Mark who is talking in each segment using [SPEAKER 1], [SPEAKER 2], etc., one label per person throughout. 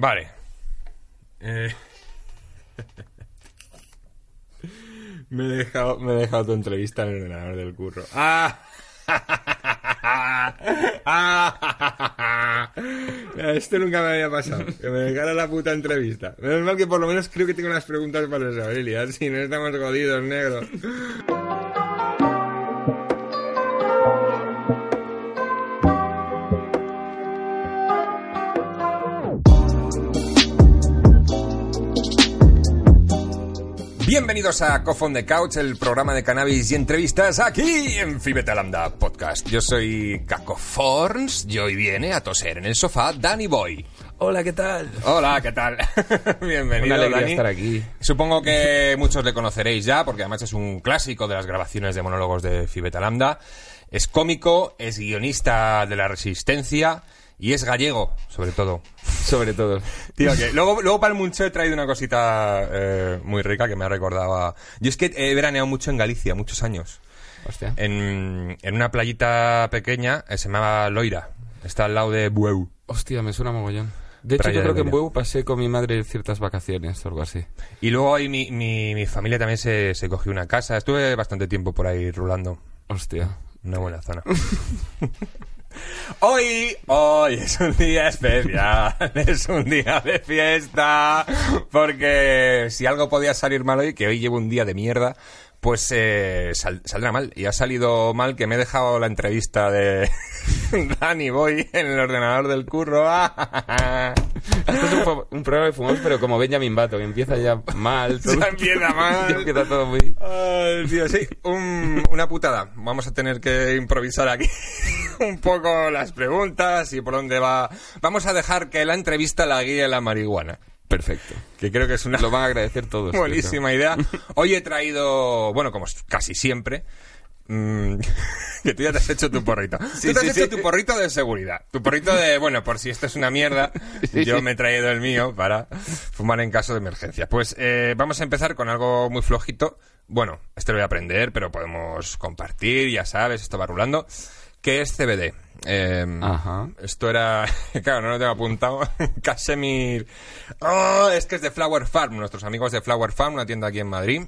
[SPEAKER 1] Vale. Eh, me, he dejado, me he dejado tu entrevista en el ordenador del curro. ¡Ah! ¡Ah! Esto nunca me había pasado. Que me dejara la puta entrevista. Menos mal que por lo menos creo que tengo unas preguntas para Abelia. Si no estamos jodidos, negro. Bienvenidos a Cough on the Couch, el programa de cannabis y entrevistas aquí en Fibetalanda Podcast. Yo soy Caco Forns y hoy viene a toser en el sofá Danny Boy.
[SPEAKER 2] Hola, ¿qué tal?
[SPEAKER 1] Hola, ¿qué tal? Bienvenido,
[SPEAKER 2] Una alegría
[SPEAKER 1] Dani.
[SPEAKER 2] estar aquí.
[SPEAKER 1] Supongo que muchos le conoceréis ya, porque además es un clásico de las grabaciones de monólogos de Fibeta Lambda. Es cómico, es guionista de la Resistencia y es gallego, sobre todo.
[SPEAKER 2] Sobre todo.
[SPEAKER 1] Tío, que luego, luego para el Muncho he traído una cosita eh, muy rica que me ha recordado a... Yo es que he veraneado mucho en Galicia, muchos años.
[SPEAKER 2] Hostia.
[SPEAKER 1] En, en una playita pequeña, eh, se llamaba Loira. Está al lado de Bueu.
[SPEAKER 2] Hostia, me suena mogollón. De hecho,
[SPEAKER 1] Playa
[SPEAKER 2] yo creo que en. Bueu pasé con mi madre ciertas vacaciones o algo así.
[SPEAKER 1] Y luego ahí mi, mi, mi familia también se, se cogió una casa. Estuve bastante tiempo por ahí rulando.
[SPEAKER 2] Hostia.
[SPEAKER 1] Una buena zona. Hoy, hoy es un día especial, es un día de fiesta, porque si algo podía salir mal hoy, que hoy llevo un día de mierda, pues eh, sal- saldrá mal. Y ha salido mal que me he dejado la entrevista de Danny Boy en el ordenador del curro.
[SPEAKER 2] Esto es un, un programa de fumamos, pero como Benjamin Button, empieza ya mal. Todo.
[SPEAKER 1] Ya empieza mal.
[SPEAKER 2] Ya empieza todo muy...
[SPEAKER 1] Ay, tío, sí, un- una putada. Vamos a tener que improvisar aquí un poco las preguntas y por dónde va. Vamos a dejar que la entrevista la guíe la marihuana,
[SPEAKER 2] Perfecto.
[SPEAKER 1] que creo que es una
[SPEAKER 2] Lo van a agradecer todos.
[SPEAKER 1] buenísima idea. Hoy he traído, bueno, como casi siempre, mm, que tú ya te has hecho tu porrito.
[SPEAKER 2] Sí,
[SPEAKER 1] tú te has
[SPEAKER 2] sí,
[SPEAKER 1] hecho tu porrito de seguridad. Tu porrito de, bueno, por si esto es una mierda, yo me he traído el mío para fumar en caso de emergencia. Pues eh, vamos a empezar con algo muy flojito. Bueno, este lo voy a aprender, pero podemos compartir, ya sabes, esto va rulando. ¿Qué es CBD? Eh,
[SPEAKER 2] Ajá.
[SPEAKER 1] Esto era, claro, no lo tengo apuntado. Casemir. Oh, es que es de Flower Farm, nuestros amigos de Flower Farm, una tienda aquí en Madrid,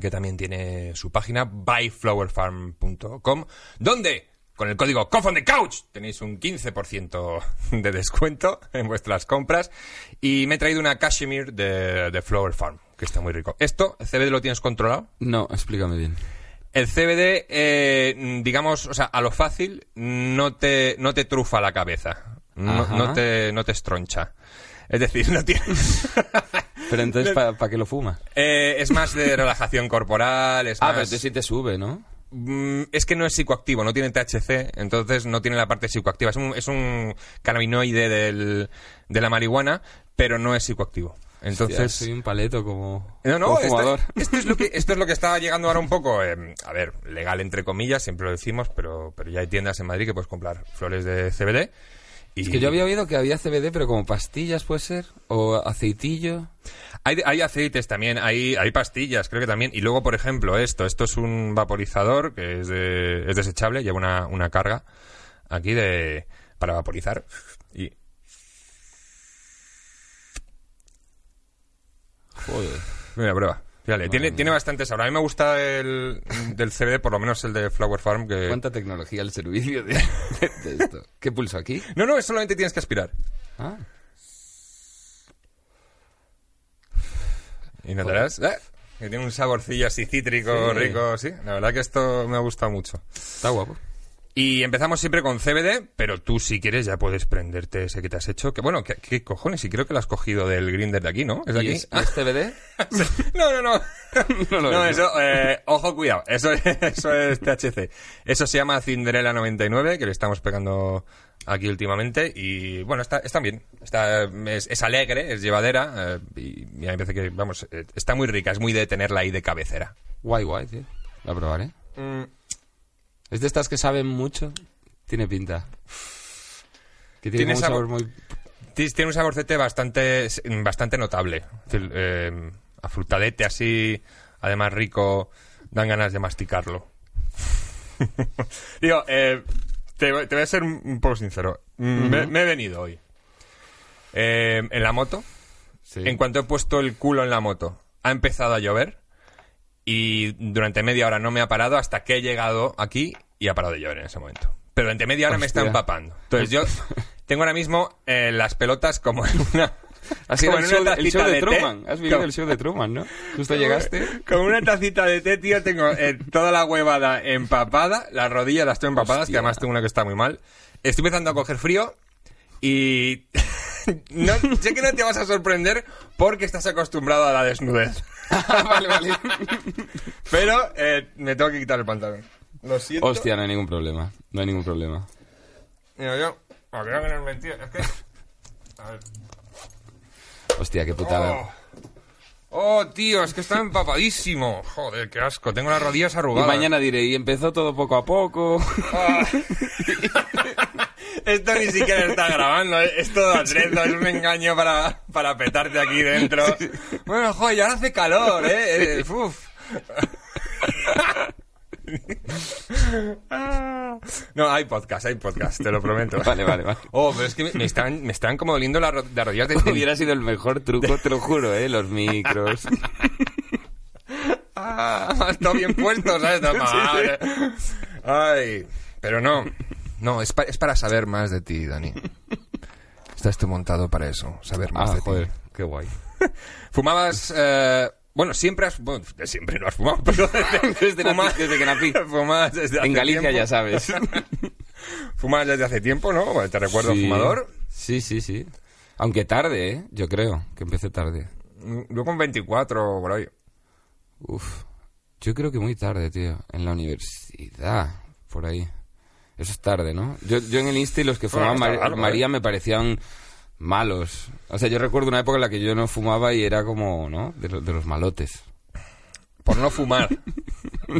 [SPEAKER 1] que también tiene su página buyflowerfarm.com, donde con el código Cough on the Couch tenéis un 15% de descuento en vuestras compras. Y me he traído una Cashmere de, de Flower Farm, que está muy rico. ¿Esto, el CBD lo tienes controlado?
[SPEAKER 2] No, explícame bien.
[SPEAKER 1] El CBD, eh, digamos, o sea, a lo fácil, no te, no te trufa la cabeza. No, te, no te estroncha. Es decir, no tiene...
[SPEAKER 2] Pero entonces, ¿para qué lo fuma?
[SPEAKER 1] Eh, es más de relajación corporal, es
[SPEAKER 2] Ah,
[SPEAKER 1] más...
[SPEAKER 2] pero entonces sí te sube, ¿no?
[SPEAKER 1] Mm, es que no es psicoactivo, no tiene THC, entonces no tiene la parte psicoactiva. Es un, es un cannabinoide del, de la marihuana, pero no es psicoactivo. Entonces...
[SPEAKER 2] Hostia, soy un paleto como,
[SPEAKER 1] No, no,
[SPEAKER 2] como
[SPEAKER 1] esto, esto es lo que, esto es lo que está llegando ahora un poco, eh, a ver, legal entre comillas, siempre lo decimos, pero, pero ya hay tiendas en Madrid que puedes comprar flores de CBD. Y
[SPEAKER 2] Es que yo había oído que había CBD, pero como pastillas, ¿puede ser? O aceitillo.
[SPEAKER 1] hay, hay aceites también, hay, hay pastillas, creo que también. Y luego, por ejemplo, esto, esto es un vaporizador que es, de- es desechable, lleva una, una carga aquí de para vaporizar. Y
[SPEAKER 2] Joder.
[SPEAKER 1] Mira, prueba. Fíjale, tiene, tiene bastante sabor. A mí me gusta el del CBD, por lo menos el de Flower Farm, que...
[SPEAKER 2] ¿Cuánta tecnología al servicio de, de- de esto? ¿Qué pulso aquí?
[SPEAKER 1] No, no, solamente tienes que aspirar.
[SPEAKER 2] Ah,
[SPEAKER 1] Y notarás ¿eh? que tiene un saborcillo así cítrico,
[SPEAKER 2] Sí.
[SPEAKER 1] rico, sí. La verdad que esto me ha gustado mucho.
[SPEAKER 2] está guapo.
[SPEAKER 1] Y empezamos siempre con CBD, pero tú si quieres ya puedes prenderte ese que te has hecho. Que bueno, ¿qué, qué cojones? Y creo que lo has cogido del grinder de aquí, ¿no? ¿Es de
[SPEAKER 2] ¿Y
[SPEAKER 1] aquí?
[SPEAKER 2] es, es CBD?
[SPEAKER 1] no, no, no.
[SPEAKER 2] No lo
[SPEAKER 1] no,
[SPEAKER 2] es,
[SPEAKER 1] eso, eh, ojo, cuidado. Eso, eso es THC. Eso se llama Cinderella 99, que le estamos pegando aquí últimamente. Y bueno, está, está bien. Está, es, es alegre, es llevadera. eh, y, y a mí me parece que, vamos, eh, está muy rica. Es muy de tenerla ahí de cabecera.
[SPEAKER 2] Guay, guay, tío. La probaré.
[SPEAKER 1] Mm,
[SPEAKER 2] Es de estas que saben mucho. Tiene pinta. Que tiene, un
[SPEAKER 1] sabor-
[SPEAKER 2] sabor muy...
[SPEAKER 1] Ti- Tiene un saborcete bastante, bastante notable. Eh, afrutadete así, además rico, dan ganas de masticarlo. Digo, eh, te, voy- te voy a ser un, poco sincero. Mm, me, me he venido hoy. Eh, en la moto,
[SPEAKER 2] Sí.
[SPEAKER 1] en cuanto he puesto el culo en la moto, ha empezado a llover y durante media hora no me ha parado hasta que he llegado aquí y ha parado de llover en ese momento. Pero durante media hora me está
[SPEAKER 2] Hostia.
[SPEAKER 1] empapando. Entonces yo tengo ahora mismo eh, las pelotas como en una...
[SPEAKER 2] Sido
[SPEAKER 1] como
[SPEAKER 2] el
[SPEAKER 1] en
[SPEAKER 2] show,
[SPEAKER 1] una
[SPEAKER 2] de- el show de,
[SPEAKER 1] té.
[SPEAKER 2] Truman. Has vivido el show de Truman, ¿no? Justo llegaste.
[SPEAKER 1] Con una tacita de té, tío, tengo eh, toda la huevada empapada, las rodillas las tengo empapadas,
[SPEAKER 2] Hostia.
[SPEAKER 1] que además tengo una que está muy mal. Estoy empezando a coger frío y... no, sé que no te vas a sorprender porque estás acostumbrado a la desnudez.
[SPEAKER 2] vale, vale.
[SPEAKER 1] Pero eh, me tengo que quitar el pantalón. Lo siento.
[SPEAKER 2] Hostia, no hay ningún problema. No hay ningún problema.
[SPEAKER 1] Mira, yo... oh, creo que no es mentira. Es que... A ver.
[SPEAKER 2] Hostia, qué putada.
[SPEAKER 1] Oh. Oh, tío, es que está empapadísimo. Joder, qué asco. Tengo las rodillas
[SPEAKER 2] Y
[SPEAKER 1] arrugadas.
[SPEAKER 2] mañana diré, y empezó todo poco a poco.
[SPEAKER 1] Ah. Esto ni siquiera está grabando, ¿eh? es todo atrezo, es un engaño para, para petarte aquí dentro. Bueno, joder, ya hace calor, ¿eh? Eh, uf. No, hay podcast, hay podcast, te lo prometo.
[SPEAKER 2] Vale, vale, vale.
[SPEAKER 1] Oh, pero es que me, están, me están como doliendo las, las rodillas de
[SPEAKER 2] Hubiera sido el mejor truco, te lo juro, ¿eh? Los micros.
[SPEAKER 1] Ah, está bien puesto, ¿sabes? Mal. Ay, pero no. No, es, pa- es para saber más de ti, Dani. Está esto montado para eso, saber más
[SPEAKER 2] Ah,
[SPEAKER 1] de
[SPEAKER 2] joder,
[SPEAKER 1] ti.
[SPEAKER 2] qué guay.
[SPEAKER 1] Fumabas... eh, bueno, siempre has... Bueno, siempre no has fumado, pero...
[SPEAKER 2] Desde,
[SPEAKER 1] fuma-
[SPEAKER 2] desde que nací.
[SPEAKER 1] Fumabas desde hace
[SPEAKER 2] En Galicia
[SPEAKER 1] tiempo.
[SPEAKER 2] ya sabes.
[SPEAKER 1] Fumabas desde hace tiempo, ¿no? Bueno, Te recuerdo
[SPEAKER 2] Sí.
[SPEAKER 1] fumador.
[SPEAKER 2] Sí, sí, sí. Aunque tarde, ¿eh? Yo creo que empecé tarde.
[SPEAKER 1] Yo con 24 por ahí.
[SPEAKER 2] Uf. Yo creo que muy tarde, tío. En la universidad, por ahí. Eso es tarde, ¿no? Yo, yo en el Insta y los que fumaban
[SPEAKER 1] largo, ¿eh?
[SPEAKER 2] María me parecían malos. O sea, yo recuerdo una época en la que yo no fumaba y era como, ¿no? De, lo- de los malotes.
[SPEAKER 1] Por no fumar.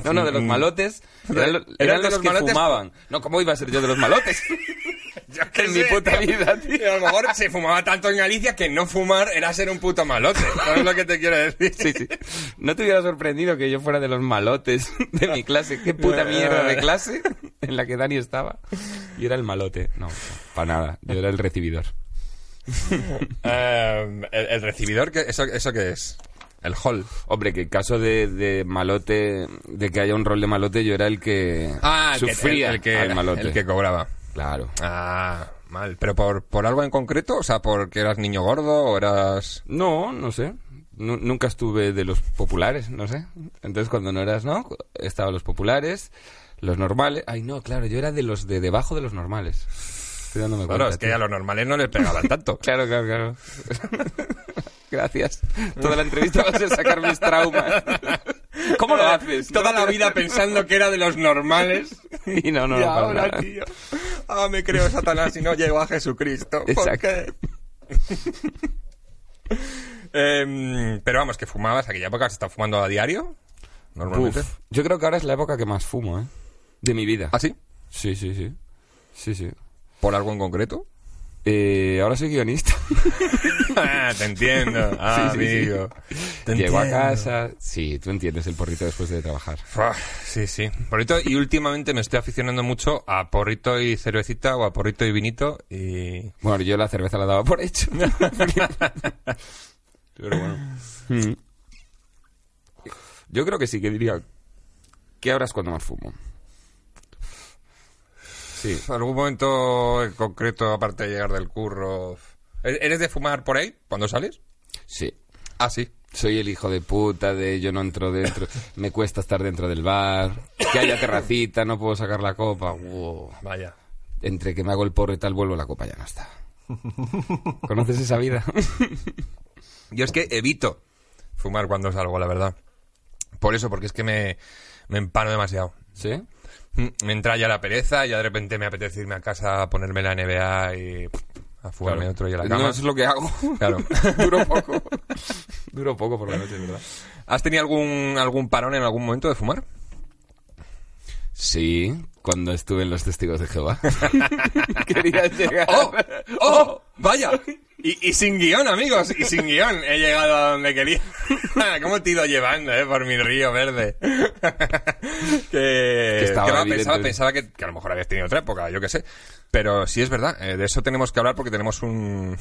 [SPEAKER 2] No, no, de los malotes. Eran, lo-
[SPEAKER 1] ¿Eras
[SPEAKER 2] eran
[SPEAKER 1] de
[SPEAKER 2] los,
[SPEAKER 1] los
[SPEAKER 2] que
[SPEAKER 1] malotes?
[SPEAKER 2] fumaban. No, ¿cómo iba a ser yo de los malotes?
[SPEAKER 1] Yo
[SPEAKER 2] En mi puta vida, tío.
[SPEAKER 1] A lo mejor se fumaba tanto en Galicia que no fumar era ser un puto malote. ¿Sabes lo que te quiero decir?
[SPEAKER 2] Sí, sí. No te hubiera sorprendido que yo fuera de los malotes de mi clase. Qué puta mierda de clase en la que Dani estaba. Y era el malote. No, para nada. Yo era el recibidor.
[SPEAKER 1] Eh, el, el recibidor, ¿qué- eso, ¿eso qué es? El hall.
[SPEAKER 2] Hombre, que en caso de, de malote, de que haya un rol de malote, yo era el que
[SPEAKER 1] que-
[SPEAKER 2] sufría
[SPEAKER 1] el, el que,
[SPEAKER 2] al malote.
[SPEAKER 1] el que cobraba.
[SPEAKER 2] Claro.
[SPEAKER 1] Ah, mal. ¿Pero por, por algo en concreto? O sea, ¿porque eras niño gordo o eras...?
[SPEAKER 2] No, no sé. Nu- nunca estuve de los populares, no sé. Entonces cuando no eras, ¿no? Estaban los populares, los normales. Ay, no, claro, yo era de los de debajo de los normales. Estoy dándome
[SPEAKER 1] Claro,
[SPEAKER 2] cuenta,
[SPEAKER 1] es que
[SPEAKER 2] tío.
[SPEAKER 1] a los normales no les pegaban tanto.
[SPEAKER 2] Claro, claro, claro. Gracias. Toda la entrevista va a ser sacar mis traumas. ¿Cómo lo haces?
[SPEAKER 1] Toda la vida pensando que era de los normales.
[SPEAKER 2] Y no, no,
[SPEAKER 1] y
[SPEAKER 2] no,
[SPEAKER 1] ahora,
[SPEAKER 2] nada.
[SPEAKER 1] tío. Ah, me creo Satanás y no llego a Jesucristo. ¿Por qué? Em, pero vamos, que fumabas, aquella época has estado fumando a diario. Normalmente.
[SPEAKER 2] Uf, yo creo que ahora es la época que más fumo, ¿eh? De mi vida.
[SPEAKER 1] ¿Ah, sí?
[SPEAKER 2] Sí, sí, sí. Sí, sí.
[SPEAKER 1] ¿Por algo en concreto?
[SPEAKER 2] Eh, ahora soy guionista.
[SPEAKER 1] Ah, te entiendo. Ah,
[SPEAKER 2] Sí, sí, sí.
[SPEAKER 1] amigo. Te
[SPEAKER 2] Llego a casa. Sí, tú entiendes el porrito después de trabajar.
[SPEAKER 1] Sí, sí. Porrito, y últimamente me estoy aficionando mucho a porrito y cervecita o a porrito y vinito y...
[SPEAKER 2] Bueno, yo la cerveza la daba por hecho. Pero bueno. Mm. Yo creo que sí, que diría... ¿Qué horas cuando más fumo? Sí.
[SPEAKER 1] ¿Algún momento en concreto, aparte de llegar del curro? ¿E- ¿Eres de fumar por ahí cuando sales?
[SPEAKER 2] Sí.
[SPEAKER 1] Ah, sí.
[SPEAKER 2] Soy el hijo de puta de yo no entro dentro, me cuesta estar dentro del bar, que haya terracita, no puedo sacar la copa. Wow.
[SPEAKER 1] Vaya.
[SPEAKER 2] Entre que me hago el porro y tal, vuelvo, la copa ya no está. ¿Conoces esa vida?
[SPEAKER 1] Yo es que evito fumar cuando salgo, la verdad. Por eso, porque es que me, me empano demasiado.
[SPEAKER 2] ¿Sí?
[SPEAKER 1] Mm, Me entra ya la pereza y ya de repente me apetece irme a casa a ponerme la NBA y a fumarme
[SPEAKER 2] Claro.
[SPEAKER 1] otro y a la
[SPEAKER 2] No,
[SPEAKER 1] cama.
[SPEAKER 2] eso es lo que hago.
[SPEAKER 1] Claro.
[SPEAKER 2] Duro poco. Duro poco por la noche, ¿verdad?
[SPEAKER 1] ¿Has tenido algún, algún parón en algún momento de fumar?
[SPEAKER 2] Sí, cuando estuve en los testigos de Jehová. Quería llegar.
[SPEAKER 1] ¡Oh! ¡Oh! ¡Vaya! Y, y sin guion, amigos, y sin guion. He llegado a donde quería. ¿Cómo te he ido llevando, eh? Por mi río verde. que,
[SPEAKER 2] estaba
[SPEAKER 1] que va,
[SPEAKER 2] evidente.
[SPEAKER 1] pensaba, pensaba que, que a lo mejor habías tenido otra época, yo qué sé. Pero sí es verdad, eh, de eso tenemos que hablar porque tenemos un...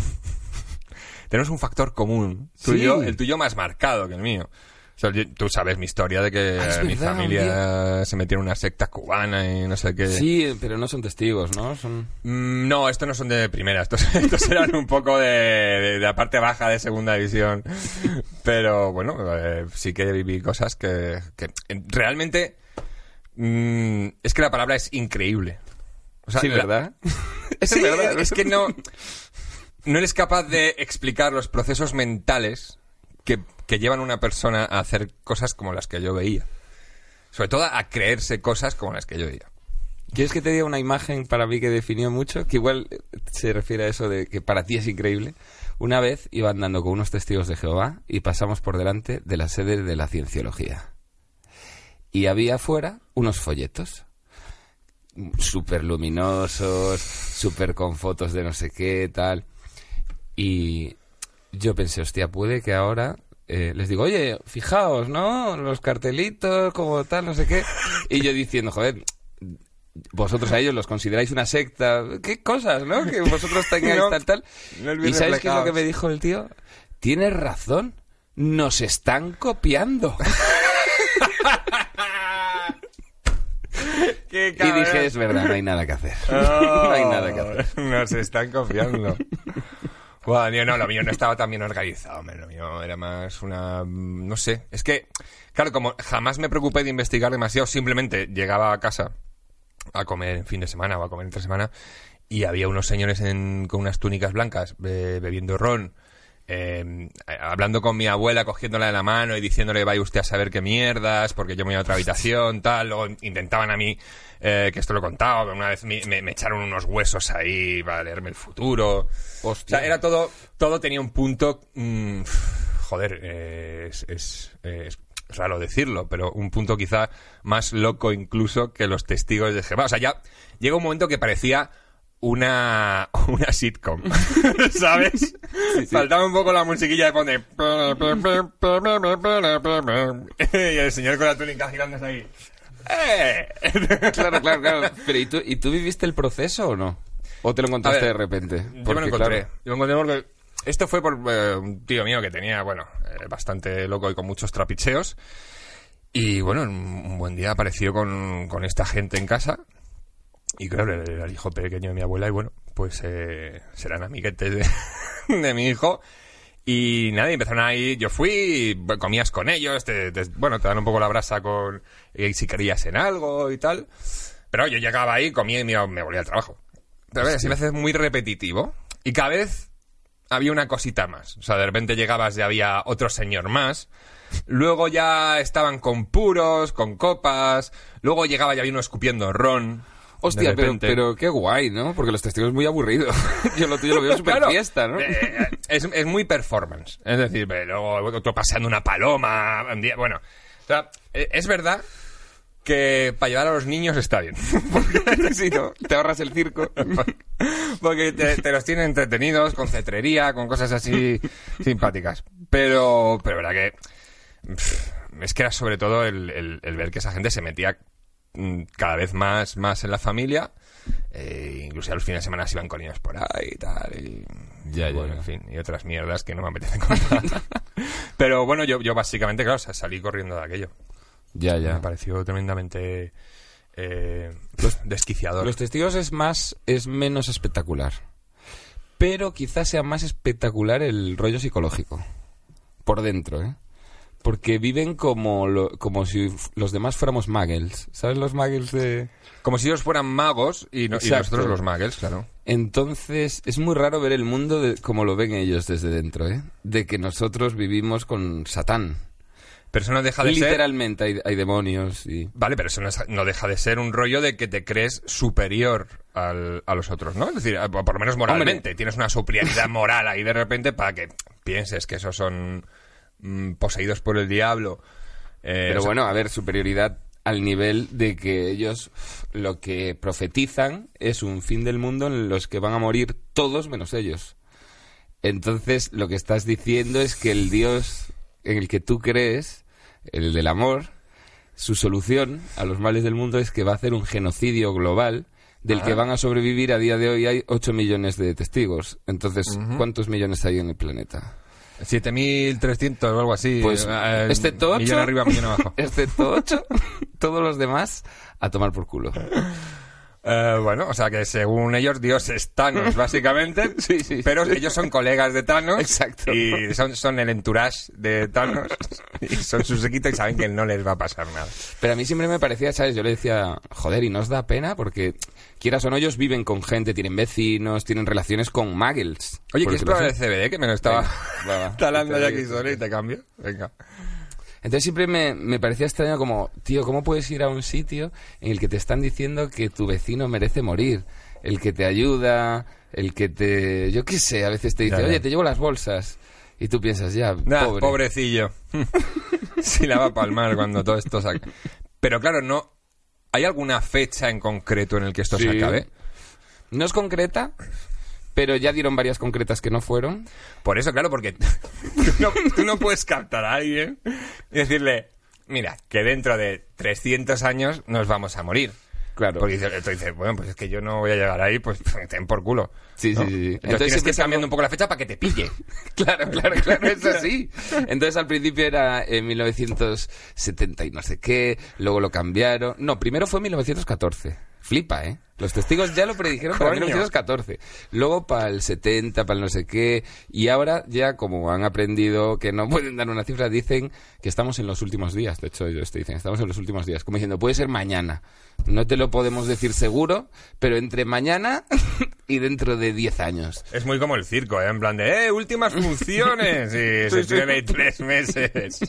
[SPEAKER 1] tenemos un factor común. Tú y
[SPEAKER 2] Sí.
[SPEAKER 1] yo, el tuyo más marcado que el mío. O sea, yo- tú sabes mi historia de que
[SPEAKER 2] Ah, es
[SPEAKER 1] mi
[SPEAKER 2] verdad,
[SPEAKER 1] familia se metió en una secta cubana y no sé qué.
[SPEAKER 2] Sí, pero no son testigos, ¿no? Son...
[SPEAKER 1] Mm, No, estos no son de primera, estos, estos eran un poco de, de- la parte baja de segunda división. Pero bueno, eh, sí que viví cosas que, que, realmente mm, es que la palabra es increíble. O sea,
[SPEAKER 2] sí,
[SPEAKER 1] la-
[SPEAKER 2] ¿verdad?
[SPEAKER 1] Sí,
[SPEAKER 2] verdad.
[SPEAKER 1] es que no, no eres capaz de explicar los procesos mentales que, que llevan a una persona a hacer cosas como las que yo veía. Sobre todo a creerse cosas como las que yo veía.
[SPEAKER 2] ¿Quieres que te diga una imagen para mí que definió mucho? Que igual se refiere a eso de que para ti es increíble. Una vez iba andando con unos testigos de Jehová y pasamos por delante de la sede de la cienciología. Y había afuera unos folletos. Súper luminosos, súper con fotos de no sé qué, tal. Y yo pensé, hostia, puede que ahora eh, les digo, oye, fijaos, ¿no? Los cartelitos, como tal, no sé qué. Y yo diciendo, joder, vosotros a ellos los consideráis una secta. ¿Qué cosas, no? Que vosotros tengáis
[SPEAKER 1] No,
[SPEAKER 2] tal, tal.
[SPEAKER 1] no
[SPEAKER 2] ¿Y sabes qué es lo que me dijo el tío? Tienes razón. Nos están copiando.
[SPEAKER 1] ¡Qué
[SPEAKER 2] y dije, es verdad, no hay nada que hacer.
[SPEAKER 1] Oh,
[SPEAKER 2] no hay nada que hacer.
[SPEAKER 1] Nos están confiando. No, lo mío no estaba tan bien organizado, lo mío era más una... mm, no sé, es que, claro, como jamás me preocupé de investigar demasiado, simplemente llegaba a casa a comer en fin de semana o a comer entre semana y había unos señores en- con unas túnicas blancas be- bebiendo ron, eh, hablando con mi abuela, cogiéndola de la mano y diciéndole vaya usted a saber qué mierdas, porque yo me voy a otra habitación, tal, luego intentaban a mí, eh, que esto lo he contado, una vez me, me- me echaron unos huesos ahí para leerme el futuro.
[SPEAKER 2] Hostia.
[SPEAKER 1] O sea, era todo, todo tenía un punto, mm, joder, eh, es, es, es raro decirlo, pero un punto quizá más loco incluso que los testigos de Jehová. O sea, ya llega un momento que parecía una, una sitcom, ¿sabes? Faltaba un poco la musiquilla de pone... y el señor con la túnica girándose ahí. ¡Eh!
[SPEAKER 2] Claro, claro, claro. Pero ¿y tú, ¿y tú viviste el proceso o no? ¿O te lo encontraste
[SPEAKER 1] ver,
[SPEAKER 2] de repente?
[SPEAKER 1] Yo me lo encontré.
[SPEAKER 2] claro,
[SPEAKER 1] Yo me encontré porque esto fue por eh, un tío mío que tenía, bueno, eh, bastante loco y con muchos trapicheos. Y bueno, un, un buen día apareció con, con esta gente en casa. Y claro, era el hijo pequeño de mi abuela. Y bueno, pues eh, serán amiguetes de, de mi hijo. Y nada, empezaron ahí, yo fui, comías con ellos, te, te- bueno, te dan un poco la brasa con y si querías en algo y tal. Pero yo llegaba ahí, comía y me, me volvía al trabajo. Pero a ver, se me hace muy repetitivo. Y cada vez había una cosita más. O sea, de repente llegabas y había otro señor más. Luego ya estaban con puros, con copas. Luego llegaba y había uno escupiendo ron.
[SPEAKER 2] Hostia, pero, qué guay, ¿no? Porque los testigos es muy aburrido. Yo lo tuyo lo veo súper
[SPEAKER 1] Claro,
[SPEAKER 2] fiesta, ¿no?
[SPEAKER 1] eh, es, es muy performance. Es decir, luego otro paseando una paloma. un día- Bueno, o sea, eh, es verdad que para llevar a los niños está bien.
[SPEAKER 2] Sí, ¿no? Te ahorras el circo.
[SPEAKER 1] Porque te, te los tienen entretenidos, con cetrería, con cosas así simpáticas. Pero, pero verdad que pff, es que era sobre todo el, el- el ver que esa gente se metía cada vez más, más en la familia. Eh, incluso a los fines de semana se iban con ellos por ahí y tal. Y,
[SPEAKER 2] Ya,
[SPEAKER 1] y
[SPEAKER 2] ya,
[SPEAKER 1] bueno,
[SPEAKER 2] ya.
[SPEAKER 1] en fin, y otras mierdas que no me apetece contar. pero bueno, yo, yo básicamente, claro, o sea, salí corriendo de aquello.
[SPEAKER 2] Ya, ya.
[SPEAKER 1] Me pareció tremendamente eh, desquiciador.
[SPEAKER 2] Los testigos es más, es menos espectacular. Pero quizás sea más espectacular el rollo psicológico. Por dentro, ¿eh? Porque viven como, lo- como si los demás fuéramos muggles. ¿Sabes los muggles de...?
[SPEAKER 1] Como si ellos fueran magos y, no- y
[SPEAKER 2] Exacto.
[SPEAKER 1] nosotros los muggles, claro.
[SPEAKER 2] Entonces, es muy raro ver el mundo de, como lo ven ellos desde dentro, ¿eh? De que nosotros vivimos con Satán.
[SPEAKER 1] Pero eso no deja de ser...
[SPEAKER 2] Literalmente hay, hay demonios y...
[SPEAKER 1] Vale, pero eso no, es- no deja de ser un rollo de que te crees superior al- a los otros, ¿no? Es decir, a- por lo menos moralmente. Tienes una superioridad moral ahí de repente para que pienses que esos son mm, poseídos por el diablo. Eh,
[SPEAKER 2] Pero
[SPEAKER 1] o sea,
[SPEAKER 2] bueno, a ver, superioridad al nivel de que ellos lo que profetizan es un fin del mundo en los que van a morir todos menos ellos. Entonces, lo que estás diciendo es que el Dios en el que tú crees, el del amor, su solución a los males del mundo es que va a hacer un genocidio global del que van a sobrevivir a día de hoy hay 8 millones de testigos. Entonces, ¿cuántos millones hay en el planeta?
[SPEAKER 1] 7.300 o algo así.
[SPEAKER 2] Pues,
[SPEAKER 1] eh,
[SPEAKER 2] excepto 8,
[SPEAKER 1] Millón arriba, millón abajo.
[SPEAKER 2] excepto 8, todos los demás a tomar por culo.
[SPEAKER 1] Eh, bueno, o sea que según ellos, Dios es Thanos, básicamente.
[SPEAKER 2] Sí, sí.
[SPEAKER 1] Pero ellos son colegas de Thanos.
[SPEAKER 2] Exacto.
[SPEAKER 1] Y son, son el entourage de Thanos. Y son su sequito y saben que no les va a pasar nada.
[SPEAKER 2] Pero a mí siempre me parecía, ¿sabes? Yo le decía, joder, ¿y nos da pena? Porque, quieras o no, ellos viven con gente, tienen vecinos, tienen relaciones con muggles.
[SPEAKER 1] Oye, ¿quieres
[SPEAKER 2] decirlo
[SPEAKER 1] probar el. CBD? Que me lo estaba
[SPEAKER 2] Venga, va, va.
[SPEAKER 1] talando ya aquí solo y te cambio. Venga.
[SPEAKER 2] Entonces siempre me, me parecía extraño como, tío, ¿cómo puedes ir a un sitio en el que te están diciendo que tu vecino merece morir? El que te ayuda, el que te... Yo qué sé, a veces te dice, oye, te llevo las bolsas. Y tú piensas, ya,
[SPEAKER 1] Nah,
[SPEAKER 2] pobre.
[SPEAKER 1] pobrecillo. si la va a palmar cuando todo esto se acabe. Pero claro, no. ¿Hay alguna fecha en concreto en el que esto se acabe?
[SPEAKER 2] No es concreta, pero ya dieron varias concretas que no fueron.
[SPEAKER 1] Por eso, claro, porque tú no, tú no puedes captar a alguien y decirle, mira, que dentro de 300 años nos vamos a morir.
[SPEAKER 2] Claro.
[SPEAKER 1] Porque tú dices, bueno, pues es que yo no voy a llegar ahí, pues ten por culo.
[SPEAKER 2] Sí,
[SPEAKER 1] ¿no?
[SPEAKER 2] sí, sí, sí.
[SPEAKER 1] Entonces,
[SPEAKER 2] Entonces
[SPEAKER 1] tienes que ir cambiando un poco la fecha para que te pille.
[SPEAKER 2] Claro, claro, claro, es así. Entonces al principio era en 1970 y no sé qué, luego lo cambiaron. No, primero fue 1914. Flipa, ¿eh? Los testigos ya lo predijeron para
[SPEAKER 1] Coño.
[SPEAKER 2] 1914. Luego para el 70, para el no sé qué. Y ahora ya como han aprendido que no pueden dar una cifra, dicen que estamos en los últimos días. De hecho ellos te dicen, estamos en los últimos días. Como diciendo, puede ser mañana. No te lo podemos decir seguro, pero entre mañana y dentro de 10 años.
[SPEAKER 1] Es muy como el circo, ¿eh? En plan de, ¡eh, últimas funciones! Y se tiene ahí tres meses.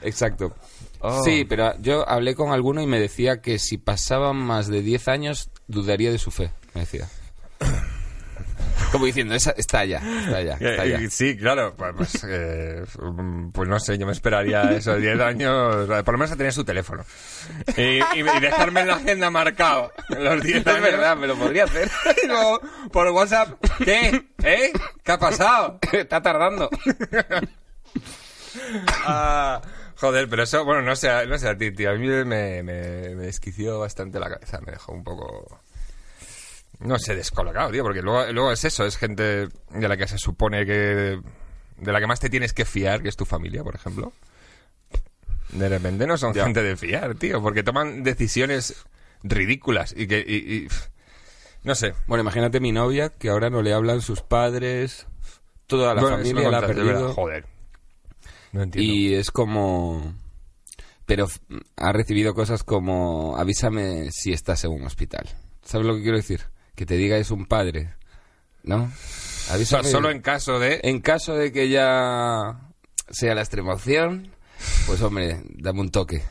[SPEAKER 2] Exacto.
[SPEAKER 1] Oh.
[SPEAKER 2] Sí, pero yo hablé con alguno y me decía que si pasaban más de 10 años dudaría de su fe, me decía. Como diciendo, esa, está ya, está ya, está ya.
[SPEAKER 1] Eh, Sí, claro, pues, pues, eh, mm, pues no sé, yo me esperaría esos 10 años, eh, por lo menos a tener su teléfono. Y, y- y dejarme en la agenda marcado los 10
[SPEAKER 2] Es
[SPEAKER 1] años.
[SPEAKER 2] verdad, me lo podría hacer.
[SPEAKER 1] Y luego, por WhatsApp, ¿qué? ¿Eh? ¿Qué ha pasado?
[SPEAKER 2] está tardando.
[SPEAKER 1] Ah, joder, pero eso, bueno, no sé, no sé a ti, tío. A mí me, me, me desquició bastante la cabeza, me dejó un poco... No sé, descolocado, tío, porque luego, luego es eso, es gente de la que se supone que... De la que más te tienes que fiar, que es tu familia, por ejemplo. De repente no son
[SPEAKER 2] Ya.
[SPEAKER 1] gente de fiar, tío, porque toman decisiones ridículas y que... y- y- no sé.
[SPEAKER 2] Bueno, imagínate mi novia, que ahora no le hablan sus padres, toda la
[SPEAKER 1] Bueno,
[SPEAKER 2] familia la ha
[SPEAKER 1] verdad.
[SPEAKER 2] perdido.
[SPEAKER 1] Joder. No entiendo.
[SPEAKER 2] Y es como... Pero ha recibido cosas como avísame si estás en un hospital. ¿Sabes lo que quiero decir? Que te diga es un padre, ¿no? Avísame.
[SPEAKER 1] solo en caso de...
[SPEAKER 2] En caso de que ya sea la extrema opción, pues hombre, dame un toque.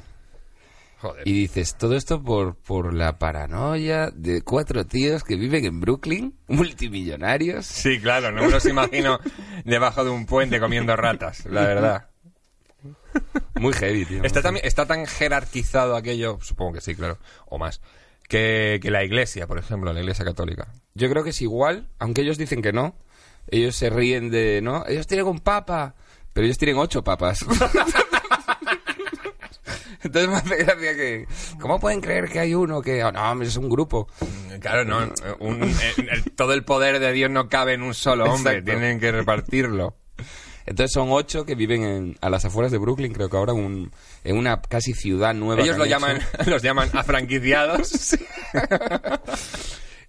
[SPEAKER 1] Joder.
[SPEAKER 2] Y dices, todo esto por, por la paranoia de cuatro tíos que viven en Brooklyn, multimillonarios.
[SPEAKER 1] Sí, claro, no me los imagino debajo de un puente comiendo ratas, la verdad.
[SPEAKER 2] Muy heavy, tío.
[SPEAKER 1] Está, también, está tan jerarquizado aquello, supongo que sí, claro, o más, que, que la iglesia, por ejemplo, la iglesia católica.
[SPEAKER 2] Yo creo que es igual, aunque ellos dicen que no. Ellos se ríen de, ¿no? Ellos tienen un papa, pero ellos tienen ocho papas. Entonces me hace gracia que... ¿Cómo pueden creer que hay uno que... oh, no, es un grupo.
[SPEAKER 1] Claro, no, un- eh, el- todo el poder de Dios no cabe en un solo hombre,
[SPEAKER 2] Exacto.
[SPEAKER 1] tienen que repartirlo.
[SPEAKER 2] Entonces son ocho que viven en- a las afueras de Brooklyn, creo que ahora un- en una casi ciudad nueva.
[SPEAKER 1] Ellos lo llaman, los llaman afranquiciados.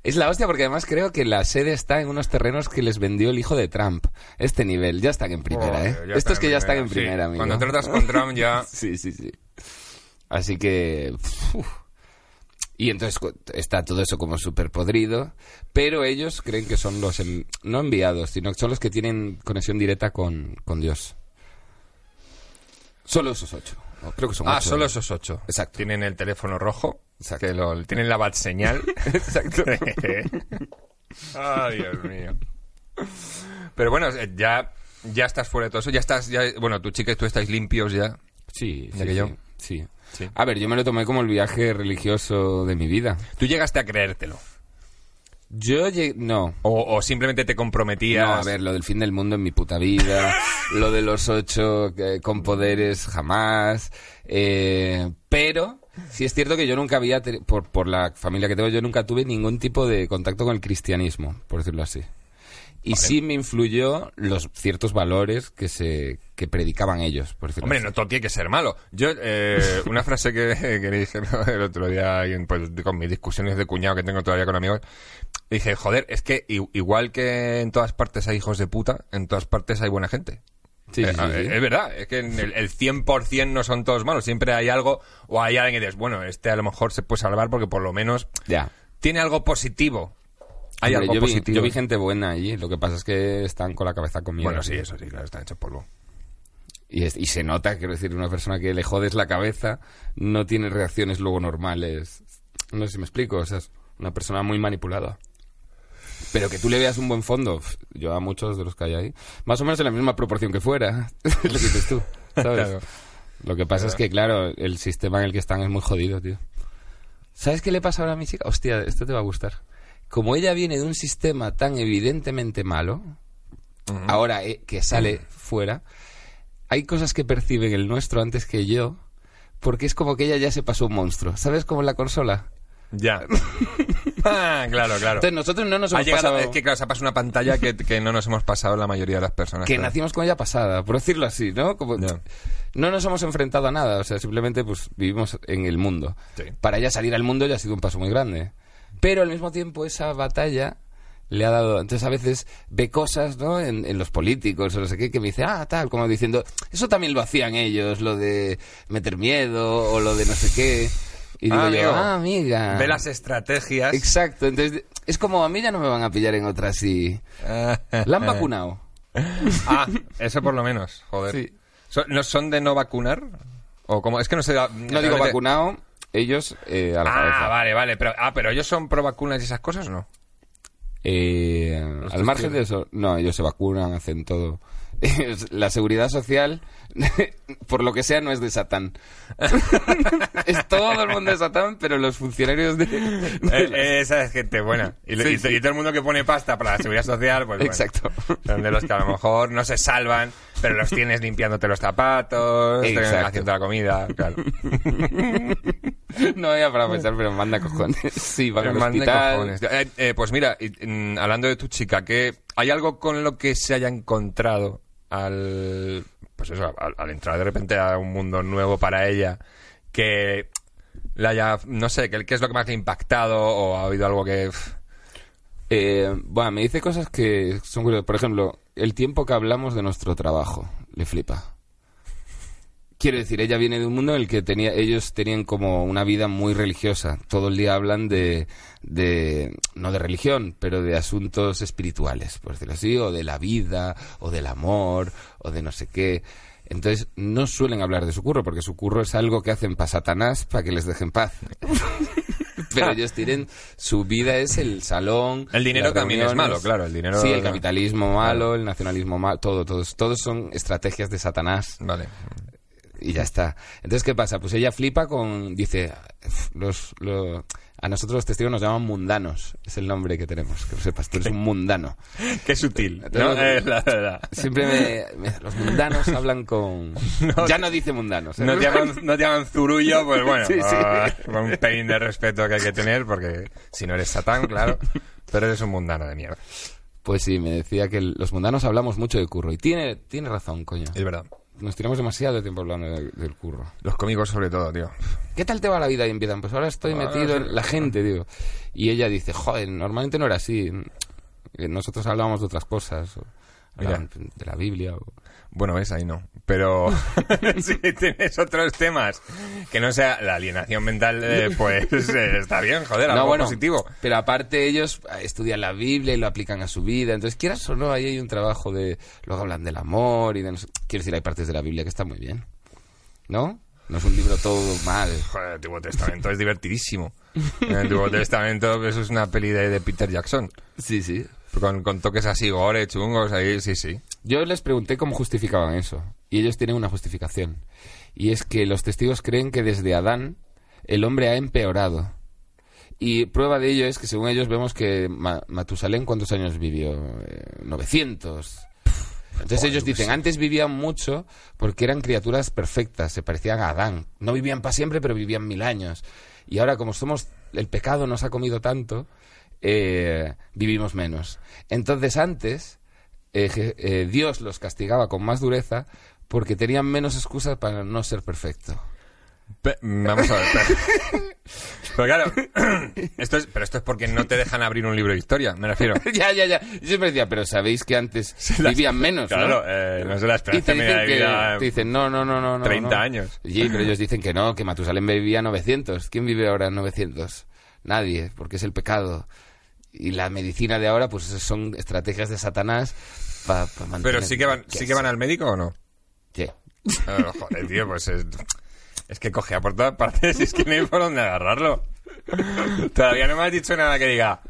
[SPEAKER 2] Es la hostia porque además creo que la sede está en unos terrenos que les vendió el hijo de Trump. Este nivel, ya están en primera, ¿eh?
[SPEAKER 1] Joder, ya
[SPEAKER 2] Estos que ya están en
[SPEAKER 1] sí.
[SPEAKER 2] primera, amigo.
[SPEAKER 1] Cuando tratas con Trump ya...
[SPEAKER 2] Sí, sí, sí. Así que... uf. Y entonces está todo eso como súper podrido, pero ellos creen que son los, en- no enviados, sino que son los que tienen conexión directa con, con Dios. Solo esos ocho. No, creo que son
[SPEAKER 1] Ah,
[SPEAKER 2] ocho.
[SPEAKER 1] solo esos ocho.
[SPEAKER 2] Exacto.
[SPEAKER 1] Tienen el teléfono rojo,
[SPEAKER 2] Exacto.
[SPEAKER 1] que lo, tienen la bat señal.
[SPEAKER 2] Exacto.
[SPEAKER 1] Ay, Dios mío. Pero bueno, eh, ya, ya estás fuera de todo eso. Ya estás, ya, bueno, tu chica y tú estáis limpios ya.
[SPEAKER 2] Sí,
[SPEAKER 1] Ya
[SPEAKER 2] sí,
[SPEAKER 1] que yo.
[SPEAKER 2] sí, sí.
[SPEAKER 1] Sí.
[SPEAKER 2] A ver, yo me lo tomé como el viaje religioso de mi vida.
[SPEAKER 1] Tú llegaste a creértelo.
[SPEAKER 2] Yo llegué... No.
[SPEAKER 1] O, o simplemente te comprometías.
[SPEAKER 2] No, a ver, lo del fin del mundo en mi puta vida, lo de los ocho eh, con poderes jamás, eh, pero sí es cierto que yo nunca había, por, por la familia que tengo, yo nunca tuve ningún tipo de contacto con el cristianismo, por decirlo así. Y sí me influyó los ciertos valores que se que predicaban ellos, por
[SPEAKER 1] Hombre,
[SPEAKER 2] así.
[SPEAKER 1] no todo tiene que ser malo. Yo, eh, una frase que, que le dije ¿no? el otro día pues, con mis discusiones de cuñado que tengo todavía con amigos, dije, joder, es que igual que en todas partes hay hijos de puta, en todas partes hay buena gente.
[SPEAKER 2] Sí,
[SPEAKER 1] Eh,
[SPEAKER 2] sí, sí, sí.
[SPEAKER 1] Es verdad, es que en el, el 100% no son todos malos, siempre hay algo, o hay alguien que dices, bueno, este a lo mejor se puede salvar porque por lo menos
[SPEAKER 2] Ya.
[SPEAKER 1] tiene algo positivo. Hay
[SPEAKER 2] Hombre,
[SPEAKER 1] algo
[SPEAKER 2] yo, vi,
[SPEAKER 1] positivo.
[SPEAKER 2] yo vi gente buena allí, lo que pasa es que están con la cabeza conmigo.
[SPEAKER 1] Bueno, sí, eso sí, claro, están hechos polvo.
[SPEAKER 2] Y, es- y se nota, quiero decir, una persona que le jodes la cabeza no tiene reacciones luego normales. No sé si me explico, o sea, es una persona muy manipulada. Pero que tú le veas un buen fondo, yo a muchos de los que hay ahí, más o menos en la misma proporción que fuera, lo que dices tú, ¿sabes?
[SPEAKER 1] Claro.
[SPEAKER 2] Lo que pasa es que, claro, el sistema en el que están es muy jodido, tío. ¿Sabes qué le pasa ahora a mi chica? Hostia, esto te va a gustar. Como ella viene de un sistema tan evidentemente malo, ahora eh, que sale fuera, hay cosas que perciben el nuestro antes que yo, porque es como que ella ya se pasó un monstruo. ¿Sabes? Como en la consola.
[SPEAKER 1] Ya. ah, claro, claro.
[SPEAKER 2] Entonces nosotros no nos
[SPEAKER 1] Ha
[SPEAKER 2] hemos
[SPEAKER 1] llegado,
[SPEAKER 2] pasado...
[SPEAKER 1] es que claro, se ha pasado una pantalla que, que no nos hemos pasado la mayoría de las personas.
[SPEAKER 2] que
[SPEAKER 1] claro.
[SPEAKER 2] nacimos con ella pasada, por decirlo así, ¿no? Como no nos hemos enfrentado a nada, o sea, simplemente pues vivimos en el mundo.
[SPEAKER 1] Sí.
[SPEAKER 2] Para ella salir al mundo ya ha sido un paso muy grande. Pero al mismo tiempo esa batalla le ha dado, entonces a veces ve cosas, ¿no? En, en los políticos o no sé qué, que me dice, ah, tal, como diciendo, eso también lo hacían ellos, lo de meter miedo o lo de no sé qué. Y digo
[SPEAKER 1] Ah,
[SPEAKER 2] yo,
[SPEAKER 1] amigo.
[SPEAKER 2] ah, amiga.
[SPEAKER 1] Ve las estrategias.
[SPEAKER 2] Exacto, entonces es como a mí ya no me van a pillar en otra así. ¿La han vacunado?
[SPEAKER 1] ah, eso por lo menos, joder.
[SPEAKER 2] Sí.
[SPEAKER 1] ¿Son, ¿No son de no vacunar? ¿O cómo? Es que no sé.
[SPEAKER 2] No digo vacunado, ellos eh, a la
[SPEAKER 1] Ah,
[SPEAKER 2] cabeza.
[SPEAKER 1] vale, vale. Pero, ah, pero ellos son pro vacunas y esas cosas, ¿o ¿no?
[SPEAKER 2] Eh, al margen de eso, no, ellos se vacunan, hacen todo. La seguridad social, por lo que sea, no es de Satán. es todo el mundo de Satán, pero los funcionarios de... de
[SPEAKER 1] Eh, esa es gente buena. Y, lo-
[SPEAKER 2] Sí,
[SPEAKER 1] y-
[SPEAKER 2] sí.
[SPEAKER 1] y todo el mundo que pone pasta para la seguridad social, pues bueno,
[SPEAKER 2] Exacto.
[SPEAKER 1] Son de los que a lo mejor no se salvan, pero los tienes limpiándote los zapatos, haciendo la comida, claro.
[SPEAKER 2] no había para pensar, pero manda cojones. Sí, van al
[SPEAKER 1] Mande
[SPEAKER 2] hospital.
[SPEAKER 1] cojones. Eh, eh, pues mira, mm, hablando de tu chica, que ¿hay algo con lo que se haya encontrado al, pues eso, al, al entrar de repente a un mundo nuevo para ella que le haya, no sé, ¿qué, qué es lo que más le ha impactado o ha habido algo que...
[SPEAKER 2] Eh, bueno, me dice cosas que son curiosas. Por ejemplo, el tiempo que hablamos de nuestro trabajo. Le flipa. Quiero decir, ella viene de un mundo en el que tenía, ellos tenían como una vida muy religiosa. Todo el día hablan de, de, no de religión, pero de asuntos espirituales, por decirlo así, o de la vida, o del amor, o de no sé qué. Entonces, no suelen hablar de su curro, porque su curro es algo que hacen para Satanás, para que les dejen paz. pero ellos tienen, su vida es el salón.
[SPEAKER 1] El dinero también es malo, claro, el dinero-
[SPEAKER 2] Sí, el capitalismo malo, el nacionalismo malo, todo, todos, todos son estrategias de Satanás
[SPEAKER 1] Vale.
[SPEAKER 2] Y ya está. Entonces, ¿qué pasa? Pues ella flipa con, dice, "Uf, los, lo- a nosotros los testigos nos llaman mundanos, es el nombre que tenemos, que lo sepas, tú eres un mundano.
[SPEAKER 1] Qué sutil, ¿no?
[SPEAKER 2] Entonces,
[SPEAKER 1] Eh, la verdad.
[SPEAKER 2] Siempre me, me- los mundanos hablan con... ya no dice mundanos. ¿eh?
[SPEAKER 1] No te llaman, no te llaman zurullo, pues bueno,
[SPEAKER 2] Sí, sí.
[SPEAKER 1] ah, un pelín de respeto que hay que tener, porque si no eres satán, claro, pero eres un mundano de mierda.
[SPEAKER 2] Pues sí, me decía que los mundanos hablamos mucho de curro y tiene, tiene razón, coño.
[SPEAKER 1] Es verdad.
[SPEAKER 2] Nos tiramos demasiado tiempo hablando de- del curro.
[SPEAKER 1] Los cómicos sobre todo, tío.
[SPEAKER 2] ¿Qué tal te va la vida ahí empiezan? Pues ahora estoy metido en la gente, digo. Y ella dice, joder, normalmente no era así. Nosotros hablábamos de otras cosas. o hablaban de la Biblia. o-
[SPEAKER 1] Bueno, ves, ahí no. Pero si tienes otros temas que no sea la alienación mental, eh, pues eh, está bien, joder, algo positivo.
[SPEAKER 2] Pero aparte ellos eh, estudian la Biblia y lo aplican a su vida. Entonces, quieras o no, ahí hay un trabajo de... Luego hablan del amor y de... no sé- Quiero decir, hay partes de la Biblia que están muy bien. ¿No? No es un libro todo mal.
[SPEAKER 1] Joder, el Antiguo Testamento es divertidísimo. El Antiguo Testamento eso es una peli de, de Peter Jackson.
[SPEAKER 2] Sí, sí.
[SPEAKER 1] Con, con toques así gore, chungos, ahí, sí, sí.
[SPEAKER 2] Yo les pregunté cómo justificaban eso. Y ellos tienen una justificación. Y es que los testigos creen que desde Adán el hombre ha empeorado. Y prueba de ello es que según ellos vemos que Ma- Matusalén, ¿cuántos años vivió? Eh, 900. Entonces ellos dicen, antes vivían mucho porque eran criaturas perfectas, se parecían a Adán. No vivían para siempre, pero vivían mil años. Y ahora como somos, el pecado nos ha comido tanto, eh, vivimos menos. Entonces antes eh, eh, Dios los castigaba con más dureza porque tenían menos excusas para no ser perfecto.
[SPEAKER 1] Pe- vamos a ver. Pero, claro, esto es, pero esto es porque no te dejan abrir un libro de historia, me refiero.
[SPEAKER 2] ya, ya, ya. Yo siempre decía, pero sabéis que antes vivían menos,
[SPEAKER 1] Claro,
[SPEAKER 2] ¿no?
[SPEAKER 1] eh, no sé la
[SPEAKER 2] Y
[SPEAKER 1] esperanza
[SPEAKER 2] te
[SPEAKER 1] media
[SPEAKER 2] dicen, que, te dicen, no, no, no, no, no.
[SPEAKER 1] 30
[SPEAKER 2] no.
[SPEAKER 1] años.
[SPEAKER 2] Sí, pero ellos dicen que no, que Matusalén vivía 900. ¿Quién vive ahora en 900? Nadie, porque es el pecado. Y la medicina de ahora, pues son estrategias de Satanás para mantener...
[SPEAKER 1] Pero sí que van, sí que van al médico o no.
[SPEAKER 2] Sí.
[SPEAKER 1] Ah, joder, tío, pues es, es que cogea por todas partes y es que no hay por dónde agarrarlo. Todavía no me has dicho nada que diga.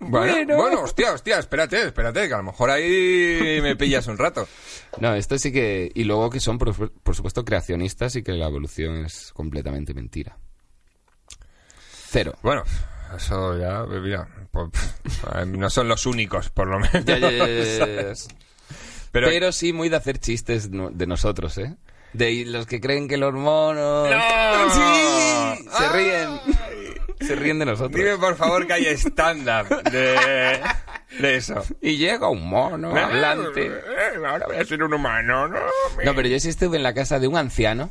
[SPEAKER 1] Bueno,
[SPEAKER 2] Bueno.
[SPEAKER 1] bueno, hostia, hostia, espérate, espérate, que a lo mejor ahí me pillas un rato.
[SPEAKER 2] No, esto sí que... Y luego que son, por, por supuesto, creacionistas y que la evolución es completamente mentira. Cero.
[SPEAKER 1] Bueno, eso ya, mira, pues, eh, no son los únicos, por lo menos.
[SPEAKER 2] Ya, ya, ya.
[SPEAKER 1] Pero,
[SPEAKER 2] Pero sí muy de hacer chistes de nosotros, ¿eh? De los que creen que los monos...
[SPEAKER 1] ¡No!
[SPEAKER 2] ¡Sí! Se
[SPEAKER 1] ¡Ay!
[SPEAKER 2] ríen. Se ríen de nosotros.
[SPEAKER 1] dime por favor que hay stand-up de, de eso.
[SPEAKER 2] Y llega un mono hablante.
[SPEAKER 1] Eh, Ahora voy a ser un humano, ¿no?
[SPEAKER 2] No, pero yo sí estuve en la casa de un anciano,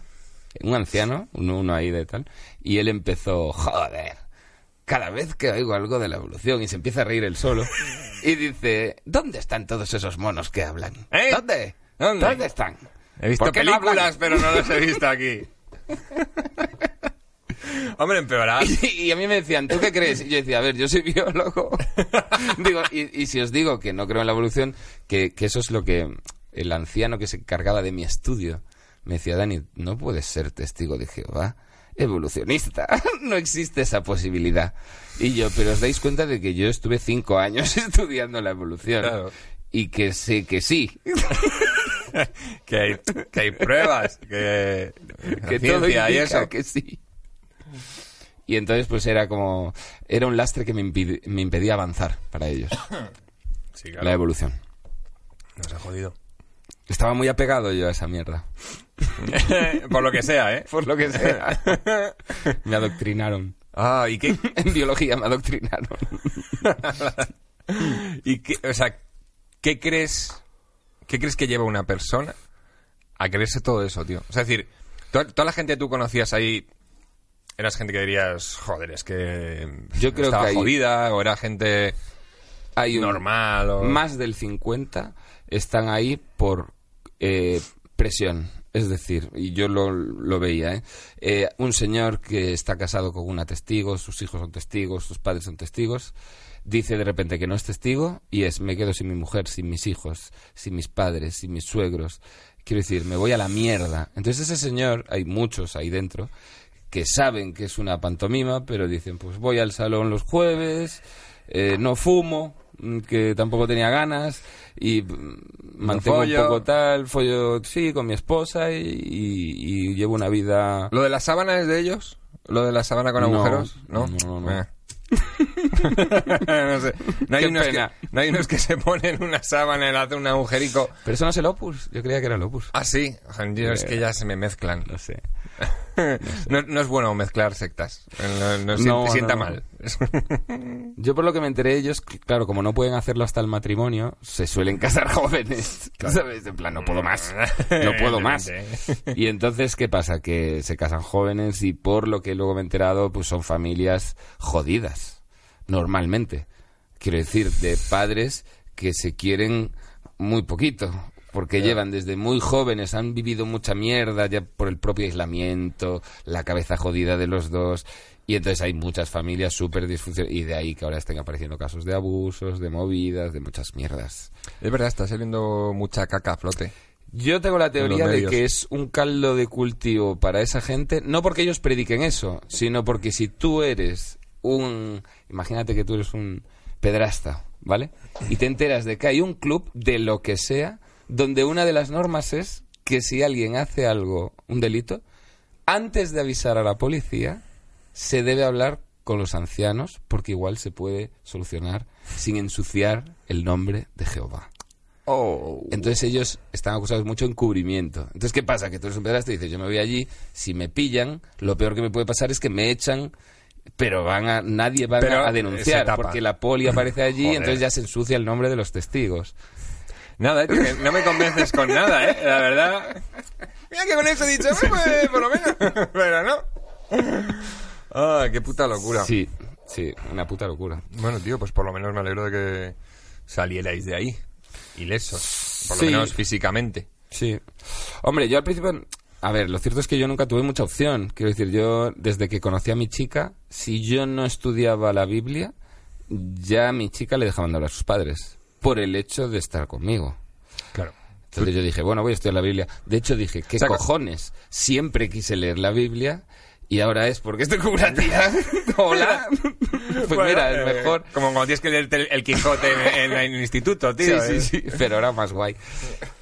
[SPEAKER 2] un anciano, uno, uno ahí de tal, y él empezó, joder, cada vez que oigo algo de la evolución y se empieza a reír él solo, y dice, ¿dónde están todos esos monos que hablan?
[SPEAKER 1] ¿Eh?
[SPEAKER 2] ¿Dónde?
[SPEAKER 1] ¿Dónde?
[SPEAKER 2] están?
[SPEAKER 1] He visto
[SPEAKER 2] ¿Por qué no
[SPEAKER 1] películas, pero no las he visto aquí. Hombre, empeorar.
[SPEAKER 2] Y, y a mí me decían, ¿tú qué crees? Y yo decía, a ver, yo soy biólogo. digo, y, y si os digo que no creo en la evolución, que, que eso es lo que el anciano que se encargaba de mi estudio me decía, Dani, no puedes ser testigo de Jehová. Evolucionista, no existe esa posibilidad. Y yo, pero os dais cuenta de que yo estuve cinco años estudiando la evolución
[SPEAKER 1] Claro.
[SPEAKER 2] y que sé que sí,
[SPEAKER 1] que, hay, que hay pruebas, que,
[SPEAKER 2] que todo
[SPEAKER 1] ciencia y
[SPEAKER 2] indica
[SPEAKER 1] eso.
[SPEAKER 2] que sí. Y entonces pues era como, era un lastre que me, impide- me impedía avanzar para ellos.
[SPEAKER 1] Sí,
[SPEAKER 2] La evolución.
[SPEAKER 1] nos ha jodido.
[SPEAKER 2] Estaba muy apegado yo a esa mierda.
[SPEAKER 1] Por lo que sea, ¿eh?
[SPEAKER 2] Por lo que sea. me adoctrinaron.
[SPEAKER 1] Ah, ¿y qué,
[SPEAKER 2] En biología me adoctrinaron.
[SPEAKER 1] y qué, o sea, qué crees, qué crees que lleva una persona a creerse todo eso, tío? O sea, es decir, toda, toda la gente que tú conocías ahí, eras gente que dirías, joder, es que
[SPEAKER 2] Yo creo
[SPEAKER 1] estaba
[SPEAKER 2] que hay-
[SPEAKER 1] jodida, o era gente
[SPEAKER 2] Hay un-
[SPEAKER 1] normal, o...
[SPEAKER 2] Más del 50 están ahí por eh, presión. Es decir, y yo lo, lo veía, ¿eh? Eh, un señor que está casado con una testigo, sus hijos son testigos, sus padres son testigos, dice de repente que no es testigo y es me quedo sin mi mujer, sin mis hijos, sin mis padres, sin mis suegros. Quiero decir, me voy a la mierda. Entonces ese señor, hay muchos ahí dentro, que saben que es una pantomima, pero dicen, pues voy al salón los jueves, eh, no fumo, que tampoco tenía ganas, y mm, mantengo un poco tal, follo, sí, con mi esposa, y, y- y llevo una vida...
[SPEAKER 1] ¿Lo de la sábana es de ellos? ¿Lo de la sábana con
[SPEAKER 2] No,
[SPEAKER 1] agujeros? No,
[SPEAKER 2] no, no.
[SPEAKER 1] Eh. no sé. No hay, unos que,
[SPEAKER 2] pena.
[SPEAKER 1] no hay unos que se ponen una sábana y le hacen un agujerico.
[SPEAKER 2] Pero eso no es el opus, yo creía que era el opus.
[SPEAKER 1] Ah, sí. Es que ya se me mezclan.
[SPEAKER 2] No sé.
[SPEAKER 1] No, no es bueno mezclar sectas. No, no,
[SPEAKER 2] No,
[SPEAKER 1] sien- sienta mal.
[SPEAKER 2] Yo por lo que me enteré ellos, claro, como no pueden hacerlo hasta el matrimonio, se suelen casar jóvenes. ¿Sabes? En plan, no puedo más. No puedo más. Y entonces, ¿qué pasa? Que se casan jóvenes y por lo que luego me he enterado, pues son familias jodidas. Normalmente. Quiero decir, de padres que se quieren muy poquito. Porque llevan desde muy jóvenes, han vivido mucha mierda ya por el propio aislamiento, la cabeza jodida de los dos. Y entonces hay muchas familias súper disfuncionales. Y de ahí que ahora estén apareciendo casos de abusos, de movidas, de muchas mierdas.
[SPEAKER 1] Es verdad, está saliendo mucha caca a flote.
[SPEAKER 2] Yo tengo la teoría de que es un caldo de cultivo para esa gente, no porque ellos prediquen eso, sino porque si tú eres un... Imagínate que tú eres un pedrasta, ¿vale? Y te enteras de que hay un club de lo que sea, donde una de las normas es que si alguien hace algo, un delito, antes de avisar a la policía, se debe hablar con los ancianos, porque igual se puede solucionar sin ensuciar el nombre de Jehová. Oh. Entonces ellos están acusados mucho de encubrimiento. Entonces, ¿qué pasa? Que tú eres un pederasta y dices, yo me voy allí, si me pillan, lo peor que me puede pasar es que me echan, pero van a, nadie va a denunciar, porque la poli aparece allí, entonces ya se ensucia el nombre de los testigos.
[SPEAKER 1] Nada, tío, que no me convences con nada, ¿eh? La verdad. Mira que con eso he dicho, pues, por lo menos. Pero no. Ah, qué puta locura.
[SPEAKER 2] Sí, sí, una puta locura.
[SPEAKER 1] Bueno, tío, pues por lo menos me alegro de que salierais de ahí. Ilesos. Por lo
[SPEAKER 2] Sí.
[SPEAKER 1] menos físicamente.
[SPEAKER 2] Sí. Hombre, yo al principio... A ver, lo cierto es que yo nunca tuve mucha opción. Quiero decir, yo desde que conocí a mi chica, si yo no estudiaba la Biblia, ya a mi chica le dejaban de hablar a sus padres. Por el hecho de estar conmigo.
[SPEAKER 1] Claro.
[SPEAKER 2] Entonces yo dije, bueno, voy a estudiar la Biblia. De hecho dije, ¿qué
[SPEAKER 1] O sea,
[SPEAKER 2] cojones? Siempre quise leer la Biblia y ahora es porque estoy con una tía. Hola. pues
[SPEAKER 1] Bueno,
[SPEAKER 2] mira, es
[SPEAKER 1] eh,
[SPEAKER 2] mejor.
[SPEAKER 1] Como cuando tienes que leerte el, el Quijote en, en el instituto,
[SPEAKER 2] Sí,
[SPEAKER 1] tío.
[SPEAKER 2] sí,
[SPEAKER 1] ¿eh?
[SPEAKER 2] sí, pero ahora más guay.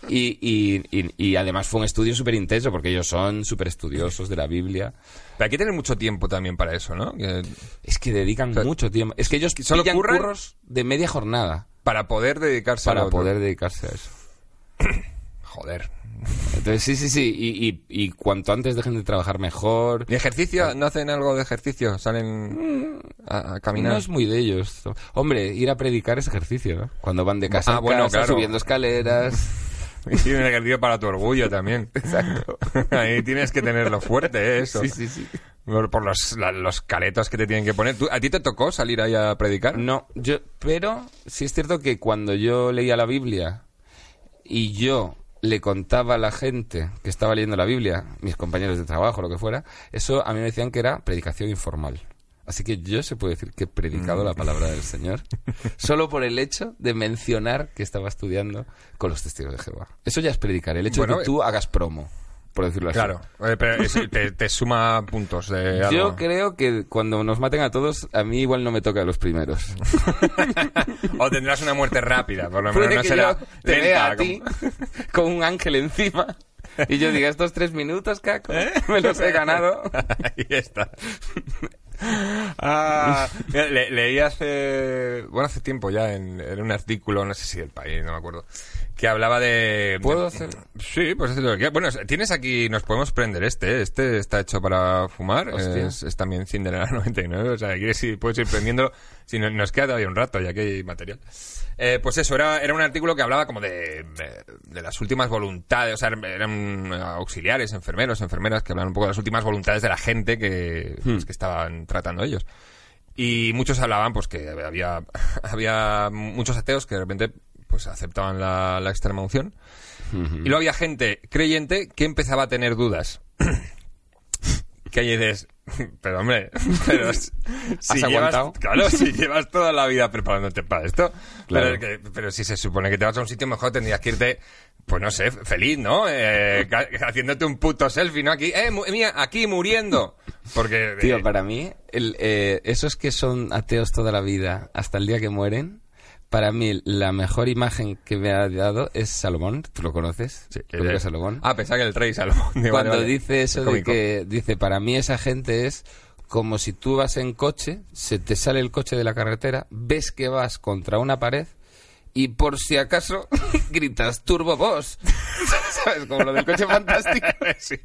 [SPEAKER 2] Y, y, y, y además fue un estudio súper intenso porque ellos son súper estudiosos de la Biblia.
[SPEAKER 1] Pero hay que tener mucho tiempo también para eso, ¿no? Que-
[SPEAKER 2] Es que dedican
[SPEAKER 1] sea,
[SPEAKER 2] mucho tiempo. Es que ellos
[SPEAKER 1] ¿solo curran?
[SPEAKER 2] curros de media jornada
[SPEAKER 1] para poder dedicarse a
[SPEAKER 2] para
[SPEAKER 1] otro.
[SPEAKER 2] poder dedicarse a eso.
[SPEAKER 1] Joder.
[SPEAKER 2] Entonces, sí, sí, sí. Y, y, y cuanto antes dejen de trabajar mejor.
[SPEAKER 1] ¿Y ejercicio? ¿No hacen algo de ejercicio? ¿Salen a, a caminar?
[SPEAKER 2] No es muy de ellos. Hombre, ir a predicar es ejercicio, ¿no? Cuando van de casa
[SPEAKER 1] Ah, bueno,
[SPEAKER 2] casa,
[SPEAKER 1] claro.
[SPEAKER 2] subiendo escaleras.
[SPEAKER 1] Y un ejercicio para tu orgullo también.
[SPEAKER 2] Exacto.
[SPEAKER 1] Ahí tienes que tenerlo fuerte, ¿eh? eso.
[SPEAKER 2] Sí, sí, sí.
[SPEAKER 1] Por, por los, la- los caretos que te tienen que poner. ¿Tú- ¿A ti te tocó salir ahí a predicar?
[SPEAKER 2] No, yo, pero sí es cierto que cuando yo leía la Biblia y yo le contaba a la gente que estaba leyendo la Biblia, mis compañeros de trabajo, lo que fuera, eso a mí me decían que era predicación informal. Así que yo se puede decir que he predicado
[SPEAKER 1] Mm.
[SPEAKER 2] la palabra del Señor solo por el hecho de mencionar que estaba estudiando con los testigos de Jehová. Eso ya es predicar, el hecho
[SPEAKER 1] Bueno,
[SPEAKER 2] de que tú hagas promo, por decirlo así.
[SPEAKER 1] Claro, eh, pero eso te, te suma puntos de algo.
[SPEAKER 2] Yo creo que cuando nos maten a todos, a mí igual no me toca los primeros.
[SPEAKER 1] O tendrás una muerte rápida, por lo menos no será
[SPEAKER 2] te vea a
[SPEAKER 1] como-
[SPEAKER 2] ti con un ángel encima y yo diga, estos tres minutos, caco,
[SPEAKER 1] ¿Eh?
[SPEAKER 2] me los he ganado.
[SPEAKER 1] Ahí está. Ah, le- leí hace, bueno, hace tiempo ya en, en un artículo, no sé si del país, no me acuerdo, que hablaba de...
[SPEAKER 2] ¿Puedo
[SPEAKER 1] de-
[SPEAKER 2] hacer?
[SPEAKER 1] Sí, pues lo que. Bueno, tienes aquí, nos podemos prender este, ¿eh? este está hecho para fumar,
[SPEAKER 2] Hostia.
[SPEAKER 1] es, es también Cinderella 99, o sea, quieres ir, puedes ir prendiéndolo, si no- nos queda todavía un rato, ya que hay material. Eh, pues eso, era, era un artículo que hablaba como de, de, de las últimas voluntades, o sea, eran auxiliares, enfermeros, enfermeras que hablaban un poco de las últimas voluntades de la gente que, pues, que estaban tratando ellos. Y muchos hablaban, pues, que había, había muchos ateos que de repente, pues, aceptaban la, la extrema unción. Y luego había gente creyente que empezaba a tener dudas. que ahí dices, pero hombre, pero si
[SPEAKER 2] ¿Has
[SPEAKER 1] llevas,
[SPEAKER 2] aguantado?
[SPEAKER 1] claro, si llevas toda la vida preparándote para esto,
[SPEAKER 2] Claro.
[SPEAKER 1] pero, que- pero si se supone que te vas a un sitio mejor tendrías que irte, pues no sé, feliz, ¿no? Eh, ca- haciéndote un puto selfie, ¿no? Aquí, eh, mu- mira, aquí muriendo. Porque,
[SPEAKER 2] Tío,
[SPEAKER 1] eh,
[SPEAKER 2] para mí, el, eh, esos que son ateos toda la vida hasta el día que mueren, para mí la mejor imagen que me ha dado es Salomón. ¿Tú lo conoces?
[SPEAKER 1] sí,
[SPEAKER 2] ¿Lo ubicas
[SPEAKER 1] eh,
[SPEAKER 2] Salomón?
[SPEAKER 1] Ah, pensaba que el rey Salomón.
[SPEAKER 2] Cuando
[SPEAKER 1] vale, vale.
[SPEAKER 2] dice eso
[SPEAKER 1] Es
[SPEAKER 2] de que, dice, para mí esa gente es como si tú vas en coche, se te sale el coche de la carretera, ves que vas contra una pared y por si acaso gritas Turbo Boss. ¿Sabes? Como lo del coche fantástico.
[SPEAKER 1] sí.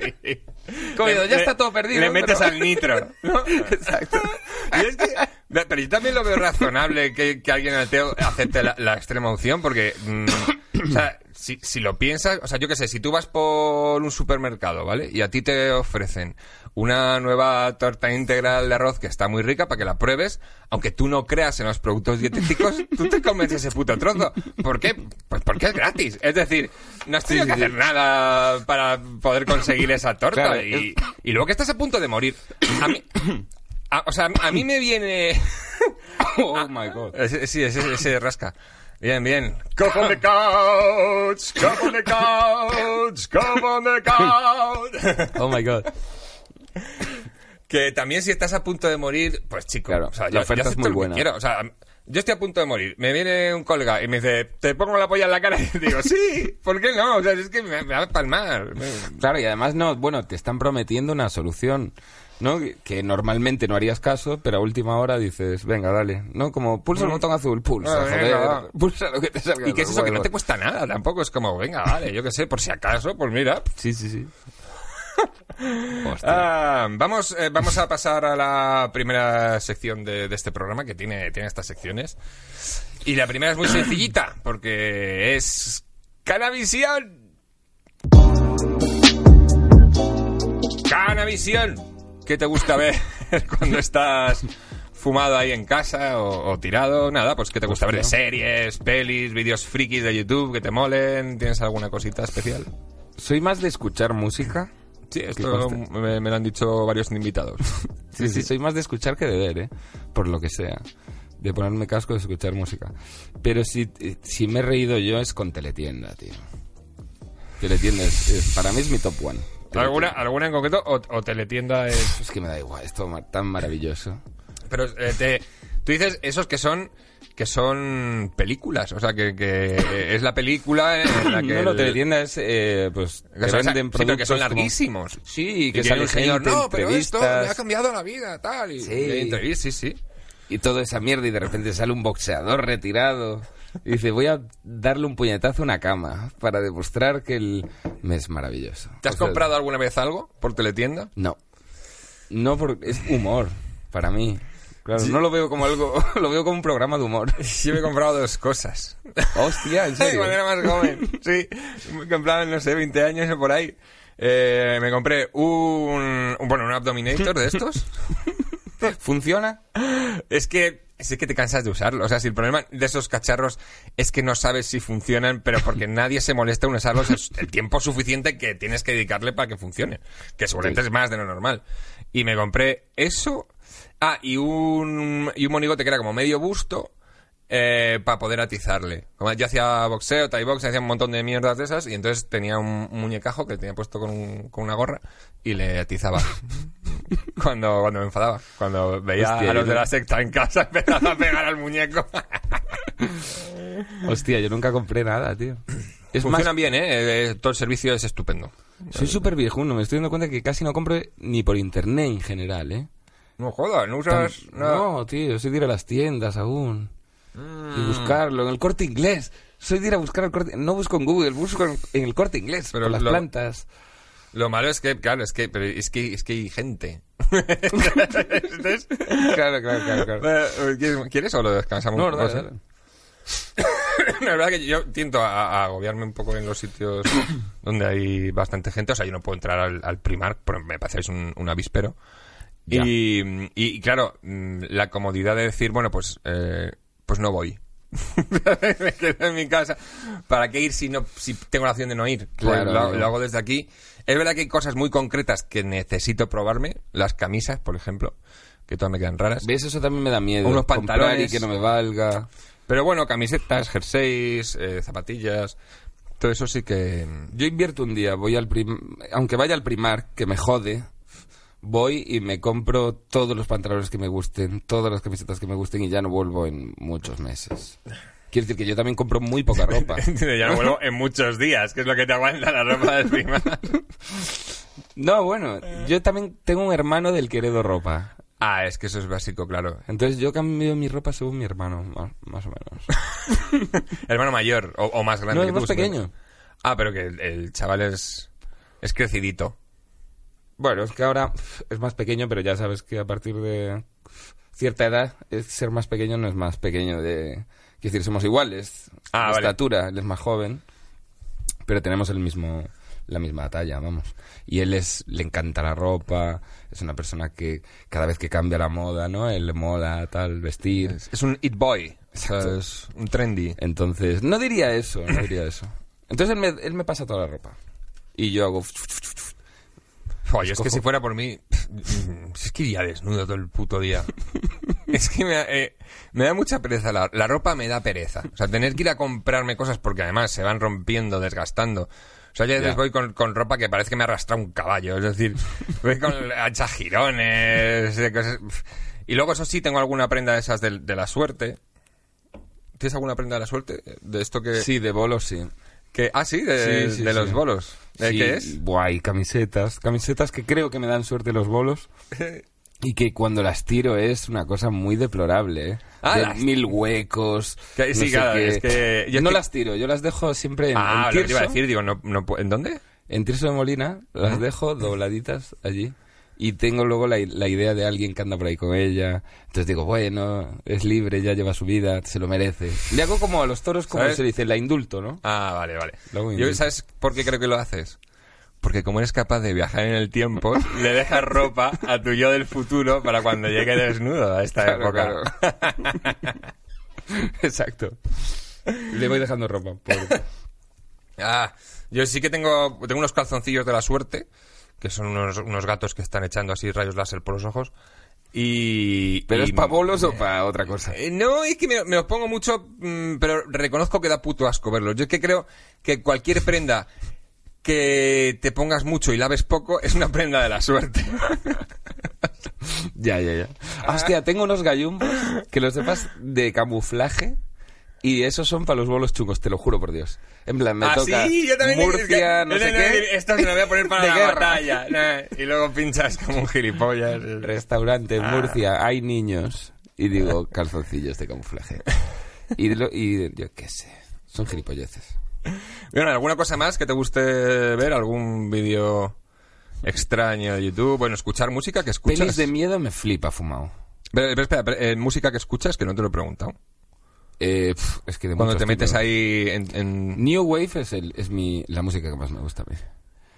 [SPEAKER 2] Como
[SPEAKER 1] Le-
[SPEAKER 2] ya está todo perdido.
[SPEAKER 1] Le metes
[SPEAKER 2] pero-
[SPEAKER 1] al nitro. ¿no?
[SPEAKER 2] Exacto.
[SPEAKER 1] Y es que, pero yo también lo veo razonable que, que alguien ateo acepte la, la extrema unción, porque, mm, o sea, si, si lo piensas, o sea, yo qué sé, si tú vas por un supermercado, ¿vale? Y a ti te ofrecen una nueva torta integral de arroz que está muy rica para que la pruebes, aunque tú no creas en los productos dietéticos, tú te comes ese puto trozo. ¿Por qué? Pues porque es gratis. Es decir, no has tenido
[SPEAKER 2] Sí,
[SPEAKER 1] que
[SPEAKER 2] sí,
[SPEAKER 1] hacer nada para poder conseguir esa torta.
[SPEAKER 2] Claro,
[SPEAKER 1] y, y luego que estás a punto de morir. A mí, a- o sea, a mí me viene...
[SPEAKER 2] Oh my god.
[SPEAKER 1] Sí, ese, ese rasca. Bien, bien. Cup on the couch, cup on the couch, cup on the couch.
[SPEAKER 2] Oh my god.
[SPEAKER 1] que también si estás a punto de morir, pues chico,
[SPEAKER 2] Claro,
[SPEAKER 1] o sea,
[SPEAKER 2] la
[SPEAKER 1] yo,
[SPEAKER 2] oferta
[SPEAKER 1] yo
[SPEAKER 2] es muy buena.
[SPEAKER 1] quiero. O sea, yo estoy a punto de morir. Me viene un colega y me dice, te pongo la polla en la cara y digo, sí, ¿por qué no? O sea, es que me, me va a palmar.
[SPEAKER 2] Claro, y además no, bueno, te están prometiendo una solución. ¿No? Que- normalmente no harías caso, pero a última hora dices, venga, dale. ¿No? Como pulsa el botón azul, pulsa,
[SPEAKER 1] Ah,
[SPEAKER 2] joder.
[SPEAKER 1] venga, va.
[SPEAKER 2] Pulsa lo que te salga.
[SPEAKER 1] Y que es eso, que no te cuesta nada tampoco. Es como, venga, vale, yo qué sé, por si acaso, pues mira.
[SPEAKER 2] Sí, sí, sí.
[SPEAKER 1] Ah, vamos, eh, vamos a pasar a la primera sección de, de este programa que tiene, tiene estas secciones. Y la primera es muy sencillita, porque es Canavisión. Canavisión. ¿Qué te gusta ver cuando estás fumado ahí en casa o, o tirado? Nada, pues ¿qué te gusta ver de series, pelis, vídeos frikis de YouTube que te molen? ¿Tienes alguna cosita especial?
[SPEAKER 2] Soy más de escuchar música.
[SPEAKER 1] Sí, esto me, me lo han dicho varios invitados.
[SPEAKER 2] Sí, sí, soy más de escuchar que de ver, ¿eh? Por lo que sea. De ponerme casco de escuchar música. Pero si, eh, si me he reído yo es con Teletienda, tío. Teletienda es, es- para mí es mi top one.
[SPEAKER 1] ¿Alguna, ¿Alguna en concreto o, o teletienda es...?
[SPEAKER 2] Es que me da igual, es todo ma- tan maravilloso.
[SPEAKER 1] Pero eh, te, tú dices esos que son que son películas, o sea, que, que eh, es la película en la que...
[SPEAKER 2] no, no,
[SPEAKER 1] el-
[SPEAKER 2] Teletienda es, eh, pues,
[SPEAKER 1] que son-
[SPEAKER 2] venden
[SPEAKER 1] sí, pero que son
[SPEAKER 2] como-
[SPEAKER 1] larguísimos.
[SPEAKER 2] Sí,
[SPEAKER 1] Y
[SPEAKER 2] que sale
[SPEAKER 1] el señor,
[SPEAKER 2] gente,
[SPEAKER 1] no, pero esto me ha
[SPEAKER 2] entrevistas,
[SPEAKER 1] cambiado la vida, tal. Y,
[SPEAKER 2] Sí.
[SPEAKER 1] y entrevistas, sí, sí.
[SPEAKER 2] y toda esa mierda y de repente sale un boxeador retirado y dice, voy a darle un puñetazo a una cama para demostrar que el... Me es maravilloso.
[SPEAKER 1] ¿Te has
[SPEAKER 2] O sea,
[SPEAKER 1] comprado alguna vez algo por teletienda?
[SPEAKER 2] No. No, porque es humor para mí. Claro, no lo veo como algo, lo veo como un programa de humor.
[SPEAKER 1] Yo me he comprado dos cosas.
[SPEAKER 2] Hostia, en serio.
[SPEAKER 1] Cuando era más joven, sí. Me compraba, no sé, 20 años o por ahí. Eh, me compré un, un- bueno, un Abdominator de estos.
[SPEAKER 2] ¿Funciona?
[SPEAKER 1] es que es que te cansas de usarlo. O sea, si el problema de esos cacharros es que no sabes si funcionan, pero porque nadie se molesta en usarlos el, el tiempo suficiente que tienes que dedicarle para que funcione. Que seguramente es más de lo normal. Y me compré eso. Ah, y un, y un monigote que era como medio busto. para poder atizarle. Como yo hacía boxeo, thai box, hacía un montón de mierdas de esas y entonces tenía un, muñecajo que tenía puesto con, un- con una gorra y le atizaba. cuando, cuando me enfadaba. Cuando veía
[SPEAKER 2] Hostia,
[SPEAKER 1] a los
[SPEAKER 2] yo
[SPEAKER 1] de
[SPEAKER 2] no-
[SPEAKER 1] la secta en casa empezaba a pegar al muñeco.
[SPEAKER 2] Hostia, yo nunca compré nada, tío. Es más,
[SPEAKER 1] Funcionan bien, ¿eh? Eh, Todo el servicio es estupendo.
[SPEAKER 2] soy súper viejuno. Me estoy dando cuenta que casi no compro ni por internet en general, ¿eh?
[SPEAKER 1] No jodas, no usas nada.
[SPEAKER 2] No, tío, soy de ir a las tiendas aún.
[SPEAKER 1] Mm.
[SPEAKER 2] Y buscarlo en el corte inglés. Soy de ir a buscar el corte... No busco en Google, busco en, en el corte inglés.
[SPEAKER 1] Pero
[SPEAKER 2] Pero las
[SPEAKER 1] lo-
[SPEAKER 2] plantas.
[SPEAKER 1] Lo malo es que, claro, es que, pero es que, es que hay gente. Entonces,
[SPEAKER 2] Claro, claro, claro. claro.
[SPEAKER 1] eh, ¿quieres- ¿Quieres o lo descansamos?
[SPEAKER 2] No, dale, dale.
[SPEAKER 1] La verdad que yo tiento a, a agobiarme un poco en los sitios donde hay bastante gente. O sea, yo no puedo entrar al, al Primark, porque me parecéis un, un avispero. Y, y, y, claro, mm, la comodidad de decir, bueno, pues, eh, pues no voy. me quedo en mi casa. ¿Para qué ir si no si tengo la opción de no ir? Pues
[SPEAKER 2] Claro,
[SPEAKER 1] lo hago desde aquí. Es verdad que hay cosas muy concretas que necesito probarme. Las camisas, por ejemplo, que todas me quedan raras.
[SPEAKER 2] ¿Ves? Eso también me da miedo.
[SPEAKER 1] Unos pantalones.
[SPEAKER 2] y que no me valga.
[SPEAKER 1] Pero bueno, camisetas, jerseys, eh, zapatillas, todo eso sí que...
[SPEAKER 2] Yo invierto un día, voy al prim... aunque vaya al primar, que me jode, voy y me compro todos los pantalones que me gusten, todas las camisetas que me gusten y ya no vuelvo en muchos meses. Quiero decir que yo también compro muy poca ropa.
[SPEAKER 1] ya no vuelvo en muchos días, que es lo que te aguanta la ropa de encima.
[SPEAKER 2] No, bueno, yo también tengo un hermano del que heredo ropa.
[SPEAKER 1] ah, es que eso es básico, claro.
[SPEAKER 2] Entonces yo cambio mi ropa según mi hermano, más, más o menos.
[SPEAKER 1] Hermano mayor o, o más grande
[SPEAKER 2] No,
[SPEAKER 1] que
[SPEAKER 2] es
[SPEAKER 1] tú,
[SPEAKER 2] más
[SPEAKER 1] supongo.
[SPEAKER 2] pequeño.
[SPEAKER 1] Ah, pero que el, el chaval es, es crecidito.
[SPEAKER 2] Bueno, es que ahora es más pequeño, pero ya sabes que a partir de cierta edad, ser más pequeño no es más pequeño de... Quiero decir, somos iguales.
[SPEAKER 1] Ah,
[SPEAKER 2] de
[SPEAKER 1] vale.
[SPEAKER 2] estatura, él es más joven, pero tenemos el mismo la misma talla, vamos. Y él es le encanta la ropa, es una persona que cada vez que cambia la moda, ¿no? Él le mola tal vestir.
[SPEAKER 1] Es, es un it boy.
[SPEAKER 2] Exacto.
[SPEAKER 1] es un trendy.
[SPEAKER 2] Entonces, no diría eso, no diría eso. Entonces él me, él me pasa toda la ropa. Y yo hago...
[SPEAKER 1] Oye, es que si fuera por mí, mm, es que iría desnudo todo el puto día. es que me, da- eh, me da mucha pereza. La, la ropa me da pereza. O sea, tener que ir a comprarme cosas porque además se van rompiendo, desgastando. O sea, yo a veces
[SPEAKER 2] Ya.
[SPEAKER 1] voy con, con ropa que parece que me arrastra un caballo. Es decir, voy con hachas eh, cosas. Y luego, eso sí, tengo alguna prenda de esas de, de la suerte. ¿Tienes alguna prenda de la suerte? De esto que...
[SPEAKER 2] Sí, de bolos sí.
[SPEAKER 1] que ah, sí, de,
[SPEAKER 2] Sí, sí,
[SPEAKER 1] de los bolos. ¿De
[SPEAKER 2] Sí,
[SPEAKER 1] qué es?
[SPEAKER 2] Buah, y camisetas. Camisetas que creo que me dan suerte los bolos. Y que cuando las tiro es una cosa muy deplorable, ¿eh?
[SPEAKER 1] Ah,
[SPEAKER 2] de
[SPEAKER 1] las-
[SPEAKER 2] mil huecos.
[SPEAKER 1] Que-
[SPEAKER 2] no
[SPEAKER 1] sí,
[SPEAKER 2] sé
[SPEAKER 1] claro, es que yo
[SPEAKER 2] no
[SPEAKER 1] que-
[SPEAKER 2] las tiro, yo las dejo siempre en,
[SPEAKER 1] ah,
[SPEAKER 2] en
[SPEAKER 1] lo que iba a decir, digo, no, no, ¿en dónde?
[SPEAKER 2] En Tirso de Molina las dejo dobladitas allí. Y tengo luego la, la idea de alguien que anda por ahí con ella. Entonces digo, bueno, es libre, ya lleva su vida, se lo merece. Le hago como a los toros, como
[SPEAKER 1] ¿Sabes?
[SPEAKER 2] se dice, la indulto, ¿no?
[SPEAKER 1] Ah, vale, vale. Yo. ¿Sabes por qué creo que lo haces? Porque como eres capaz de viajar en el tiempo, le dejas ropa a tu yo del futuro para cuando llegue desnudo a esta
[SPEAKER 2] Claro,
[SPEAKER 1] época.
[SPEAKER 2] Exacto. Le voy dejando ropa. pobre.
[SPEAKER 1] Ah, yo sí que tengo, tengo unos calzoncillos de la suerte, que son unos, unos gatos que están echando así rayos láser por los ojos. Y.
[SPEAKER 2] ¿Pero
[SPEAKER 1] y-
[SPEAKER 2] es para bolos o para otra cosa?
[SPEAKER 1] Eh, No, es que me, me los pongo mucho, mm, pero reconozco que da puto asco verlos. Yo es que creo que cualquier prenda que te pongas mucho y laves poco es una prenda de la suerte.
[SPEAKER 2] Ya, ya, ya. Hostia, tengo unos gallumbos que lo sepas de camuflaje y esos son para los bolos chungos, te lo juro por Dios. En plan, me
[SPEAKER 1] ah,
[SPEAKER 2] toca
[SPEAKER 1] sí, yo también.
[SPEAKER 2] Murcia, no sé
[SPEAKER 1] no,
[SPEAKER 2] qué.
[SPEAKER 1] Esto se lo voy a poner para la
[SPEAKER 2] guerra.
[SPEAKER 1] batalla. y luego pinchas como un gilipollas.
[SPEAKER 2] Restaurante en
[SPEAKER 1] Ah.
[SPEAKER 2] Murcia, hay niños. Y digo, calzoncillos de camuflaje. Y, lo- y yo qué sé, son gilipolleces.
[SPEAKER 1] Bueno, ¿alguna cosa más que te guste ver? ¿Algún vídeo extraño de YouTube? Bueno, escuchar música que escuchas.
[SPEAKER 2] Pelis de miedo me flipa fumado.
[SPEAKER 1] Pero, pero espera, pero, eh, música que escuchas que no te lo he preguntado.
[SPEAKER 2] Eh, es que de
[SPEAKER 1] Cuando te metes
[SPEAKER 2] tipos.
[SPEAKER 1] ahí en, en
[SPEAKER 2] New Wave es, el, es mi, la música que más me gusta a mí.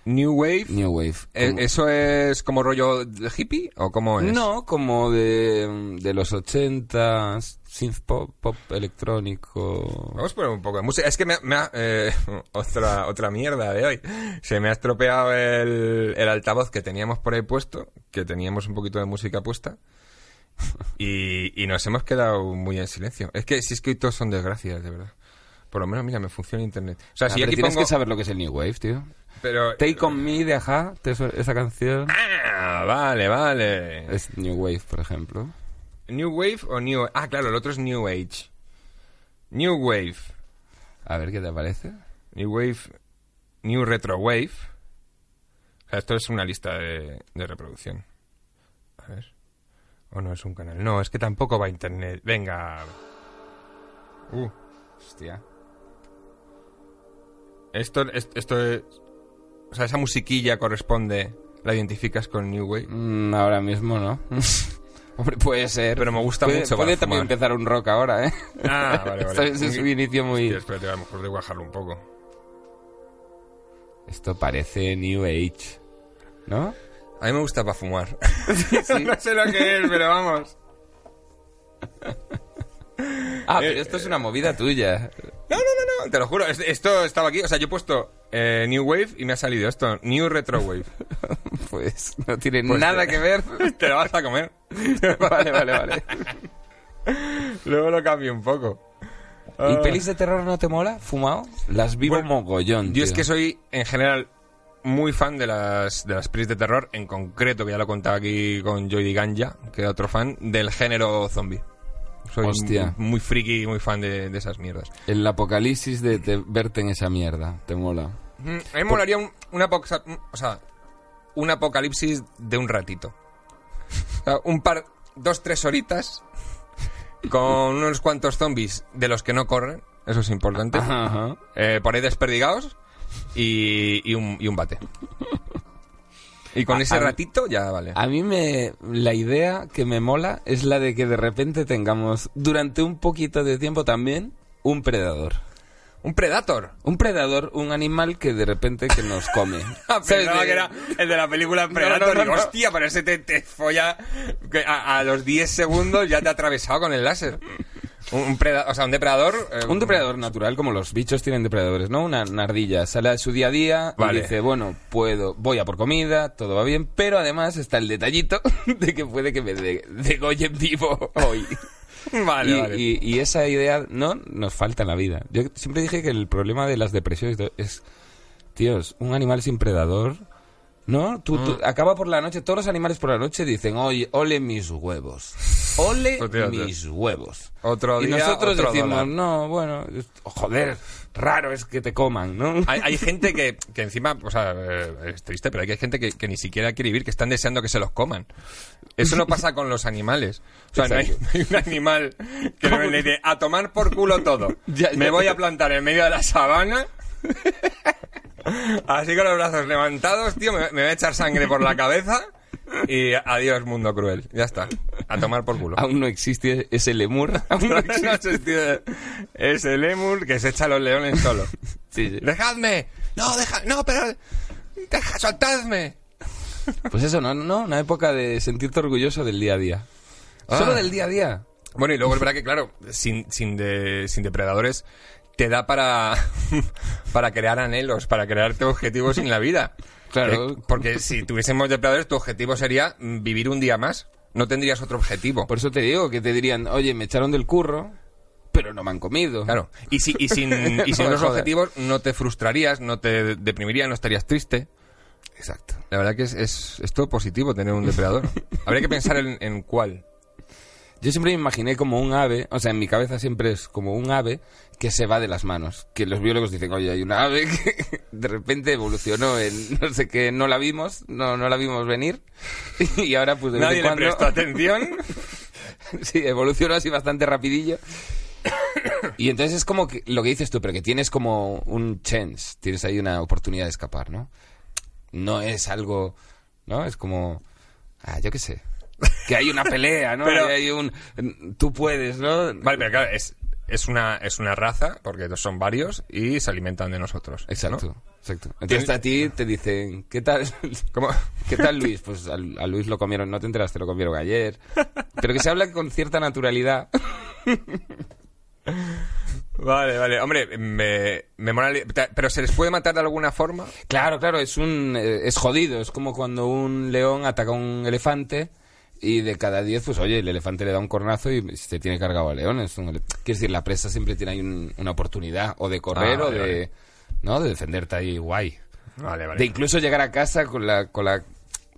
[SPEAKER 1] New Wave,
[SPEAKER 2] New Wave.
[SPEAKER 1] eh, ¿eso es como rollo de hippie o cómo es?
[SPEAKER 2] No, como de, de los 80, synth pop, pop electrónico.
[SPEAKER 1] Vamos a poner un poco de música. Es que me, ha- me ha, eh, otra, otra mierda de hoy. Se me ha estropeado el, el altavoz que teníamos por ahí puesto, que teníamos un poquito de música puesta. Y, y nos hemos quedado muy en silencio. Es que si es que hoy todos son desgracias, de verdad. Por lo menos, mira, me funciona internet. O sea,
[SPEAKER 2] Ah,
[SPEAKER 1] si
[SPEAKER 2] pero
[SPEAKER 1] aquí
[SPEAKER 2] tienes
[SPEAKER 1] pongo...
[SPEAKER 2] que saber lo que es el New Wave, tío.
[SPEAKER 1] Pero...
[SPEAKER 2] Take On Me de Aja, ¿te suena esa canción.
[SPEAKER 1] Ah, vale, vale.
[SPEAKER 2] Es New Wave, por ejemplo.
[SPEAKER 1] ¿New Wave o New... Ah, claro, el otro es New Age. New Wave.
[SPEAKER 2] A ver qué te parece.
[SPEAKER 1] New Wave, New Retro Wave. O sea, esto es una lista de, de reproducción. A ver. O no es un canal. No, es que tampoco va a internet. Venga. Uh,
[SPEAKER 2] Hostia.
[SPEAKER 1] Esto, es- esto es... O sea, esa musiquilla corresponde... La identificas con New Wave.
[SPEAKER 2] Mm, ahora mismo no. Hombre, puede ser.
[SPEAKER 1] Pero me gusta
[SPEAKER 2] puede,
[SPEAKER 1] mucho
[SPEAKER 2] Puede también
[SPEAKER 1] fumar.
[SPEAKER 2] empezar un rock ahora, ¿eh?
[SPEAKER 1] Ah, vale,
[SPEAKER 2] Esto
[SPEAKER 1] vale.
[SPEAKER 2] es es un inicio muy...
[SPEAKER 1] Hostia, espérate, a lo mejor debo bajarlo un poco.
[SPEAKER 2] Esto parece New Age. ¿No?
[SPEAKER 1] A mí me gusta para fumar. no sé lo que es, pero vamos.
[SPEAKER 2] Ah, pero esto es una movida tuya.
[SPEAKER 1] No, no, no, no, te lo juro. es- Esto estaba aquí. O sea, yo he puesto eh, New Wave y me ha salido esto, New Retro Wave.
[SPEAKER 2] Pues no tiene
[SPEAKER 1] Pues
[SPEAKER 2] nada
[SPEAKER 1] te-
[SPEAKER 2] que ver.
[SPEAKER 1] Te lo vas a comer.
[SPEAKER 2] vale, vale, vale.
[SPEAKER 1] Luego lo cambio un poco.
[SPEAKER 2] ¿Y
[SPEAKER 1] Ah.
[SPEAKER 2] pelis de terror no te mola? ¿Fumado? Las vivo
[SPEAKER 1] Bueno,
[SPEAKER 2] mogollón,
[SPEAKER 1] Yo
[SPEAKER 2] tío.
[SPEAKER 1] es que soy, en general, muy fan de las, de las pelis de terror. En concreto, que ya lo contaba aquí con Joy Ganja, que era otro fan, del género zombie. Soy
[SPEAKER 2] Hostia.
[SPEAKER 1] muy friki y muy fan de, de esas mierdas.
[SPEAKER 2] El apocalipsis de, te- verte en esa mierda. Te mola.
[SPEAKER 1] Mm, A mí me molaría un, un apoxa- un- o sea, un apocalipsis de un ratito. O sea, un par, dos, tres horitas con unos cuantos zombies de los que no corren, eso es importante,
[SPEAKER 2] Ajá, ajá.
[SPEAKER 1] eh, por ahí desperdigados y, y un, y un bate. Y con
[SPEAKER 2] A-
[SPEAKER 1] ese ratito ya vale.
[SPEAKER 2] A mí me la idea que me mola es la de que de repente tengamos durante un poquito de tiempo también un predador.
[SPEAKER 1] Un Predator.
[SPEAKER 2] Un predador, un animal que de repente que nos come. ¿Sabes?
[SPEAKER 1] Pensaba
[SPEAKER 2] De-
[SPEAKER 1] que era el de la película
[SPEAKER 2] no,
[SPEAKER 1] Predator.
[SPEAKER 2] no, no.
[SPEAKER 1] hostia, pero ese te, te folla que a, a los 10 segundos ya te ha atravesado con el láser. Un, preda- o sea, un depredador. eh,
[SPEAKER 2] Un depredador natural, como los bichos tienen depredadores, ¿no? Una, una ardilla sale a su día a día
[SPEAKER 1] Vale.
[SPEAKER 2] y dice, bueno, puedo, voy a por comida, todo va bien, pero además está el detallito de que puede que me de- degollen vivo hoy.
[SPEAKER 1] Vale,
[SPEAKER 2] y,
[SPEAKER 1] vale.
[SPEAKER 2] y- y esa idea no nos falta en la vida. Yo siempre dije que el problema de las depresiones es, tíos, un animal sin predador ¿No? Tú, tú-
[SPEAKER 1] Mm.
[SPEAKER 2] acaba por la noche, todos los animales por la noche dicen, oye, ole mis huevos. Ole
[SPEAKER 1] Hostia,
[SPEAKER 2] mis huevos.
[SPEAKER 1] Otro
[SPEAKER 2] y
[SPEAKER 1] día,
[SPEAKER 2] nosotros
[SPEAKER 1] otro
[SPEAKER 2] decimos,
[SPEAKER 1] dólar.
[SPEAKER 2] no, bueno, joder, raro es que te coman, ¿no?
[SPEAKER 1] Hay, hay gente que, que encima, o sea, eh, es triste, pero hay gente que, que ni siquiera quiere vivir, que están deseando que se los coman. Eso no pasa con los animales. O sea, no hay,
[SPEAKER 2] Exacto.
[SPEAKER 1] no hay un animal que no le dice a tomar por culo todo.
[SPEAKER 2] Ya, ya.
[SPEAKER 1] Me voy a plantar en medio de la sabana. Así con los brazos levantados, tío, me, me voy a echar sangre por la cabeza. Y adiós, mundo cruel. Ya está. A tomar por culo.
[SPEAKER 2] Aún no existe ese lemur. Aún no existe.
[SPEAKER 1] ese lemur que se echa a los leones solo.
[SPEAKER 2] Sí, sí.
[SPEAKER 1] ¡Dejadme! ¡No, deja! ¡No, pero! ¡Deja, soltadme!
[SPEAKER 2] Pues eso, ¿no? ¿no? Una época de sentirte orgulloso del día a día.
[SPEAKER 1] Ah.
[SPEAKER 2] Solo del día a día.
[SPEAKER 1] Bueno, y luego es verdad que, claro, sin, sin, de- sin depredadores te da para, para crear anhelos, para crearte objetivos en la vida.
[SPEAKER 2] Claro.
[SPEAKER 1] Eh, porque si tuviésemos depredadores, tu objetivo sería vivir un día más. No tendrías otro objetivo.
[SPEAKER 2] Por eso te digo que te dirían, oye, me echaron del curro, pero no me han comido.
[SPEAKER 1] Claro. Y, si, y sin, y sin
[SPEAKER 2] No jodas.
[SPEAKER 1] objetivos no te frustrarías, no te deprimirías, no estarías triste.
[SPEAKER 2] Exacto.
[SPEAKER 1] La verdad que es, es, es todo positivo tener un depredador. Habría que pensar en, en cuál.
[SPEAKER 2] Yo siempre me imaginé como un ave, o sea, en mi cabeza siempre es como un ave que se va de las manos. Que los biólogos dicen, oye, hay una ave que de repente evolucionó en no sé qué, no la vimos, no, no la vimos venir. Y ahora, pues de vez
[SPEAKER 1] Nadie
[SPEAKER 2] en
[SPEAKER 1] le
[SPEAKER 2] cuando.
[SPEAKER 1] prestó atención.
[SPEAKER 2] sí, evolucionó así bastante rapidillo. Y entonces es como que, lo que dices tú, pero que tienes como un chance, tienes ahí una oportunidad de escapar, ¿no? No es algo, ¿no? Es como, ah, yo qué sé. Que hay una pelea, ¿no?
[SPEAKER 1] Pero-
[SPEAKER 2] Que hay un, tú puedes, ¿no?
[SPEAKER 1] Vale, pero claro, es, es, una, es una raza, porque son varios, y se alimentan de nosotros.
[SPEAKER 2] Exacto,
[SPEAKER 1] ¿no?
[SPEAKER 2] exacto. Entonces a ti te dicen, ¿qué tal?
[SPEAKER 1] ¿Cómo?
[SPEAKER 2] ¿Qué tal Luis? Pues al- a, Luis lo comieron, no te enteraste, lo comieron ayer. Pero que se habla con cierta naturalidad.
[SPEAKER 1] Vale, vale. Hombre, me, me mola ¿Pero se les puede matar de alguna forma?
[SPEAKER 2] Claro, claro, es un eh, es jodido, es como cuando un león ataca a un elefante y de cada 10, pues oye, el elefante le da un cornazo y se tiene cargado al león. Es un Quiero decir, la presa siempre tiene ahí un- una oportunidad o de correr
[SPEAKER 1] Ah,
[SPEAKER 2] o de
[SPEAKER 1] vale.
[SPEAKER 2] no, de defenderte ahí guay.
[SPEAKER 1] Vale, vale.
[SPEAKER 2] De incluso llegar a casa con la con la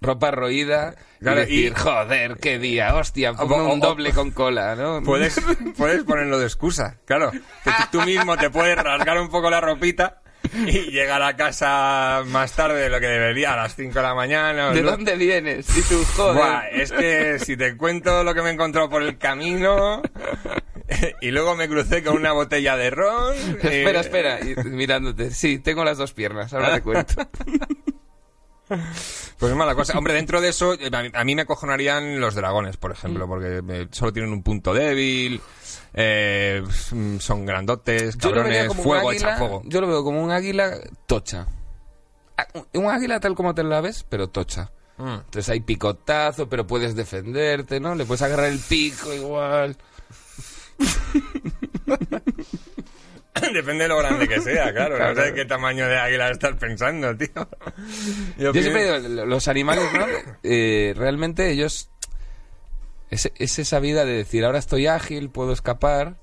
[SPEAKER 2] ropa roída
[SPEAKER 1] Claro,
[SPEAKER 2] y decir,
[SPEAKER 1] y-
[SPEAKER 2] joder, qué día, hostia,
[SPEAKER 1] o-
[SPEAKER 2] un
[SPEAKER 1] o-
[SPEAKER 2] doble con cola, ¿no?
[SPEAKER 1] Puedes, puedes ponerlo de excusa, claro. Que tú mismo te puedes rasgar un poco la ropita y llegar a casa más tarde de lo que debería, a las 5 de la mañana.
[SPEAKER 2] ¿De dónde vienes? Y tú, joder.
[SPEAKER 1] Buah, es que si te cuento lo que me he encontrado por el camino y luego me crucé con una botella de ron. eh,
[SPEAKER 2] Espera, espera, y mirándote. Sí, tengo las dos piernas, ahora te cuento.
[SPEAKER 1] Pues es mala cosa. Hombre, dentro de eso, eh, a mí, a mí me acojonarían los dragones, por
[SPEAKER 2] Mm.
[SPEAKER 1] ejemplo, porque eh, solo tienen un punto débil, eh, mm, son grandotes,
[SPEAKER 2] Yo lo vería
[SPEAKER 1] cabrones, fuego,
[SPEAKER 2] águila-
[SPEAKER 1] echa fuego.
[SPEAKER 2] Yo lo veo como un águila tocha. Ah, Un águila tal como te la ves, pero tocha.
[SPEAKER 1] Mm.
[SPEAKER 2] Entonces hay picotazo, pero puedes defenderte, ¿no? Le puedes agarrar el pico igual.
[SPEAKER 1] Depende de lo grande que sea, claro.
[SPEAKER 2] Claro.
[SPEAKER 1] No sé qué tamaño de águila estás pensando, tío. Yo,
[SPEAKER 2] Yo
[SPEAKER 1] pienso-
[SPEAKER 2] siempre digo, lo- los animales, ¿no? Eh, realmente ellos... Es, es esa vida de decir, ahora estoy ágil, puedo escapar,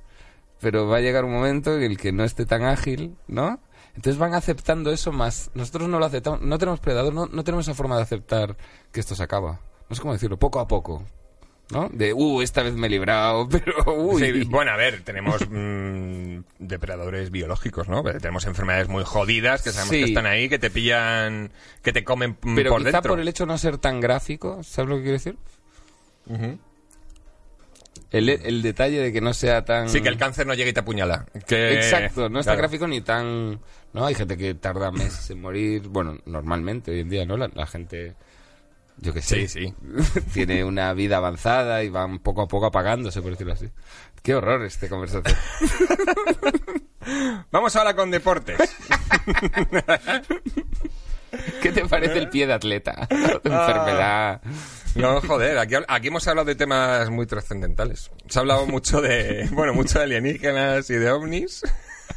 [SPEAKER 2] pero va a llegar un momento en el que no esté tan ágil, ¿no? Entonces van aceptando eso más. Nosotros no lo aceptamos, no tenemos predador, no, no tenemos esa forma de aceptar que esto se acaba. No sé cómo decirlo, poco a poco. ¿No? De, uh, esta vez me he librado, pero, uy.
[SPEAKER 1] Sí, bueno, a ver, tenemos mm, depredadores biológicos, ¿no? Tenemos enfermedades muy jodidas que sabemos
[SPEAKER 2] Sí.
[SPEAKER 1] que están ahí, que te pillan, que te comen mm,
[SPEAKER 2] pero
[SPEAKER 1] por
[SPEAKER 2] quizá
[SPEAKER 1] dentro.
[SPEAKER 2] por el hecho de no ser tan gráfico, ¿sabes lo que quiero decir? El, el detalle de que no sea tan...
[SPEAKER 1] Sí, que el cáncer no llega y te apuñala. Que...
[SPEAKER 2] Exacto, no es tan
[SPEAKER 1] Claro.
[SPEAKER 2] gráfico ni tan... ¿no? Hay gente que tarda meses en morir, bueno, normalmente hoy en día, ¿no? La, la gente, yo que sé,
[SPEAKER 1] Sí, sí.
[SPEAKER 2] tiene una vida avanzada y van poco a poco apagándose, por decirlo así. Qué horror este conversación.
[SPEAKER 1] Vamos ahora con deportes.
[SPEAKER 2] ¿Qué te parece el pie de atleta?
[SPEAKER 1] Ah.
[SPEAKER 2] Enfermedad.
[SPEAKER 1] No, joder, aquí, aquí hemos hablado de temas muy trascendentales. Se ha hablado mucho de, bueno, mucho de alienígenas y de ovnis.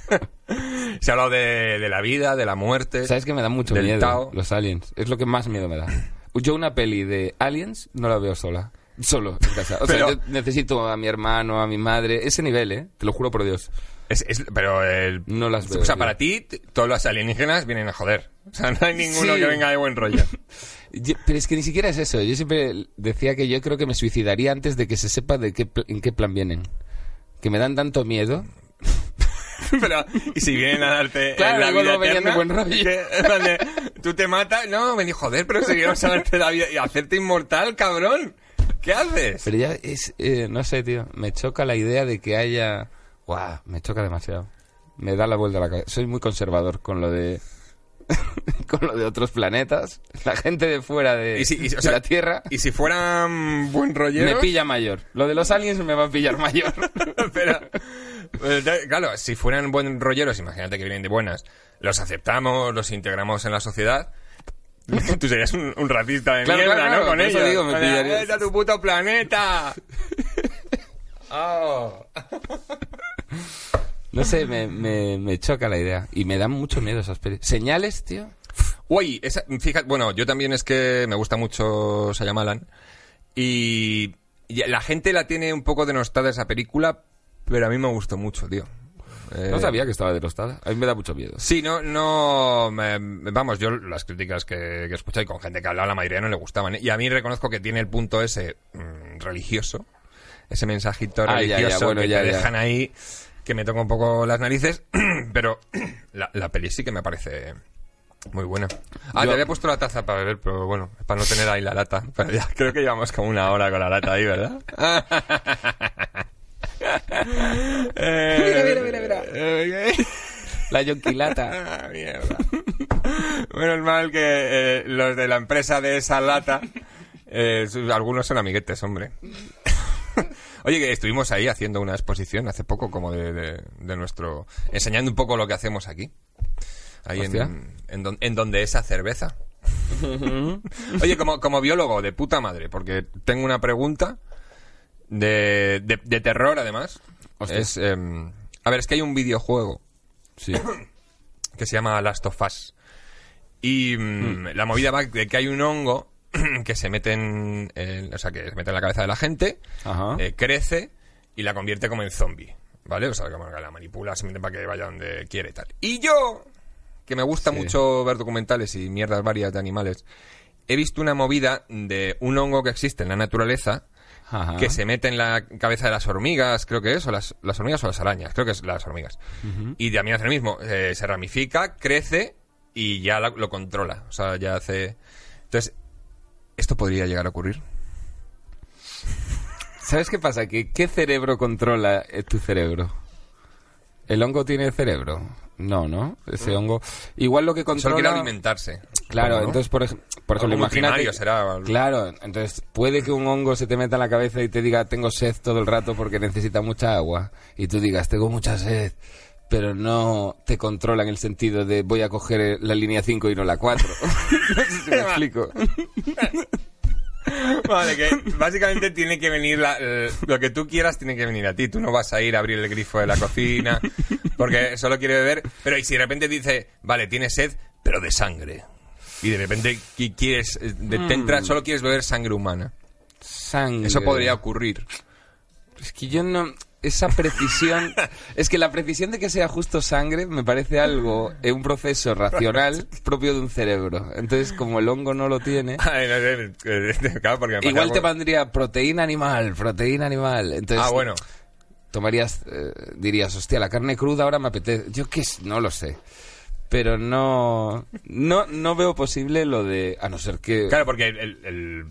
[SPEAKER 1] Se ha hablado de, de la vida, de la muerte.
[SPEAKER 2] ¿Sabes que me da mucho miedo?
[SPEAKER 1] Tao.
[SPEAKER 2] Los aliens. Es lo que más miedo me da. Yo una peli de aliens no la veo sola. Solo en casa. O
[SPEAKER 1] Pero-
[SPEAKER 2] sea, yo necesito a mi hermano, a mi madre. Ese nivel, ¿eh? Te lo juro por Dios.
[SPEAKER 1] Es- es- pero el...
[SPEAKER 2] No las veo,
[SPEAKER 1] O sea,
[SPEAKER 2] tío.
[SPEAKER 1] para ti, todos los alienígenas vienen a joder. O sea, no hay ninguno
[SPEAKER 2] Sí.
[SPEAKER 1] que venga de buen rollo.
[SPEAKER 2] Yo- pero es que ni siquiera es eso. Yo siempre decía que yo creo que me suicidaría antes de que se sepa de qué, en qué plan vienen. Que me dan tanto miedo.
[SPEAKER 1] Pero, y si vienen a darte
[SPEAKER 2] Claro,
[SPEAKER 1] la vida
[SPEAKER 2] no venían de
[SPEAKER 1] eterna,
[SPEAKER 2] buen rollo.
[SPEAKER 1] que- tú te matas, no, vení, joder, pero seguimos a darte la vida y hacerte inmortal, cabrón. ¿Qué haces?
[SPEAKER 2] Pero ya es... eh, no sé, tío. Me choca la idea de que haya... Guau, me choca demasiado. Me da la vuelta a la cabeza. Soy muy conservador con lo de... con lo de otros planetas. La gente de fuera de,
[SPEAKER 1] Y si- y si- o sea,
[SPEAKER 2] la Tierra
[SPEAKER 1] Y si fueran buen rolleros...
[SPEAKER 2] me pilla mayor. Lo de los aliens me va a pillar mayor.
[SPEAKER 1] pero, pero, claro, si fueran buen rolleros, imagínate que vienen de buenas, los aceptamos, los integramos en la sociedad. Tú serías un, un racista de
[SPEAKER 2] Claro,
[SPEAKER 1] mierda,
[SPEAKER 2] claro,
[SPEAKER 1] ¿no?
[SPEAKER 2] claro,
[SPEAKER 1] Con ellos.
[SPEAKER 2] digo, me
[SPEAKER 1] "Vete a tu puto planeta! Oh.
[SPEAKER 2] No sé, me, me, me choca la idea. Y me dan mucho miedo esas películas. ¿Señales, tío?
[SPEAKER 1] Uy, esa, fíjate, bueno, yo también es que me gusta mucho Sayamalan y, y la gente la tiene un poco denostada esa película, pero a mí me gustó mucho, tío. Eh,
[SPEAKER 2] No sabía que estaba derostada. A mí me da mucho miedo.
[SPEAKER 1] Sí, no, no, me- vamos, yo las críticas que, que he escuchado y con gente que hablaba, la mayoría no le gustaban. ¿eh? Y a mí reconozco que tiene el punto ese mm, religioso, ese mensajito
[SPEAKER 2] Ah, ya, ya,
[SPEAKER 1] religioso
[SPEAKER 2] bueno,
[SPEAKER 1] que
[SPEAKER 2] ya,
[SPEAKER 1] te
[SPEAKER 2] ya.
[SPEAKER 1] dejan ahí, que me toca un poco las narices, pero la, la peli sí que me parece muy buena. Ah,
[SPEAKER 2] Yo-
[SPEAKER 1] te había puesto la taza para beber, pero bueno, para no tener ahí la lata. Pero ya creo que llevamos como una hora con la lata ahí, ¿verdad? mira,
[SPEAKER 2] mira, mira, mira. La yonquilata.
[SPEAKER 1] Ah, mierda. Menos mal que eh, los de la empresa de esa lata, eh, sus- algunos son amiguetes, hombre. Oye, que estuvimos ahí haciendo una exposición hace poco, como de, de- de nuestro... enseñando un poco lo que hacemos aquí. Ahí en, en, don- en donde esa cerveza. Oye, como, como biólogo, de puta madre, porque tengo una pregunta de, de, de terror, además.
[SPEAKER 2] Hostia.
[SPEAKER 1] Es, em, a ver, es que hay un videojuego
[SPEAKER 2] Sí.
[SPEAKER 1] que se llama Last of Us. Y mm, la movida va de que hay un hongo que se mete en, o sea, que se mete en la cabeza de la gente,
[SPEAKER 2] Ajá.
[SPEAKER 1] eh, crece y la convierte como en zombie, ¿vale? O sea, como que la manipula, se mete para que vaya donde quiere y tal. Y yo, que me gusta
[SPEAKER 2] Sí.
[SPEAKER 1] mucho ver documentales y mierdas varias de animales, he visto una movida de un hongo que existe en la naturaleza
[SPEAKER 2] Ajá.
[SPEAKER 1] que se mete en la cabeza de las hormigas, creo que es, o las, las hormigas o las arañas, creo que es las hormigas. Y también hace lo mismo, eh, se ramifica, crece y ya la- lo controla. O sea, ya hace... Entonces, ¿esto podría llegar a ocurrir?
[SPEAKER 2] ¿Sabes qué pasa? Que ¿Qué cerebro controla eh, tu cerebro? ¿El hongo tiene cerebro? No, ¿no? Ese hongo... Igual lo que
[SPEAKER 1] Solo
[SPEAKER 2] controla...
[SPEAKER 1] quiere alimentarse.
[SPEAKER 2] Claro,
[SPEAKER 1] ¿no?
[SPEAKER 2] entonces, por, ej- por ejemplo, imagínate...
[SPEAKER 1] será.
[SPEAKER 2] Claro, entonces puede que un hongo se te meta en la cabeza y te diga tengo sed todo el rato porque necesita mucha agua. Y tú digas tengo mucha sed, pero no te controla en el sentido de voy a coger eh, la línea 5 y no la 4. no sé si me explico.
[SPEAKER 1] Vale, que básicamente tiene que venir la- eh, lo que tú quieras tiene que venir a ti. Tú no vas a ir a abrir el grifo de la cocina porque solo quiere beber. Pero y si de repente dice, vale, tiene sed, pero de sangre. Y de repente qui- quieres, eh, de- te entra- solo quieres beber sangre humana.
[SPEAKER 2] Sangre.
[SPEAKER 1] Eso podría ocurrir.
[SPEAKER 2] Es que yo no... Esa precisión... es que la precisión de que sea justo sangre me parece algo, eh, un proceso racional propio de un cerebro. Entonces, como el hongo no lo tiene...
[SPEAKER 1] Ay, no sé, eh, claro, porque me parece
[SPEAKER 2] Igual te pondría proteína animal, proteína animal. Entonces,
[SPEAKER 1] Ah, bueno.
[SPEAKER 2] tomarías, eh, dirías, hostia, la carne cruda ahora me apetece. Yo qué no lo sé. Pero no, no, no veo posible lo de, a no ser que...
[SPEAKER 1] Claro, porque el-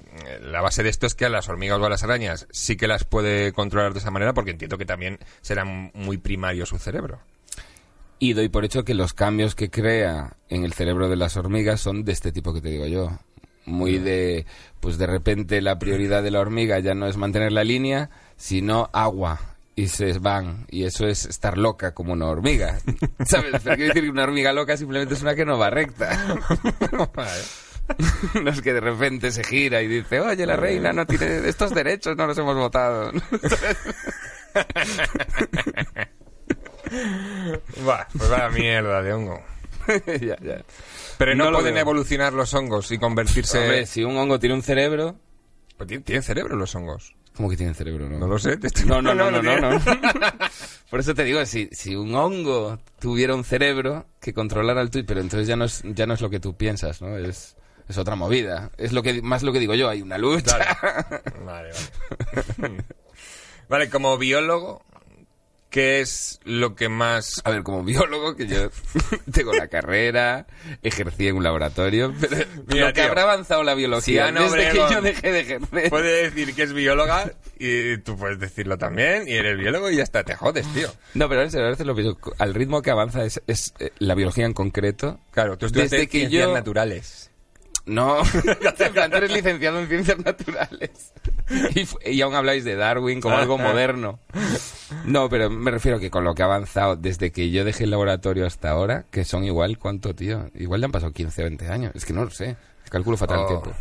[SPEAKER 1] la base de esto es que a las hormigas o a las arañas sí que las puede controlar de esa manera porque entiendo que también será muy primario su cerebro.
[SPEAKER 2] Y doy por hecho que los cambios que crea en el cerebro de las hormigas son de este tipo que te digo yo. Muy de, pues de repente la prioridad de la hormiga ya no es mantener la línea, sino agua. Y se van. Y eso es estar loca como una hormiga. ¿Sabes? Pero quiero decir que una hormiga loca simplemente es una que no va recta. no es que de repente se gira y dice, oye, la reina no tiene estos derechos, no los hemos votado.
[SPEAKER 1] Buah, pues vaya mierda de hongo.
[SPEAKER 2] ya, ya.
[SPEAKER 1] Pero no, pueden evolucionar los hongos y convertirse...
[SPEAKER 2] Hombre, si un hongo tiene un cerebro,
[SPEAKER 1] Pues tienen cerebro los hongos.
[SPEAKER 2] ¿Cómo que tienen cerebro? No,
[SPEAKER 1] No lo sé. te estoy-
[SPEAKER 2] no, no, no, no, no. Por eso te digo, si, si un hongo tuviera un cerebro que controlara el tuyo, pero entonces ya no es, ya no es lo que tú piensas, ¿no? Es, es otra movida. Es lo que, más lo que digo yo, hay una lucha.
[SPEAKER 1] Vale, vale. vale, como biólogo, ¿qué es lo que más...
[SPEAKER 2] A ver, como biólogo, que yo tengo la carrera, ejercí en un laboratorio, pero
[SPEAKER 1] Mira,
[SPEAKER 2] lo que
[SPEAKER 1] tío,
[SPEAKER 2] habrá avanzado la biología desde
[SPEAKER 1] Obregón
[SPEAKER 2] que yo dejé de ejercer.
[SPEAKER 1] Puede decir que es bióloga y tú puedes decirlo también y eres biólogo y ya está, te jodes, tío.
[SPEAKER 2] No, pero a veces lo pienso, al ritmo que avanza es, es, eh, la biología en concreto.
[SPEAKER 1] Claro, tú estudiaste
[SPEAKER 2] Desde que
[SPEAKER 1] ciencias
[SPEAKER 2] yo-
[SPEAKER 1] naturales.
[SPEAKER 2] No, en plan, tú eres licenciado en ciencias naturales. Y, y aún habláis de Darwin como algo moderno. No, pero me refiero que con lo que ha avanzado desde que yo dejé el laboratorio hasta ahora, que son igual, ¿cuánto, tío? Igual le han pasado 15 o 20 años. Es que no lo sé. Calculo fatal el
[SPEAKER 1] Oh.
[SPEAKER 2] tiempo.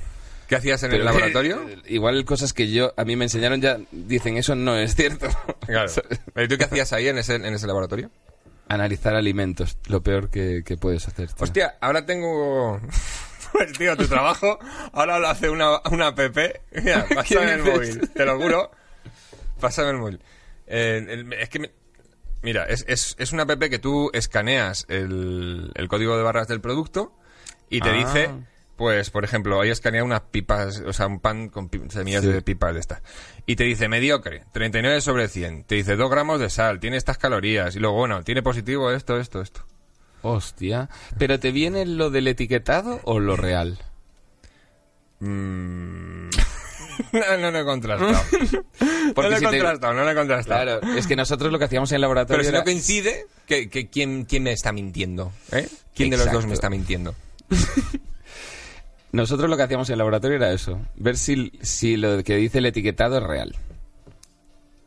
[SPEAKER 1] ¿Qué hacías en
[SPEAKER 2] Pero
[SPEAKER 1] el laboratorio?
[SPEAKER 2] eh, igual cosas que yo, a mí me enseñaron ya, dicen, eso no es cierto.
[SPEAKER 1] Claro. ¿Y tú qué hacías ahí en ese, en ese laboratorio?
[SPEAKER 2] Analizar alimentos, lo peor que, que puedes hacer. tío.
[SPEAKER 1] Hostia, ahora tengo... Pues tío, tu trabajo ahora lo hace una, una app. Mira, pásame el móvil, te lo juro. Pásame el móvil. Eh, el- es que... me- Mira, es, es, es una app que tú escaneas el, el código de barras del producto y te
[SPEAKER 2] Ah.
[SPEAKER 1] dice... Pues, por ejemplo, hoy escanea unas pipas, o sea, un pan con semillas
[SPEAKER 2] Sí.
[SPEAKER 1] de pipas de estas. Y te dice mediocre, 39 sobre 100. Te dice 2 gramos de sal, tiene estas calorías. Y luego, bueno, tiene positivo esto, esto, esto.
[SPEAKER 2] Hostia. ¿Pero te viene lo del etiquetado o lo real?
[SPEAKER 1] Mm. no, no lo he contrastado.
[SPEAKER 2] Porque
[SPEAKER 1] no lo he
[SPEAKER 2] si te-
[SPEAKER 1] contrastado, no lo he contrastado.
[SPEAKER 2] Claro, es que nosotros lo que hacíamos en el laboratorio
[SPEAKER 1] Pero si no coincide, que, que ¿quién, ¿quién me está mintiendo? ¿Eh? ¿Quién de los dos me está mintiendo?
[SPEAKER 2] Nosotros lo que hacíamos en el laboratorio era eso, ver si, si lo que dice el etiquetado es real.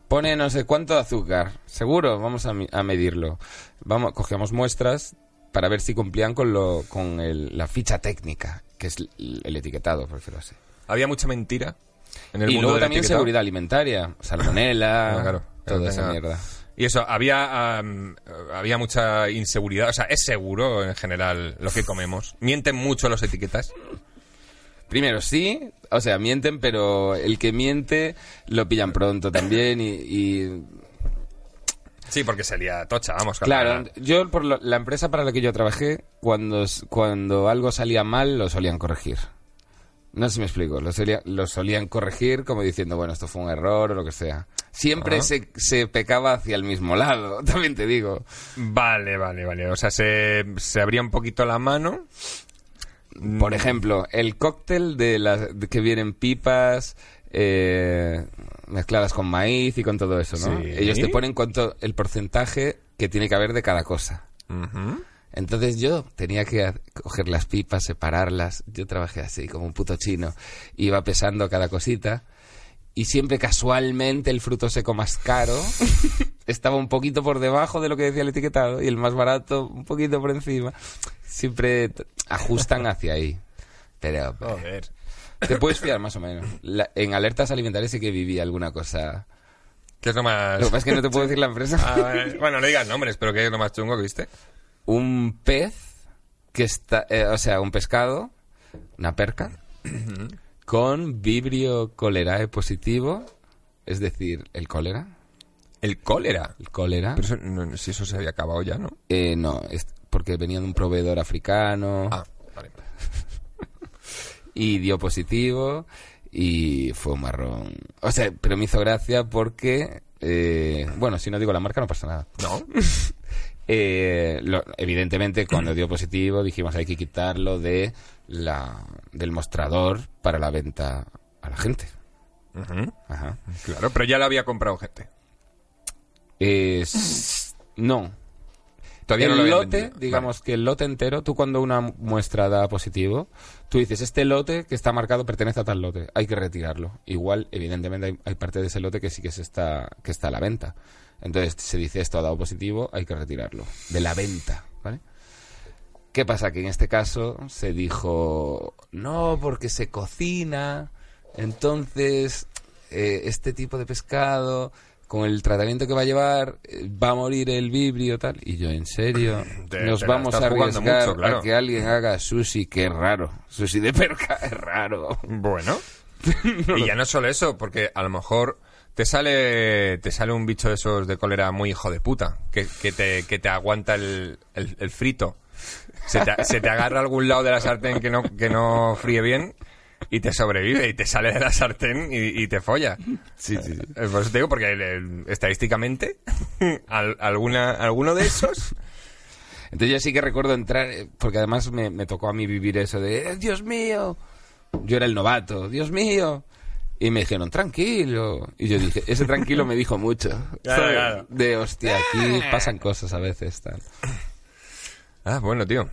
[SPEAKER 2] Pone no sé cuánto de azúcar, seguro, vamos a medirlo. Vamos, cogíamos muestras para ver si cumplían con, lo, con el- la ficha técnica, que es el, el etiquetado, por decirlo así.
[SPEAKER 1] Había mucha mentira en el
[SPEAKER 2] Y
[SPEAKER 1] mundo
[SPEAKER 2] luego también
[SPEAKER 1] etiquetado.
[SPEAKER 2] seguridad alimentaria, salmonela,
[SPEAKER 1] claro.
[SPEAKER 2] toda esa mierda.
[SPEAKER 1] Y eso, había, había mucha inseguridad. O sea, es seguro en general lo que comemos. Mienten mucho los etiquetas.
[SPEAKER 2] Primero, sí, o sea, mienten, pero el que miente lo pillan pronto también y- y
[SPEAKER 1] Sí, porque sería tocha, vamos.
[SPEAKER 2] Claro, yo por lo- la empresa para la que yo trabajé, cuando, cuando algo salía mal, lo solían corregir. No sé si me explico, lo, solía- lo solían corregir como diciendo, bueno, esto fue un error o lo que sea. Siempre se, se pecaba hacia el mismo lado, también te digo.
[SPEAKER 1] Vale, vale, vale. O sea, se, se abría un poquito la mano.
[SPEAKER 2] Por ejemplo, el cóctel de las de que vienen pipas eh, mezcladas con maíz y con todo eso, ¿no?
[SPEAKER 1] Sí.
[SPEAKER 2] Ellos te ponen cuánto el porcentaje que tiene que haber de cada cosa. Entonces yo tenía que coger las pipas, separarlas. Yo trabajé así, como un puto chino. Iba pesando cada cosita. Y siempre casualmente el fruto seco más caro estaba un poquito por debajo de lo que decía el etiquetado y el más barato un poquito por encima. Siempre ajustan hacia ahí. Pero,
[SPEAKER 1] Joder.
[SPEAKER 2] Te puedes fiar más o menos. La- en alertas alimentarias sí que viví alguna cosa.
[SPEAKER 1] ¿Qué es lo más...?
[SPEAKER 2] Lo que pasa es que no te puedo decir la empresa.
[SPEAKER 1] Ah, bueno, no digas nombres, pero ¿qué es lo más chungo que viste?
[SPEAKER 2] un pez que está, eh, o sea, un pescado, una perca, con vibrio cholerae positivo, es decir, el cólera,
[SPEAKER 1] El cólera.
[SPEAKER 2] el cólera,
[SPEAKER 1] Pero eso, no, si eso se había acabado ya, ¿no?
[SPEAKER 2] eh, no, es porque venía de un proveedor africano
[SPEAKER 1] Ah, vale.
[SPEAKER 2] Y dio positivo y fue un marrón. O sea, pero me hizo gracia porque, eh, bueno, si no digo la marca no pasa nada.
[SPEAKER 1] ¿No?
[SPEAKER 2] Eh, lo- evidentemente, cuando dio positivo, dijimos hay que quitarlo de la, del mostrador para la venta a la gente. Ajá.
[SPEAKER 1] Claro, pero ya lo había comprado gente.
[SPEAKER 2] Eh, no.
[SPEAKER 1] Todavía
[SPEAKER 2] el
[SPEAKER 1] no lo
[SPEAKER 2] lote,
[SPEAKER 1] vendido.
[SPEAKER 2] digamos que el lote entero, tú cuando una muestra da positivo, tú dices, este lote que está marcado pertenece a tal lote, hay que retirarlo. Igual, evidentemente, hay, hay parte de ese lote que sí que, se está, que está a la venta. Entonces se dice, esto ha dado positivo, hay que retirarlo. De la venta, ¿vale? ¿Qué pasa? Que en este caso se dijo, no, porque se cocina, entonces eh, este tipo de pescado, con el tratamiento que va a llevar, eh, va a morir el vibrio, tal. Y yo, en serio,
[SPEAKER 1] Te-
[SPEAKER 2] nos
[SPEAKER 1] te
[SPEAKER 2] vamos a arriesgar
[SPEAKER 1] mucho, claro.
[SPEAKER 2] a que alguien haga sushi, que es raro. Sushi de perca es raro.
[SPEAKER 1] Bueno, Y ya no solo eso, porque a lo mejor te sale te sale un bicho de esos de cólera muy hijo de puta, que, que, te, que te aguanta el, el- el frito. Se te, se te agarra a algún lado de la sartén que no, que no fríe bien y te sobrevive y te sale de la sartén y, y te folla.
[SPEAKER 2] Sí, sí, sí.
[SPEAKER 1] Eh, Por eso te digo, porque el- estadísticamente, al- alguna, alguno de esos...
[SPEAKER 2] Entonces yo sí que recuerdo entrar, eh, porque además me, me tocó a mí vivir eso de, "Eh, Dios mío, yo era el novato, Dios mío. Y me dijeron, tranquilo. Y yo dije, ese tranquilo me dijo mucho.
[SPEAKER 1] Claro, claro.
[SPEAKER 2] De, hostia, aquí pasan cosas a veces. Tal.
[SPEAKER 1] Ah, bueno, tío.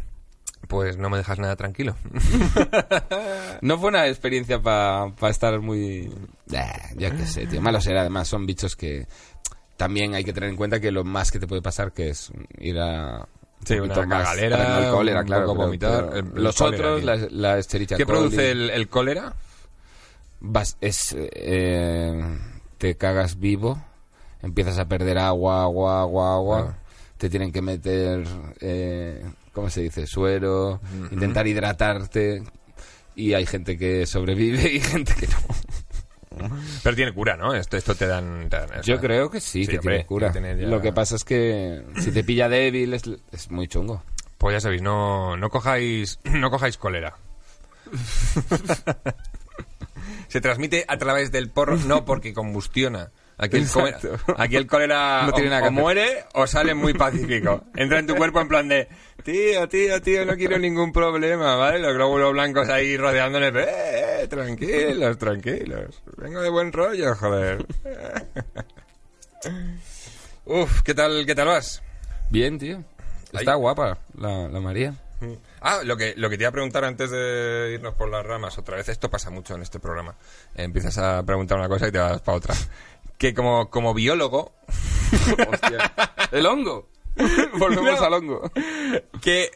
[SPEAKER 1] Pues no me dejas nada tranquilo.
[SPEAKER 2] No fue una experiencia para estar muy... Ah, yo qué sé, tío. Malo será, además, son bichos que... También hay que tener en cuenta que lo más que te puede pasar que es ir a...
[SPEAKER 1] Sí,
[SPEAKER 2] un
[SPEAKER 1] una
[SPEAKER 2] no el cólera,
[SPEAKER 1] un
[SPEAKER 2] claro.
[SPEAKER 1] poco
[SPEAKER 2] pero-
[SPEAKER 1] vomitar,
[SPEAKER 2] pero
[SPEAKER 1] el- el
[SPEAKER 2] los
[SPEAKER 1] cólera,
[SPEAKER 2] otros,
[SPEAKER 1] tío.
[SPEAKER 2] la, la Escherichia
[SPEAKER 1] ¿Qué produce el, el cólera?
[SPEAKER 2] vas- es, eh, te cagas vivo, empiezas a perder agua, agua, agua, agua.
[SPEAKER 1] Ah.
[SPEAKER 2] Te tienen que meter, eh, ¿cómo se dice? Suero, intentar hidratarte. Y hay gente que sobrevive y gente que no.
[SPEAKER 1] Pero tiene cura, ¿no? Esto, esto te dan... te dan eso.
[SPEAKER 2] Yo creo que sí,
[SPEAKER 1] Sí,
[SPEAKER 2] que
[SPEAKER 1] hombre,
[SPEAKER 2] tiene cura.
[SPEAKER 1] ya-
[SPEAKER 2] Lo que pasa es que si te pilla débil es, es muy chungo.
[SPEAKER 1] Pues ya sabéis, no, no cojáis no cojáis cólera. Se transmite a través del porro, no porque combustiona. Aquí el, cólera, aquí el cólera
[SPEAKER 2] No tiene
[SPEAKER 1] o,
[SPEAKER 2] nada que
[SPEAKER 1] o
[SPEAKER 2] hacer.
[SPEAKER 1] muere o sale muy pacífico. Entra en tu cuerpo en plan de, tío, tío, tío, no quiero ningún problema, ¿vale? Los glóbulos blancos ahí rodeándole, eh, eh, tranquilos, tranquilos. Vengo de buen rollo, joder. Uf, ¿qué tal, qué tal vas?
[SPEAKER 2] Bien, tío. Está
[SPEAKER 1] Ahí.
[SPEAKER 2] guapa la, la María.
[SPEAKER 1] Ah, lo que, lo que te iba a preguntar antes de irnos por las ramas otra vez, esto pasa mucho en este programa. Empiezas a preguntar una cosa y te vas para otra. Que como, como biólogo,
[SPEAKER 2] Hostia. ¡El hongo! Volvemos
[SPEAKER 1] No.
[SPEAKER 2] al hongo.
[SPEAKER 1] que,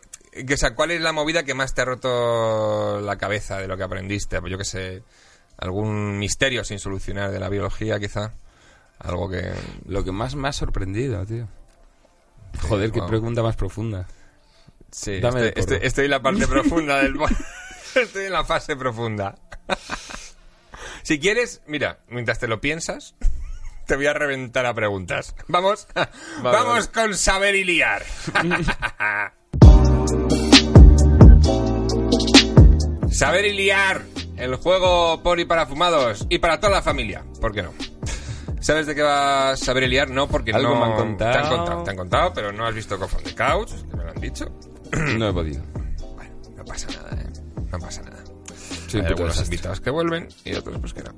[SPEAKER 1] que, o sea, ¿cuál es la movida que más te ha roto la cabeza de lo que aprendiste? Pues yo que sé, algún misterio sin solucionar de la biología, quizá. Algo que...
[SPEAKER 2] Lo que más me ha sorprendido, tío. Joder, qué
[SPEAKER 1] wow.
[SPEAKER 2] pregunta más profunda.
[SPEAKER 1] Sí,
[SPEAKER 2] Dame
[SPEAKER 1] estoy, estoy- estoy en la parte profunda del... estoy en la fase profunda. si quieres, mira, mientras te lo piensas, te voy a reventar a preguntas. Vamos, vamos con saber y liar. saber y liar, el juego por y para fumados y para toda la familia, ¿por qué no? ¿Sabes de qué va a saber y liar? No, porque
[SPEAKER 2] Algo
[SPEAKER 1] no...
[SPEAKER 2] me han contado.
[SPEAKER 1] Te han contado, te han contado, pero no has visto on the Couch, que me lo han dicho.
[SPEAKER 2] No he podido.
[SPEAKER 1] Bueno, no pasa nada, ¿eh? No pasa nada.
[SPEAKER 2] Un
[SPEAKER 1] Hay algunos invitados que vuelven y otros pues que no.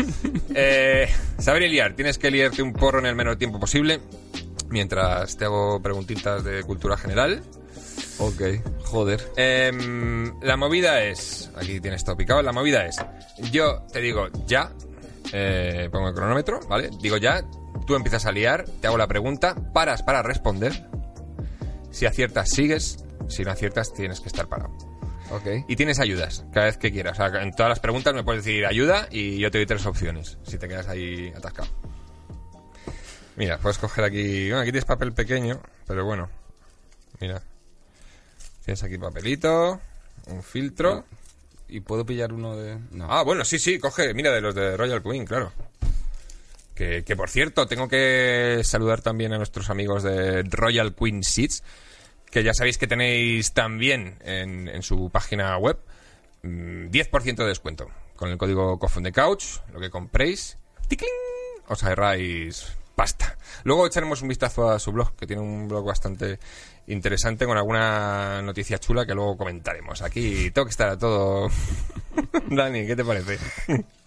[SPEAKER 1] eh, saber y liar. Tienes que liarte un porro en el menor tiempo posible. Mientras te hago preguntitas de cultura general.
[SPEAKER 2] Ok, joder.
[SPEAKER 1] Em, la movida es... Aquí tienes todo picado. La movida es... Yo te digo ya. eh, pongo el cronómetro, ¿vale? Digo ya. Tú empiezas a liar. Te hago la pregunta. Paras para responder. Si aciertas, sigues. Si no aciertas, tienes que estar parado. Y tienes ayudas cada vez que quieras. O sea, en todas las preguntas me puedes decir ayuda y yo te doy tres opciones. Si te quedas ahí atascado. Mira, puedes coger aquí. Bueno, aquí tienes papel pequeño, pero bueno. Mira. Tienes aquí papelito, un filtro.
[SPEAKER 2] ¿Y puedo pillar uno de...? No.
[SPEAKER 1] Ah, bueno, sí, sí, coge. Mira, de los de Royal Queen, claro. Que, que por cierto, tengo que saludar también a nuestros amigos de Royal Queen Seats, que ya sabéis que tenéis también en, en su página web mm, 10% de descuento. Con el código Cough on the Couch, lo que compréis, ¡ticling! os ahorráis pasta. Luego echaremos un vistazo a su blog, que tiene un blog bastante interesante con alguna noticia chula que luego comentaremos. Aquí tengo que estar a todo. Dani, ¿qué te parece?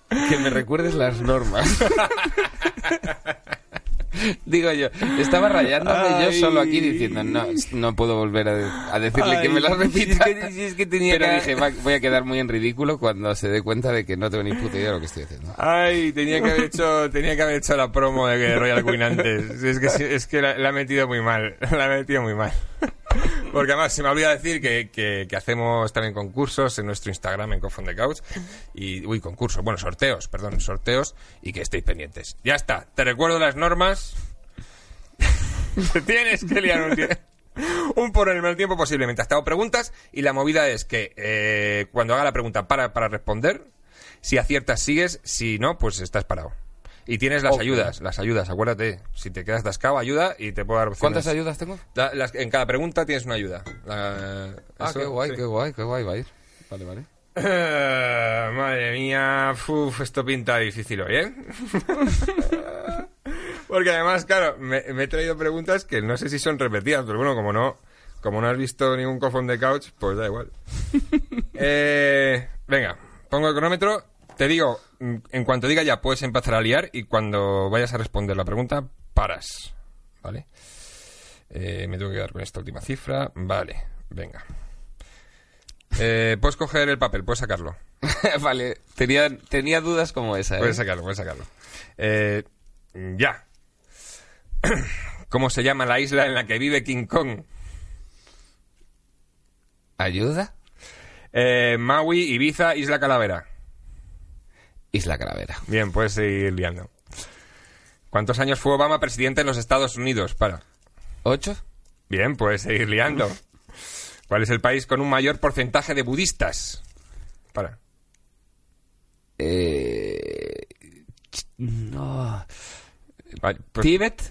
[SPEAKER 2] Que me recuerdes las normas. Digo yo, estaba rayándome yo solo aquí diciendo, no, no puedo volver a, a decirle que me las repita. Pero dije, "Va- voy a quedar muy en ridículo cuando se dé cuenta de que no tengo ni puta idea de lo que estoy haciendo.
[SPEAKER 1] Ay, tenía que haber hecho, tenía que haber hecho la promo de que Royal Queen antes. Es que, es que la, la he metido muy mal. La he metido muy mal. Porque además se me olvida decir que, que- hacemos también concursos en nuestro Instagram en Couch. Y, uy, concursos, bueno, sorteos, perdón, sorteos. Y que estéis pendientes. Ya está, te recuerdo las normas. Tienes que liar un, un por el menor tiempo posible mientras te hago preguntas. Y la movida es que eh, cuando haga la pregunta para, para responder, Si aciertas, sigues. Si no, pues estás parado. Y tienes las ayudas, las ayudas, acuérdate. Si te quedas tascado, ayuda y te puedo dar opciones.
[SPEAKER 2] ¿Cuántas ayudas tengo?
[SPEAKER 1] La- las- en cada pregunta tienes una ayuda. La-
[SPEAKER 2] Ah,
[SPEAKER 1] eso,
[SPEAKER 2] qué guay,
[SPEAKER 1] sí.
[SPEAKER 2] qué guay, qué guay va a ir. Vale, vale.
[SPEAKER 1] Eh, madre mía, uf, esto pinta difícil hoy, ¿eh? Porque además, claro, me, me he traído preguntas que no sé si son repetidas, pero bueno, como no, como no has visto ningún cofón de couch, pues da igual. Eh, venga, pongo el cronómetro, te digo, mm, en cuanto diga ya puedes empezar a liar y cuando vayas a responder la pregunta, paras, ¿vale? Eh, me tengo que quedar con esta última cifra, vale, venga. Eh, puedes coger el papel, puedes sacarlo.
[SPEAKER 2] vale, tenía, tenía dudas como esa, ¿eh?
[SPEAKER 1] Puedes sacarlo, puedes sacarlo. Eh, ya. ¿Cómo se llama la isla en la que vive King Kong?
[SPEAKER 2] ¿Ayuda?
[SPEAKER 1] Maui, Ibiza, Isla Calavera.
[SPEAKER 2] Isla Calavera.
[SPEAKER 1] Bien, puedes seguir liando. ¿Cuántos años fue Obama presidente en los Estados Unidos? Para.
[SPEAKER 2] ¿Ocho?
[SPEAKER 1] Bien, puedes seguir liando. ¿Cuál es el país con un mayor porcentaje de budistas? Para.
[SPEAKER 2] Eh... No...
[SPEAKER 1] Pues-
[SPEAKER 2] ¿Tíbet?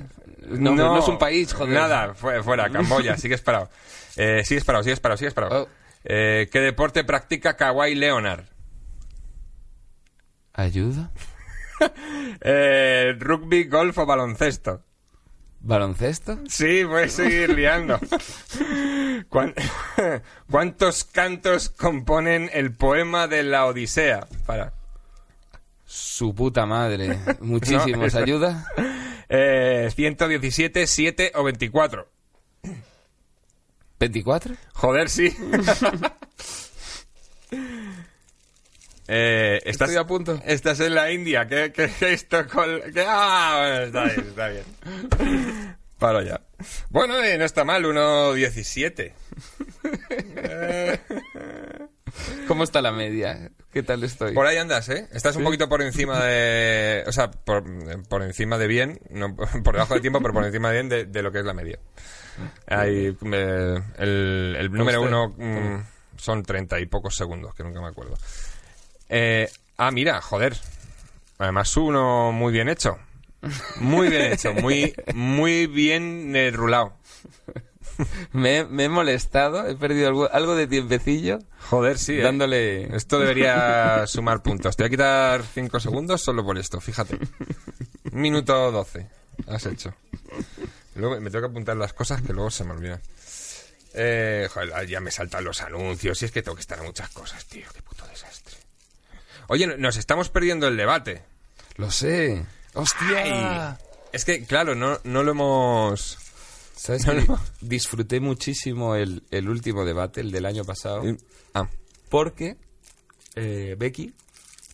[SPEAKER 2] No, no, es un país, joder.
[SPEAKER 1] Nada, fu- fuera, Camboya, sigues parado. Eh, sigues parado, sigues parado, sigues parado.
[SPEAKER 2] Oh.
[SPEAKER 1] Eh, ¿Qué deporte practica Kawhi Leonard?
[SPEAKER 2] ¿Ayuda?
[SPEAKER 1] Eh, ¿Rugby, golf o baloncesto?
[SPEAKER 2] ¿Baloncesto?
[SPEAKER 1] Sí, puedes seguir liando. ¿Cuán- ¿Cuántos cantos componen el poema de la Odisea? Para.
[SPEAKER 2] Su puta madre. Muchísimos.
[SPEAKER 1] No,
[SPEAKER 2] ¿Ayuda?
[SPEAKER 1] Eh, 117, 7 o 24.
[SPEAKER 2] ¿24?
[SPEAKER 1] Joder, sí. Eh, estás,
[SPEAKER 2] Estoy a punto.
[SPEAKER 1] Estás en la India. ¿Qué, qué gesto con...? qué- Ah, bueno, está bien, está bien. Paro ya. Bueno, eh, no está mal, 1.17.
[SPEAKER 2] ¿Cómo está la media? ¿Qué tal estoy?
[SPEAKER 1] Por ahí andas, ¿eh? Estás un poquito por encima de... O sea, por, por encima de bien, no por debajo de tiempo, pero por encima de bien de, de lo que es la media. Ahí, eh, el, el número
[SPEAKER 2] usted?
[SPEAKER 1] uno mm, son treinta y pocos segundos, que nunca me acuerdo. Eh, ah, mira, joder. Además, uno muy bien hecho. Muy bien hecho, muy, muy bien eh, rulado.
[SPEAKER 2] Me, he- me he molestado, he perdido algo, algo de tiempecillo
[SPEAKER 1] Joder, sí. ¿eh?
[SPEAKER 2] dándole...
[SPEAKER 1] Esto debería sumar puntos. Te voy a quitar 5 segundos solo por esto, fíjate. Minuto 12 has hecho. Luego me tengo que apuntar las cosas que luego se me olvidan. Eh, joder, ya me saltan los anuncios. Y es que tengo que estar en muchas cosas, tío. Qué puto desastre. Oye, no- nos estamos perdiendo el debate.
[SPEAKER 2] Lo sé. ¡Hostia!
[SPEAKER 1] Ay, es que, claro, no, no lo hemos...
[SPEAKER 2] ¿Sabes
[SPEAKER 1] No,
[SPEAKER 2] que
[SPEAKER 1] no.
[SPEAKER 2] Disfruté muchísimo el, el último debate, el del año pasado,
[SPEAKER 1] Ah,
[SPEAKER 2] porque eh, Becky,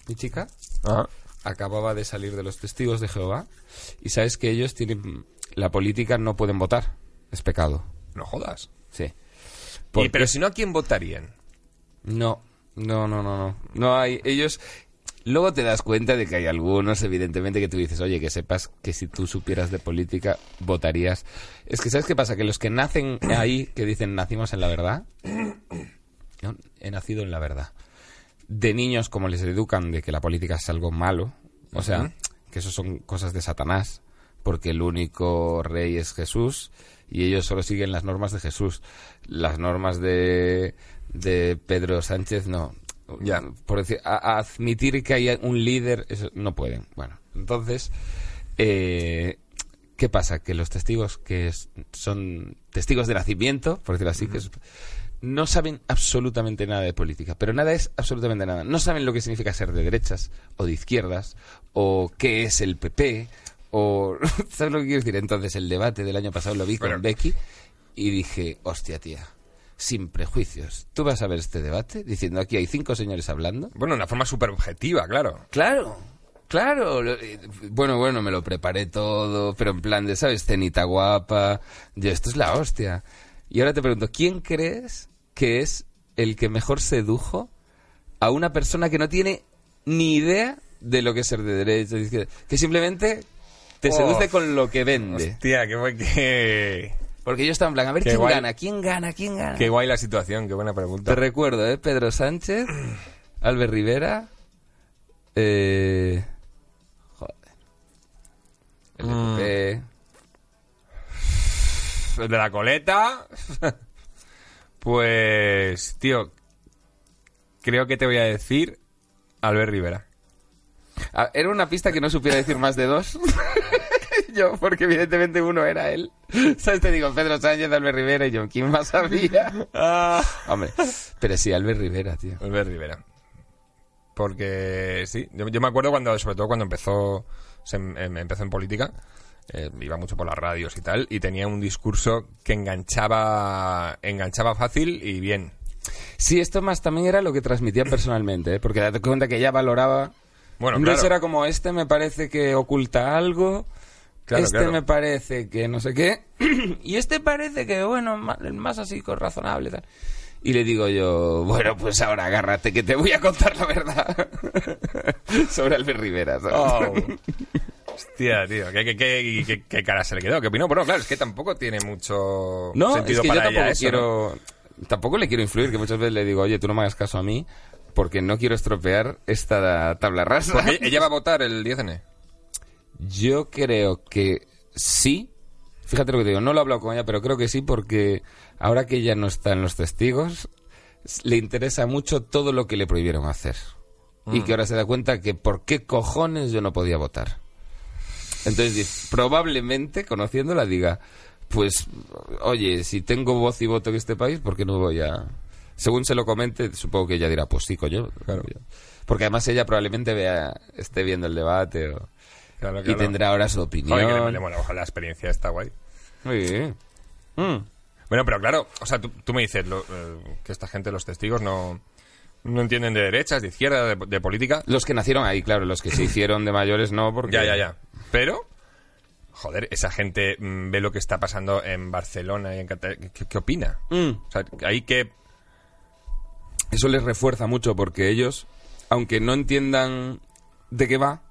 [SPEAKER 2] mi chica,
[SPEAKER 1] ah,
[SPEAKER 2] acababa de salir de los testigos de Jehová y sabes que ellos tienen... La política no pueden votar. Es pecado.
[SPEAKER 1] no jodas.
[SPEAKER 2] Sí.
[SPEAKER 1] Y,
[SPEAKER 2] Porque-
[SPEAKER 1] pero si no, ¿a quién votarían?
[SPEAKER 2] No, no, no, no, no. No hay. Ellos. Luego te das cuenta de que hay algunos, evidentemente, que tú dices, oye, que sepas que si tú supieras de política, votarías. Es que, ¿sabes qué pasa? Que los que nacen ahí, que dicen, nacimos en la verdad, ¿no? he nacido en la verdad. De niños, como les educan de que la política es algo malo, o sea, que eso son cosas de Satanás, porque el único rey es Jesús y ellos solo siguen las normas de Jesús. Las normas de, de Pedro Sánchez no.
[SPEAKER 1] Ya.
[SPEAKER 2] Por decir, a- a admitir que hay un líder, eso no pueden. Bueno, entonces, eh, ¿qué pasa? Que los testigos que es- son testigos de nacimiento, por decirlo así, que es- no saben absolutamente nada de política, pero nada es absolutamente nada. No saben lo que significa ser de derechas o de izquierdas, o qué es el PP, o... ¿Sabes lo que quiero decir? Entonces, el debate del año pasado lo vi
[SPEAKER 1] Bueno.
[SPEAKER 2] con Becky y dije, hostia, tía, sin prejuicios. ¿Tú vas a ver este debate diciendo aquí hay cinco señores hablando?
[SPEAKER 1] Bueno, una forma súper objetiva, claro.
[SPEAKER 2] Claro, claro. eh, Bueno, bueno, me lo preparé todo, pero en plan de, ¿sabes? Cenita guapa. Yo, esto es la hostia. Y ahora te pregunto, ¿quién crees que es el que mejor sedujo a una persona que no tiene ni idea de lo que es ser de derecha, de izquierda? Que simplemente te
[SPEAKER 1] Oh.
[SPEAKER 2] seduce con lo que vende.
[SPEAKER 1] Hostia, qué guay, qué,
[SPEAKER 2] Porque yo estaba en plan, a ver
[SPEAKER 1] Qué
[SPEAKER 2] quién
[SPEAKER 1] guay.
[SPEAKER 2] gana, quién gana, quién gana.
[SPEAKER 1] qué guay la situación, qué buena pregunta.
[SPEAKER 2] Te recuerdo, ¿eh? Pedro Sánchez, Albert Rivera, Eh, joder. El
[SPEAKER 1] Mm.
[SPEAKER 2] PP.
[SPEAKER 1] El de la coleta. pues, tío, creo que te voy a decir Albert Rivera.
[SPEAKER 2] Ah, era una pista que no supiera decir más de dos. yo, porque evidentemente uno era él. ¿Sabes? Te digo, Pedro Sánchez, Albert Rivera y yo, ¿quién más sabía? Hombre, pero sí, Albert Rivera, tío.
[SPEAKER 1] Albert Rivera. Porque sí, yo, yo me acuerdo cuando, sobre todo cuando empezó, se em- em- empezó en política, eh, iba mucho por las radios y tal, y tenía un discurso que enganchaba, enganchaba fácil y bien.
[SPEAKER 2] Sí, esto más también era lo que transmitía personalmente, ¿eh? porque date cuenta que ella valoraba.
[SPEAKER 1] Bueno,
[SPEAKER 2] Entonces
[SPEAKER 1] claro.
[SPEAKER 2] era como, este me parece que oculta algo,
[SPEAKER 1] Claro,
[SPEAKER 2] este
[SPEAKER 1] claro.
[SPEAKER 2] me parece que no sé qué, y este parece que, bueno, ma- más así, con razonable. Tal. Y le digo yo, bueno, pues ahora agárrate que te voy a contar la verdad sobre Albert Rivera.
[SPEAKER 1] Oh. Hostia, tío, ¿qué, qué, qué, qué- cara se le quedó? ¿Qué opinó? Bueno, claro, es que tampoco tiene mucho
[SPEAKER 2] No,
[SPEAKER 1] sentido
[SPEAKER 2] es que yo
[SPEAKER 1] para
[SPEAKER 2] tampoco
[SPEAKER 1] ella eso, ¿no?
[SPEAKER 2] quiero, tampoco le quiero influir, que muchas veces le digo, oye, tú no me hagas caso a mí, porque no quiero estropear esta tabla rasa.
[SPEAKER 1] Porque ella va a votar el 10N.
[SPEAKER 2] Yo creo que sí. Fíjate lo que te digo, no lo he hablado con ella, pero creo que sí porque ahora que ella no está en los testigos, le interesa mucho todo lo que le prohibieron hacer. Y que ahora se da cuenta que por qué cojones yo no podía votar. Entonces, probablemente, conociéndola, diga, pues, oye, si tengo voz y voto en este país, ¿por qué no voy a...? Según se lo comente, supongo que ella dirá, pues sí, coño.
[SPEAKER 1] Claro.
[SPEAKER 2] Porque además ella probablemente vea, esté viendo el debate o-
[SPEAKER 1] Claro,
[SPEAKER 2] y tendrá ahora su opinión.
[SPEAKER 1] Joder, que le, le mola, ojalá la experiencia está guay.
[SPEAKER 2] Muy bien. Mm.
[SPEAKER 1] Bueno, pero claro, o sea, tú, tú me dices lo- eh, que esta gente, los testigos, no, no entienden de derechas, de izquierda, de, de política.
[SPEAKER 2] Los que nacieron ahí, claro, los que se hicieron de mayores no, porque...
[SPEAKER 1] Ya, ya, ya. Pero, joder, esa gente mm, ve lo que está pasando en Barcelona y en Cataluña. ¿Qué, qué opina?
[SPEAKER 2] Mm.
[SPEAKER 1] O sea, ahí que...
[SPEAKER 2] Eso les refuerza mucho porque ellos, aunque no entiendan de qué va,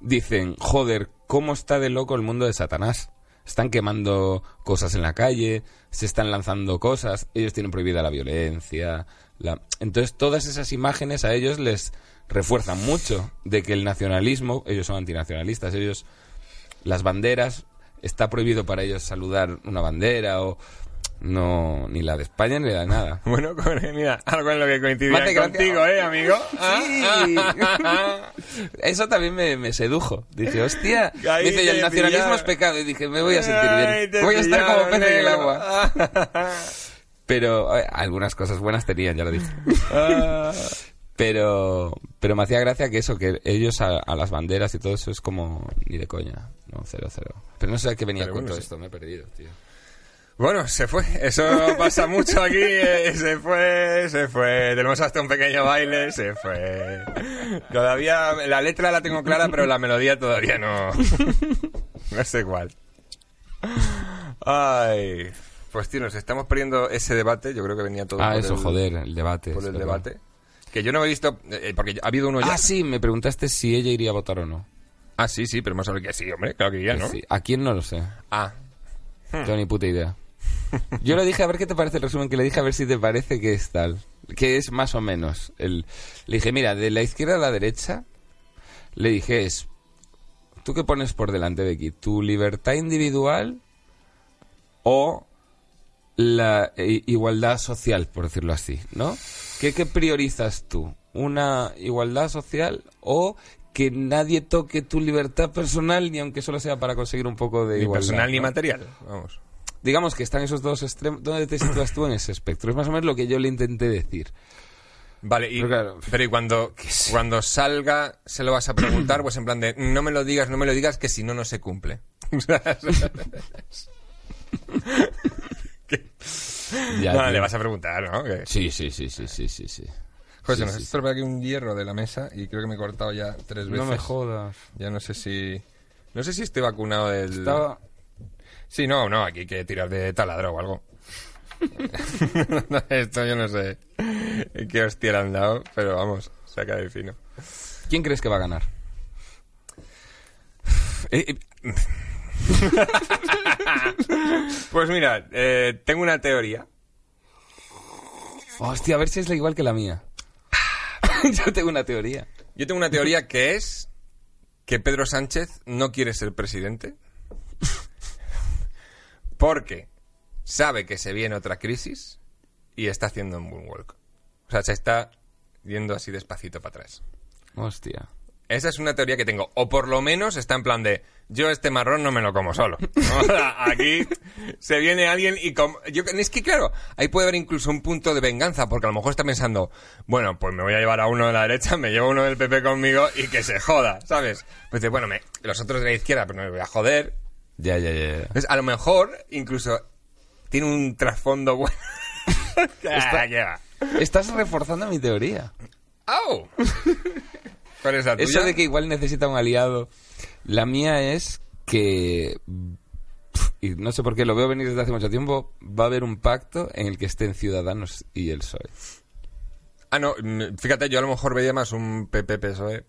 [SPEAKER 2] dicen, joder, ¿cómo está de loco el mundo de Satanás? Están quemando cosas en la calle, se están lanzando cosas, ellos tienen prohibida la violencia. La... Entonces todas esas imágenes a ellos les refuerzan mucho de que el nacionalismo, ellos son antinacionalistas, ellos las banderas, está prohibido para ellos saludar una bandera o no ni la de España ni la de nada.
[SPEAKER 1] Bueno, mira, algo en lo que coincidía
[SPEAKER 2] gracia.
[SPEAKER 1] contigo, ¿eh, amigo?
[SPEAKER 2] Sí. Eso también me, me sedujo. Dije, hostia.
[SPEAKER 1] Ahí
[SPEAKER 2] dice, y el nacionalismo es pecado. Y dije, me voy a sentir
[SPEAKER 1] Ay,
[SPEAKER 2] bien. Voy a estar como pez en el agua. Pero eh, algunas cosas buenas tenían, ya lo dije.
[SPEAKER 1] Ah.
[SPEAKER 2] Pero, pero me hacía gracia que eso, que ellos a, a las banderas y todo eso es como ni de coña. No, cero, cero. Pero no sé a qué venía con
[SPEAKER 1] bueno,
[SPEAKER 2] todo
[SPEAKER 1] sí.
[SPEAKER 2] esto, me he perdido, tío.
[SPEAKER 1] Bueno, se fue. Eso pasa mucho aquí. eh, Se fue, se fue. Tenemos hasta un pequeño baile. Se fue. Todavía la letra la tengo clara, pero la melodía todavía no. No sé cuál. Ay. Pues tío, nos estamos perdiendo ese debate. Yo creo que venía todo
[SPEAKER 2] Ah,
[SPEAKER 1] por
[SPEAKER 2] eso,
[SPEAKER 1] el,
[SPEAKER 2] joder, el debate.
[SPEAKER 1] por
[SPEAKER 2] es
[SPEAKER 1] el
[SPEAKER 2] verdad.
[SPEAKER 1] debate. Que yo no he visto, eh, porque ha habido uno ya.
[SPEAKER 2] Ah, sí, me preguntaste si ella iría a votar o no.
[SPEAKER 1] Ah, sí, sí, pero más saber que sí, hombre. Claro que ya, ¿no?
[SPEAKER 2] Sí. ¿A quién no lo sé?
[SPEAKER 1] Ah,
[SPEAKER 2] No tengo ni puta idea. Yo le dije a ver qué te parece el resumen, que le dije a ver si te parece que es tal. Que es más o menos. El... Le dije, mira, de la izquierda a la derecha, le dije es, ¿tú qué pones por delante de aquí? ¿Tu libertad individual o la i- igualdad social, por decirlo así, ¿no? ¿Qué, qué priorizas tú? ¿Una igualdad social o que nadie toque tu libertad personal, ni aunque solo sea para conseguir un poco de
[SPEAKER 1] ni
[SPEAKER 2] igualdad?
[SPEAKER 1] personal ni material. Vamos.
[SPEAKER 2] Digamos que están esos dos extremos. ¿Dónde te sitúas tú en ese espectro? Es más o menos lo que yo le intenté decir.
[SPEAKER 1] Vale, y,
[SPEAKER 2] Pero claro,
[SPEAKER 1] pero y cuando, cuando salga, se lo vas a preguntar, pues en plan de, no me lo digas, no me lo digas, que si no, no se cumple.
[SPEAKER 2] Ya,
[SPEAKER 1] no,
[SPEAKER 2] tío.
[SPEAKER 1] le vas a preguntar, ¿no?
[SPEAKER 2] Sí, sí, sí, sí, sí, sí, sí.
[SPEAKER 1] Joder,
[SPEAKER 2] Sí,
[SPEAKER 1] nos
[SPEAKER 2] sí,
[SPEAKER 1] estropea aquí un hierro de la mesa y creo que me he cortado ya tres veces.
[SPEAKER 2] No me jodas.
[SPEAKER 1] Ya no sé si... No sé si estoy vacunado del...
[SPEAKER 2] Estaba...
[SPEAKER 1] Sí, no, no, aquí hay que tirar de taladro o algo. Esto yo no sé qué hostia le han dado, pero vamos, se ha caído fino.
[SPEAKER 2] ¿Quién crees que va a ganar?
[SPEAKER 1] Eh, eh, pues mira, eh, tengo una teoría.
[SPEAKER 2] Hostia, a ver si es la igual que la mía. Yo tengo una teoría.
[SPEAKER 1] Yo tengo una teoría que es que Pedro Sánchez no quiere ser presidente porque sabe que se viene otra crisis y está haciendo un moonwalk. O sea, se está yendo así despacito para atrás.
[SPEAKER 2] Hostia.
[SPEAKER 1] Esa es una teoría que tengo. O por lo menos está en plan de, yo este marrón no me lo como solo. O sea, aquí se viene alguien y... com- yo, es que claro, ahí puede haber incluso un punto de venganza, porque a lo mejor está pensando, bueno, pues me voy a llevar a uno de la derecha, me llevo uno del PP conmigo y que se joda, ¿sabes? Pues dice, bueno, me- los otros de la izquierda, pues no me voy a joder.
[SPEAKER 2] Ya, ya, ya. ya.
[SPEAKER 1] Entonces, a lo mejor incluso tiene un trasfondo bueno.
[SPEAKER 2] Está-
[SPEAKER 1] ¿Qué va?
[SPEAKER 2] Estás reforzando mi teoría.
[SPEAKER 1] ¡Au! ¿Cuál es la tuya?
[SPEAKER 2] Eso de que igual necesita un aliado. La mía es que. Y no sé por qué lo veo venir desde hace mucho tiempo. Va a haber un pacto en el que estén Ciudadanos y el PSOE.
[SPEAKER 1] Ah, no, mm, fíjate, yo a lo mejor veía más un PP-PSOE.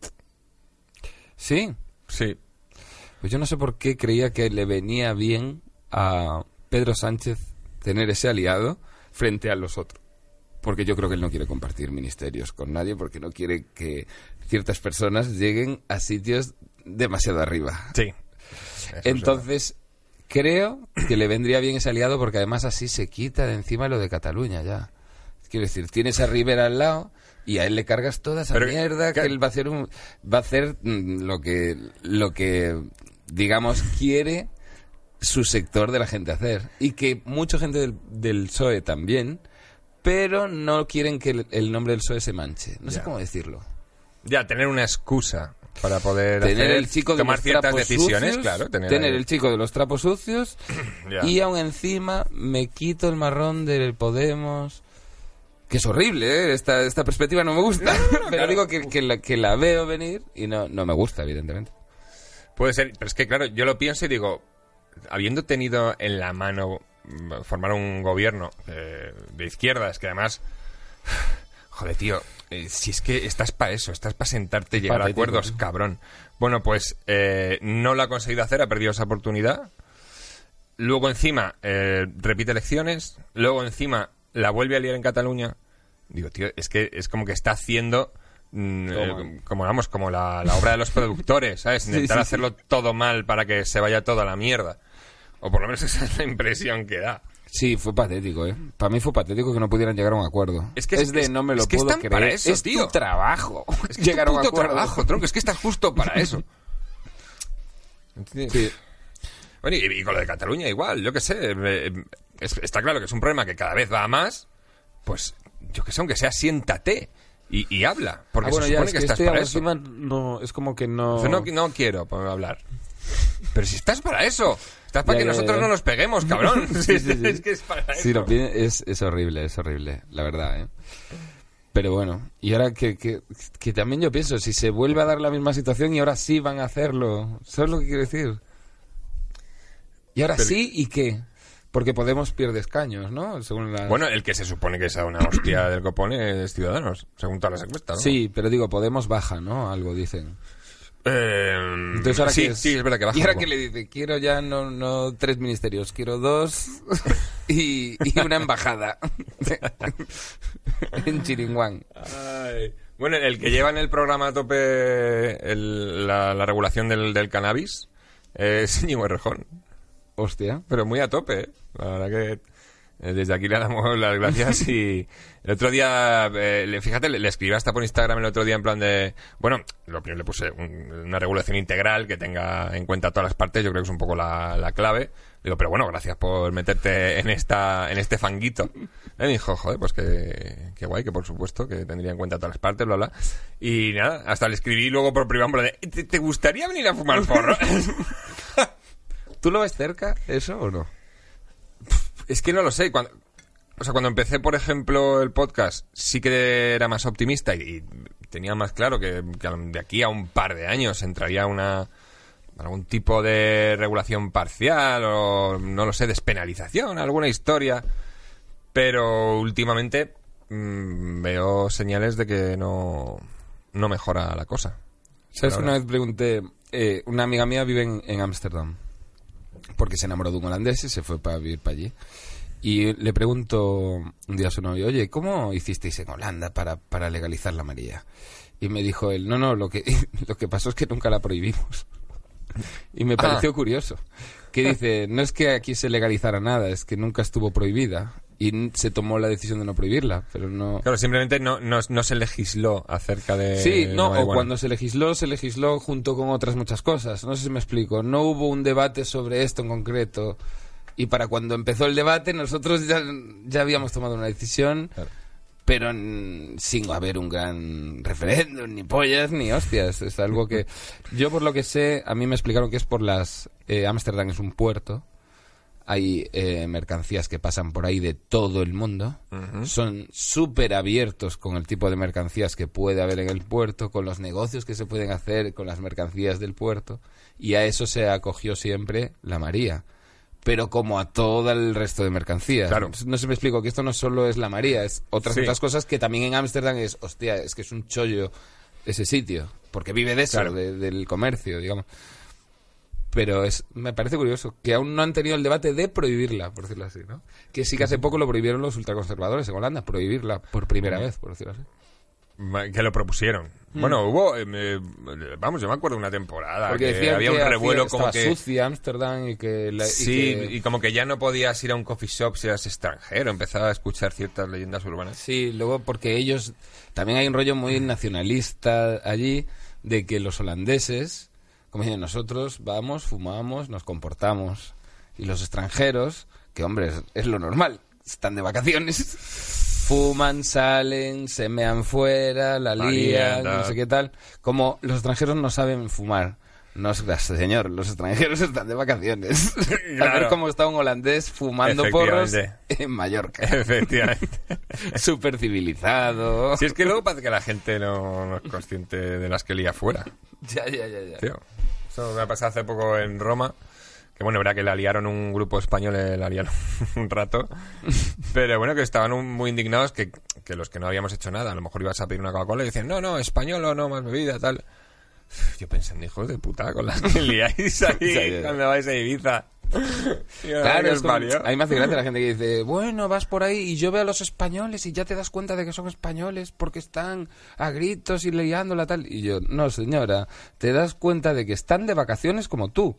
[SPEAKER 2] Sí.
[SPEAKER 1] Sí.
[SPEAKER 2] Pues yo no sé por qué creía que le venía bien a Pedro Sánchez tener ese aliado frente a los otros. Porque yo creo que él no quiere compartir ministerios con nadie, porque no quiere que ciertas personas lleguen a sitios demasiado arriba.
[SPEAKER 1] Sí.
[SPEAKER 2] Entonces, creo que le vendría bien ese aliado porque además así se quita de encima lo de Cataluña ya. Quiero decir, tienes a Rivera al lado y a él le cargas toda esa
[SPEAKER 1] Pero,
[SPEAKER 2] mierda que él va a hacer un, va a hacer mm, lo que lo que digamos quiere su sector de la gente hacer. Y que mucha gente del, del PSOE también pero no quieren que el, el nombre del PSOE se manche. No sé cómo decirlo.
[SPEAKER 1] Ya, tener una excusa para poder
[SPEAKER 2] tener
[SPEAKER 1] hacer-
[SPEAKER 2] el chico de
[SPEAKER 1] tomar
[SPEAKER 2] los
[SPEAKER 1] ciertas decisiones,
[SPEAKER 2] sucios,
[SPEAKER 1] claro. Tener,
[SPEAKER 2] el chico de los trapos sucios y aún encima me quito el marrón del Podemos que es horrible ¿eh? esta, esta perspectiva no me gusta pero
[SPEAKER 1] claro.
[SPEAKER 2] digo que, que la, que la veo venir y no, no me gusta evidentemente
[SPEAKER 1] Puede ser, pero es que claro, yo lo pienso y digo, habiendo tenido en la mano mm, formar un gobierno eh, de izquierdas, que además, joder, tío, eh, si es que estás para eso, estás para sentarte y llegar a acuerdos,
[SPEAKER 2] ¿no?
[SPEAKER 1] cabrón. Bueno, pues eh, no lo ha conseguido hacer, ha perdido esa oportunidad. Luego encima eh, repite elecciones, luego encima la vuelve a liar en Cataluña. Digo, tío, es que es como que está haciendo mm, eh, como vamos, como la, la obra de los productores, ¿sabes? Intentar
[SPEAKER 2] sí, sí.
[SPEAKER 1] hacerlo todo mal para que se vaya toda la mierda. O por lo menos esa es la impresión que da.
[SPEAKER 2] Sí, fue patético, ¿eh? Para mí fue patético que no pudieran llegar a un acuerdo.
[SPEAKER 1] Es que
[SPEAKER 2] es
[SPEAKER 1] es-
[SPEAKER 2] de
[SPEAKER 1] es-
[SPEAKER 2] no me lo
[SPEAKER 1] es que
[SPEAKER 2] puedo
[SPEAKER 1] están
[SPEAKER 2] creer.
[SPEAKER 1] para eso,
[SPEAKER 2] es
[SPEAKER 1] tío.
[SPEAKER 2] tu trabajo.
[SPEAKER 1] Es que
[SPEAKER 2] llegar
[SPEAKER 1] es
[SPEAKER 2] a un acuerdo.
[SPEAKER 1] trabajo, tronco, es que estás justo para eso. ¿Entiendes?
[SPEAKER 2] Sí.
[SPEAKER 1] Bueno, y, y con lo de Cataluña igual, yo qué sé. Es- está claro que es un problema que cada vez va a más. Pues, yo que sé, aunque sea, siéntate y, y habla. Porque
[SPEAKER 2] Ah, bueno,
[SPEAKER 1] se
[SPEAKER 2] ya,
[SPEAKER 1] supone
[SPEAKER 2] es
[SPEAKER 1] que,
[SPEAKER 2] que
[SPEAKER 1] estás para eso.
[SPEAKER 2] encima no, es como que no...
[SPEAKER 1] Yo no, no quiero hablar. Pero si estás para eso. Estás para
[SPEAKER 2] Ya,
[SPEAKER 1] que
[SPEAKER 2] ya,
[SPEAKER 1] nosotros
[SPEAKER 2] ya.
[SPEAKER 1] no nos peguemos, cabrón.
[SPEAKER 2] Sí, sí, sí.
[SPEAKER 1] Es que es para
[SPEAKER 2] Sí,
[SPEAKER 1] eso.
[SPEAKER 2] lo es, es horrible, es horrible, la verdad, ¿eh? Pero bueno, y ahora que, que, que también yo pienso, si se vuelve a dar la misma situación y ahora sí van a hacerlo, ¿sabes lo que quiero decir? Y ahora
[SPEAKER 1] Pero-
[SPEAKER 2] sí, ¿y qué? Porque Podemos pierde escaños, ¿no? Según.
[SPEAKER 1] Bueno, el que se supone que sea una hostia del copón es Ciudadanos, según todas las encuestas, ¿no?
[SPEAKER 2] Sí, pero digo, Podemos baja, ¿no? Algo dicen.
[SPEAKER 1] Eh,
[SPEAKER 2] Entonces ahora
[SPEAKER 1] sí,
[SPEAKER 2] es-
[SPEAKER 1] sí, es verdad que baja
[SPEAKER 2] Y ahora que le dice, quiero ya no, no tres ministerios, quiero dos y, y una embajada en Chiringuán.
[SPEAKER 1] Ay. Bueno, el que lleva en el programa a tope el- la, la regulación del, del cannabis es Íñigo Errejón.
[SPEAKER 2] Hostia.
[SPEAKER 1] Pero muy a tope, ¿eh? La verdad que eh, desde aquí le damos las gracias y el otro día, eh, le- fíjate, le, le escribí hasta por Instagram el otro día en plan de, bueno, lo primero le puse un- una regulación integral que tenga en cuenta todas las partes, yo creo que es un poco la, la clave. Digo, pero bueno, gracias por meterte en esta en este fanguito. Y me dijo, joder, pues que, que guay, que por supuesto, que tendría en cuenta todas las partes, bla, bla. Y nada, hasta le escribí luego por privado en plan de, ¿te, te gustaría venir a fumar porro?
[SPEAKER 2] ¿Tú lo ves cerca eso o no?
[SPEAKER 1] Es que no lo sé. Cuando, o sea, cuando empecé, por ejemplo, el podcast, sí que era más optimista y, y tenía más claro que, que de aquí a un par de años entraría una algún tipo de regulación parcial o, no lo sé, despenalización, alguna historia. Pero últimamente mm, veo señales de que no, no mejora la cosa.
[SPEAKER 2] ¿Sabes una vez pregunté, eh, una amiga mía vive en en Ámsterdam, porque se enamoró de un holandés y se fue para vivir para allí. Y le pregunto un día a su novio, oye, ¿cómo hicisteis en Holanda para, para legalizar la María? Y me dijo él, no, no, lo que, lo que pasó es que nunca la prohibimos. Y me pareció curioso. Que dice, no es que aquí se legalizara nada, es que nunca estuvo prohibida. Y se tomó la decisión de no prohibirla, pero no...
[SPEAKER 1] Claro, simplemente no, no, no se legisló acerca de.
[SPEAKER 2] Sí, no, o cuando se legisló, se legisló junto con otras muchas cosas. No sé si me explico. No hubo un debate sobre esto en concreto. Y para cuando empezó el debate, nosotros ya, ya habíamos tomado una decisión,
[SPEAKER 1] Claro.
[SPEAKER 2] pero sin haber un gran referéndum, ni pollas, ni hostias. Es algo que. Yo, por lo que sé, a mí me explicaron que es por las. eh, Ámsterdam es un puerto. Hay eh, mercancías que pasan por ahí de todo el mundo. Son súper abiertos con el tipo de mercancías que puede haber en el puerto, con los negocios que se pueden hacer con las mercancías del puerto. Y a eso se acogió siempre la María. Pero como a todo el resto de mercancías.
[SPEAKER 1] Claro.
[SPEAKER 2] No se me explico que esto no solo es la María, es otras
[SPEAKER 1] Sí.
[SPEAKER 2] muchas cosas que también en Ámsterdam es, hostia, es que es un chollo ese sitio. Porque vive de eso,
[SPEAKER 1] Claro.
[SPEAKER 2] de- del comercio, digamos. Pero es, me parece curioso que aún no han tenido el debate de prohibirla, por decirlo así, ¿no? Que sí que hace poco lo prohibieron los ultraconservadores en Holanda, prohibirla por primera vez, por decirlo así.
[SPEAKER 1] Que lo propusieron. Bueno, hubo. eh, me- vamos, yo me acuerdo de una temporada.
[SPEAKER 2] Mm. Porque
[SPEAKER 1] que había
[SPEAKER 2] que
[SPEAKER 1] un revuelo
[SPEAKER 2] hacía-
[SPEAKER 1] como que.
[SPEAKER 2] sucia Ámsterdam y que... la- y
[SPEAKER 1] Sí,
[SPEAKER 2] que-
[SPEAKER 1] y como que ya no podías ir a un coffee shop si eras extranjero. Empezaba a escuchar ciertas leyendas urbanas.
[SPEAKER 2] Sí, luego porque ellos... También hay un rollo muy nacionalista allí de que los holandeses, como nosotros, vamos, fumamos, nos comportamos. Y los extranjeros, que hombre, es, es lo normal, están de vacaciones, fuman, salen, se mean fuera, la lían, no sé qué tal. Como los extranjeros no saben fumar. No es gracias, señor, los extranjeros están de vacaciones. A ver
[SPEAKER 1] Claro.
[SPEAKER 2] cómo está un holandés fumando porros en Mallorca.
[SPEAKER 1] Efectivamente.
[SPEAKER 2] Súper civilizado.
[SPEAKER 1] Si es que luego parece que la gente no, no es consciente de las que lía fuera.
[SPEAKER 2] Ya, ya, ya, ya.
[SPEAKER 1] Tío. Me ha pasado hace poco en Roma. Que bueno, verá que la liaron un grupo español, eh, la liaron un rato. Pero bueno, que estaban un- muy indignados que, que los que no habíamos hecho nada, a lo mejor ibas a pedir una Coca-Cola y decían, no, no, español o no, más bebida, tal. Yo pensando, hijos de puta, con las que liáis ahí cuando vais a Ibiza.
[SPEAKER 2] Claro, es como- a mí me hace gracia la gente que dice, bueno, vas por ahí y yo veo a los españoles y ya te das cuenta de que son españoles porque están a gritos y liándola tal. Y yo, no señora, te das cuenta de que están de vacaciones como tú.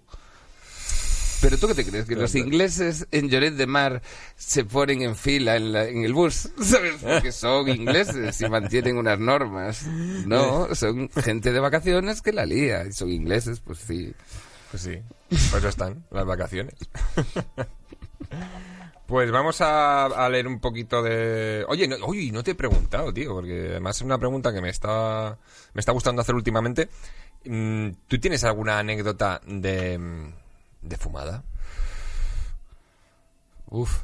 [SPEAKER 2] Pero tú qué te crees, que los ingleses en Lloret de Mar se ponen en fila en, la- en el bus, ¿sabes? Porque son ingleses y mantienen unas normas. No, son gente de vacaciones que la lía. Y son ingleses, pues sí.
[SPEAKER 1] Pues sí, pues eso están, las vacaciones. Pues vamos a, a leer un poquito de... Oye, no, oye, no te he preguntado, tío, porque además es una pregunta que me está, me está gustando hacer últimamente. Mm, ¿Tú tienes alguna anécdota de, de fumada?
[SPEAKER 2] Uf.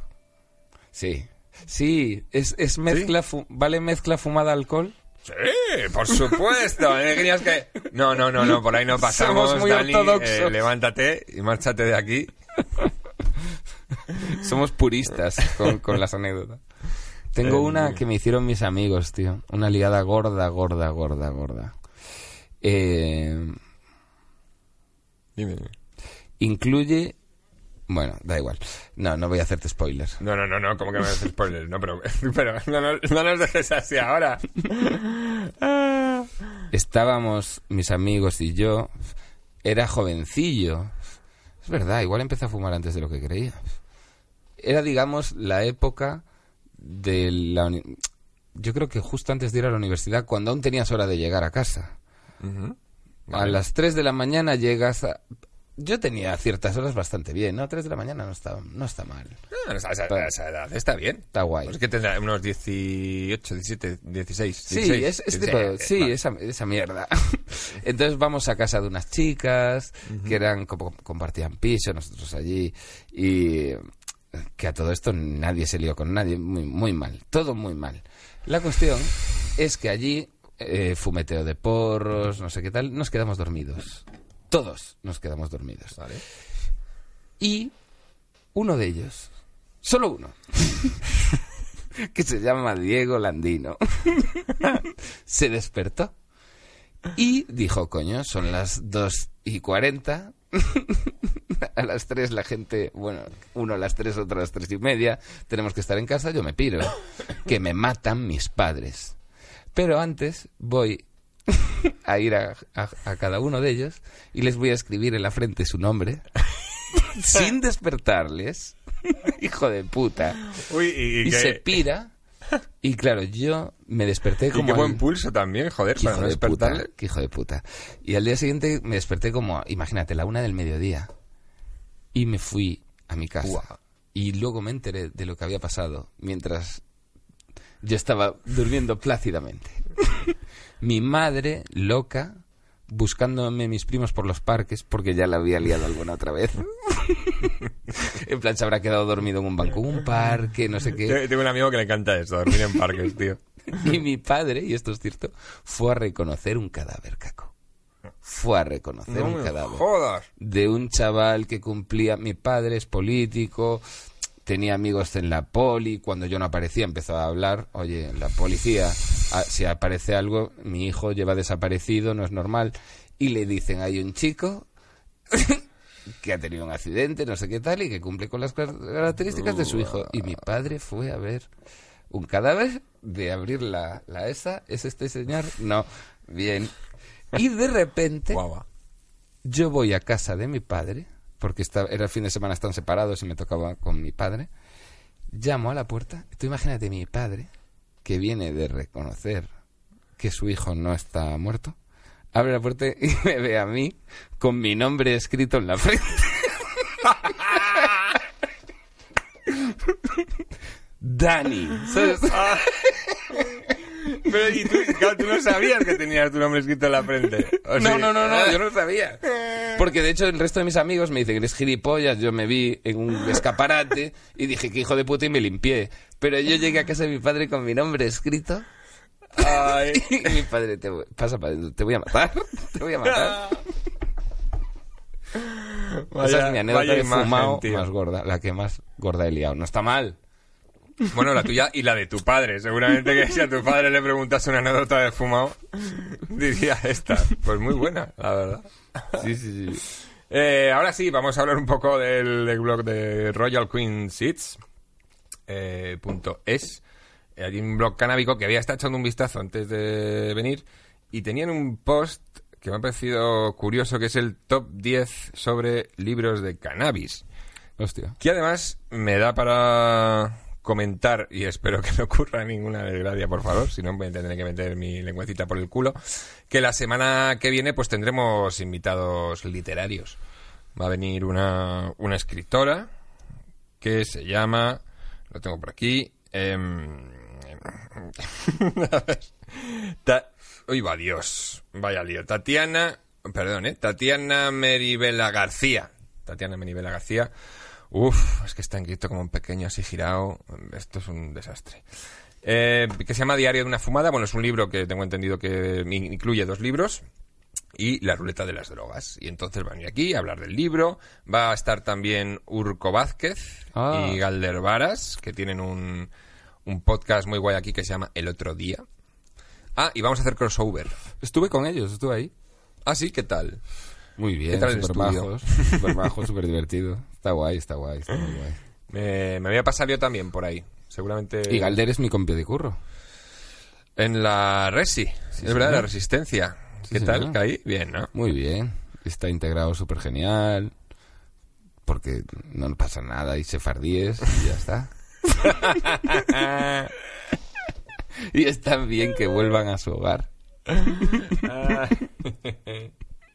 [SPEAKER 2] Sí. Sí, es, es mezcla, fu- ¿vale mezcla fumada alcohol?
[SPEAKER 1] Sí, por supuesto. ¿eh? Que... No, no, no, no, por ahí no pasamos,
[SPEAKER 2] Somos muy
[SPEAKER 1] Dani.
[SPEAKER 2] ortodoxos.
[SPEAKER 1] eh, levántate y márchate de aquí.
[SPEAKER 2] Somos puristas con, con las anécdotas. Tengo
[SPEAKER 1] Eh,
[SPEAKER 2] una que me hicieron mis amigos, tío. Una liada gorda, gorda, gorda, gorda. Eh,
[SPEAKER 1] Dime, dime.
[SPEAKER 2] incluye... Bueno, da igual. No, no voy a hacerte spoilers.
[SPEAKER 1] No, no, no, no, como que me haces spoiler. No, pero, pero no, no, no nos dejes así ahora.
[SPEAKER 2] Estábamos mis amigos y yo. Era jovencillo. Es verdad, igual empecé a fumar antes de lo que creía. Era, digamos, la época de la... uni- Yo creo que justo antes de ir a la universidad, cuando aún tenías hora de llegar a casa. A
[SPEAKER 1] Vale.
[SPEAKER 2] las 3 de la mañana llegas a... Yo tenía ciertas horas bastante bien, ¿no? 3 de la mañana no está, no está mal.
[SPEAKER 1] Ah, esa, esa- esa edad está bien.
[SPEAKER 2] Está guay.
[SPEAKER 1] Pues es que tendrá unos 18, 17, 16.
[SPEAKER 2] Sí,
[SPEAKER 1] 16,
[SPEAKER 2] es, es
[SPEAKER 1] 16,
[SPEAKER 2] tipo- sí, esa mierda. Entonces vamos a casa de unas chicas que eran como compartían piso, nosotros allí y que a todo esto nadie se lió con nadie, muy, muy mal, todo muy mal. La cuestión es que allí eh, fumeteo de porros, no sé qué tal, nos quedamos dormidos. Todos nos quedamos dormidos.
[SPEAKER 1] Vale.
[SPEAKER 2] Y uno de ellos, solo uno, que se llama Diego Landino, se despertó Y dijo, coño, son las 2 y 40. a las 3 la gente, bueno, uno a las 3, otro a las 3 y media. Tenemos que estar en casa, yo me piro. Que me matan mis padres. Pero antes voy a ir a, a- a cada uno de ellos y les voy a escribir en la frente su nombre sin despertarles. Hijo de puta.
[SPEAKER 1] Uy, y,
[SPEAKER 2] Y se pira. Y claro, yo me desperté
[SPEAKER 1] y
[SPEAKER 2] como...
[SPEAKER 1] qué buen
[SPEAKER 2] al-
[SPEAKER 1] pulso también, joder, para
[SPEAKER 2] hijo
[SPEAKER 1] no
[SPEAKER 2] de puta, qué hijo de puta. Y al día siguiente me desperté como, imagínate, la una del mediodía. Y me fui a mi casa. Y luego me enteré de lo que había pasado mientras yo estaba durmiendo plácidamente. Mi madre, loca, buscándome mis primos por los parques porque ya la había liado alguna otra vez. en plan, se habrá quedado dormido en un banco, en un parque, no sé qué.
[SPEAKER 1] Tengo un amigo que le encanta esto, dormir en parques, tío.
[SPEAKER 2] Y mi padre, y esto es cierto, fue a reconocer un cadáver, Caco. Fue a reconocer
[SPEAKER 1] No
[SPEAKER 2] un cadáver.
[SPEAKER 1] jodas.
[SPEAKER 2] De un chaval que cumplía. Mi padre es político, tenía amigos en la poli. Cuando yo no aparecía, empezó a hablar. Oye, la policía, ah, si aparece algo, mi hijo lleva desaparecido, no es normal. Y le dicen: hay un chico que ha tenido un accidente, no sé qué tal, y que cumple con las car- características de su hijo. Y mi padre fue a ver un cadáver de abrir la, la esa. ¿Es este señor? No. Bien. Y de repente
[SPEAKER 1] Guava.
[SPEAKER 2] yo voy a casa de mi padre, porque esta- era el fin de semana, están separados y me tocaba con mi padre. Llamo a la puerta. Tú imagínate mi padre, que viene de reconocer que su hijo no está muerto. Abre la puerta y me ve a mí con mi nombre escrito en la frente. Dani. ¿sabes?
[SPEAKER 1] Pero y tú, claro, tú no sabías que tenías tu nombre escrito en la frente. ¿o
[SPEAKER 2] No, no, no, no, yo no sabía. Porque de hecho el resto de mis amigos me dicen que eres gilipollas, yo me vi en un escaparate y dije que hijo de puta y me limpié. Pero yo llegué a casa de mi padre con mi nombre escrito
[SPEAKER 1] Ay.
[SPEAKER 2] y mi padre, te, voy- pasa para adentro, te voy a matar, te voy a matar. Esa es mi anécdota
[SPEAKER 1] vaya
[SPEAKER 2] de fumado más gorda, la que más gorda he liado. No está mal.
[SPEAKER 1] Bueno, la tuya y la de tu padre. Seguramente que si a tu padre le preguntas una anécdota de fumado, diría esta. Pues muy buena, la verdad.
[SPEAKER 2] Sí, sí, sí.
[SPEAKER 1] Eh, ahora sí, vamos a hablar un poco del, del blog de Royal Queen Seeds. eh, punto es. Eh, Hay un blog canábico que había estado echando un vistazo antes de venir y tenían un post que me ha parecido curioso, que es el top 10 sobre libros de cannabis.
[SPEAKER 2] Hostia.
[SPEAKER 1] Que además me da para comentar, y espero que no ocurra ninguna desgracia, por favor, si no me tendré que meter mi lengüecita por el culo, que la semana que viene pues tendremos invitados literarios. Va a venir una, una escritora que se llama, lo tengo por aquí, em, a ver, Uy, va Dios, vaya lío. Tatiana, perdón, ¿eh? Tatiana Meribela García. Tatiana Meribela García. Uf, es que está escrito como un pequeño así girado. Esto es un desastre. Eh, que se llama Diario de una fumada. Bueno, es un libro que tengo entendido que incluye dos libros y La ruleta de las drogas. Y entonces van a venir aquí a hablar del libro. Va a estar también Urco Vázquez
[SPEAKER 2] Ah.
[SPEAKER 1] y Galder Varas, que tienen un, un podcast muy guay aquí que se llama El Otro Día. Ah, y vamos a hacer crossover.
[SPEAKER 2] Estuve con ellos, estuve ahí.
[SPEAKER 1] Ah, sí, ¿qué tal?
[SPEAKER 2] Muy bien,
[SPEAKER 1] ¿Qué tal el
[SPEAKER 2] súper bajos, súper bajos, súper divertido. Está guay, está guay, está muy guay.
[SPEAKER 1] Me, me voy a pasar yo también por ahí. Seguramente.
[SPEAKER 2] Y Galder es mi compio de curro.
[SPEAKER 1] En la Resi. es verdad, la Resistencia.
[SPEAKER 2] Sí,
[SPEAKER 1] ¿Qué tal? Caí. Bien, ¿no?
[SPEAKER 2] Muy bien. Está integrado súper genial. Porque no pasa nada y se fardíes y ya está. y es tan bien que vuelvan a su hogar.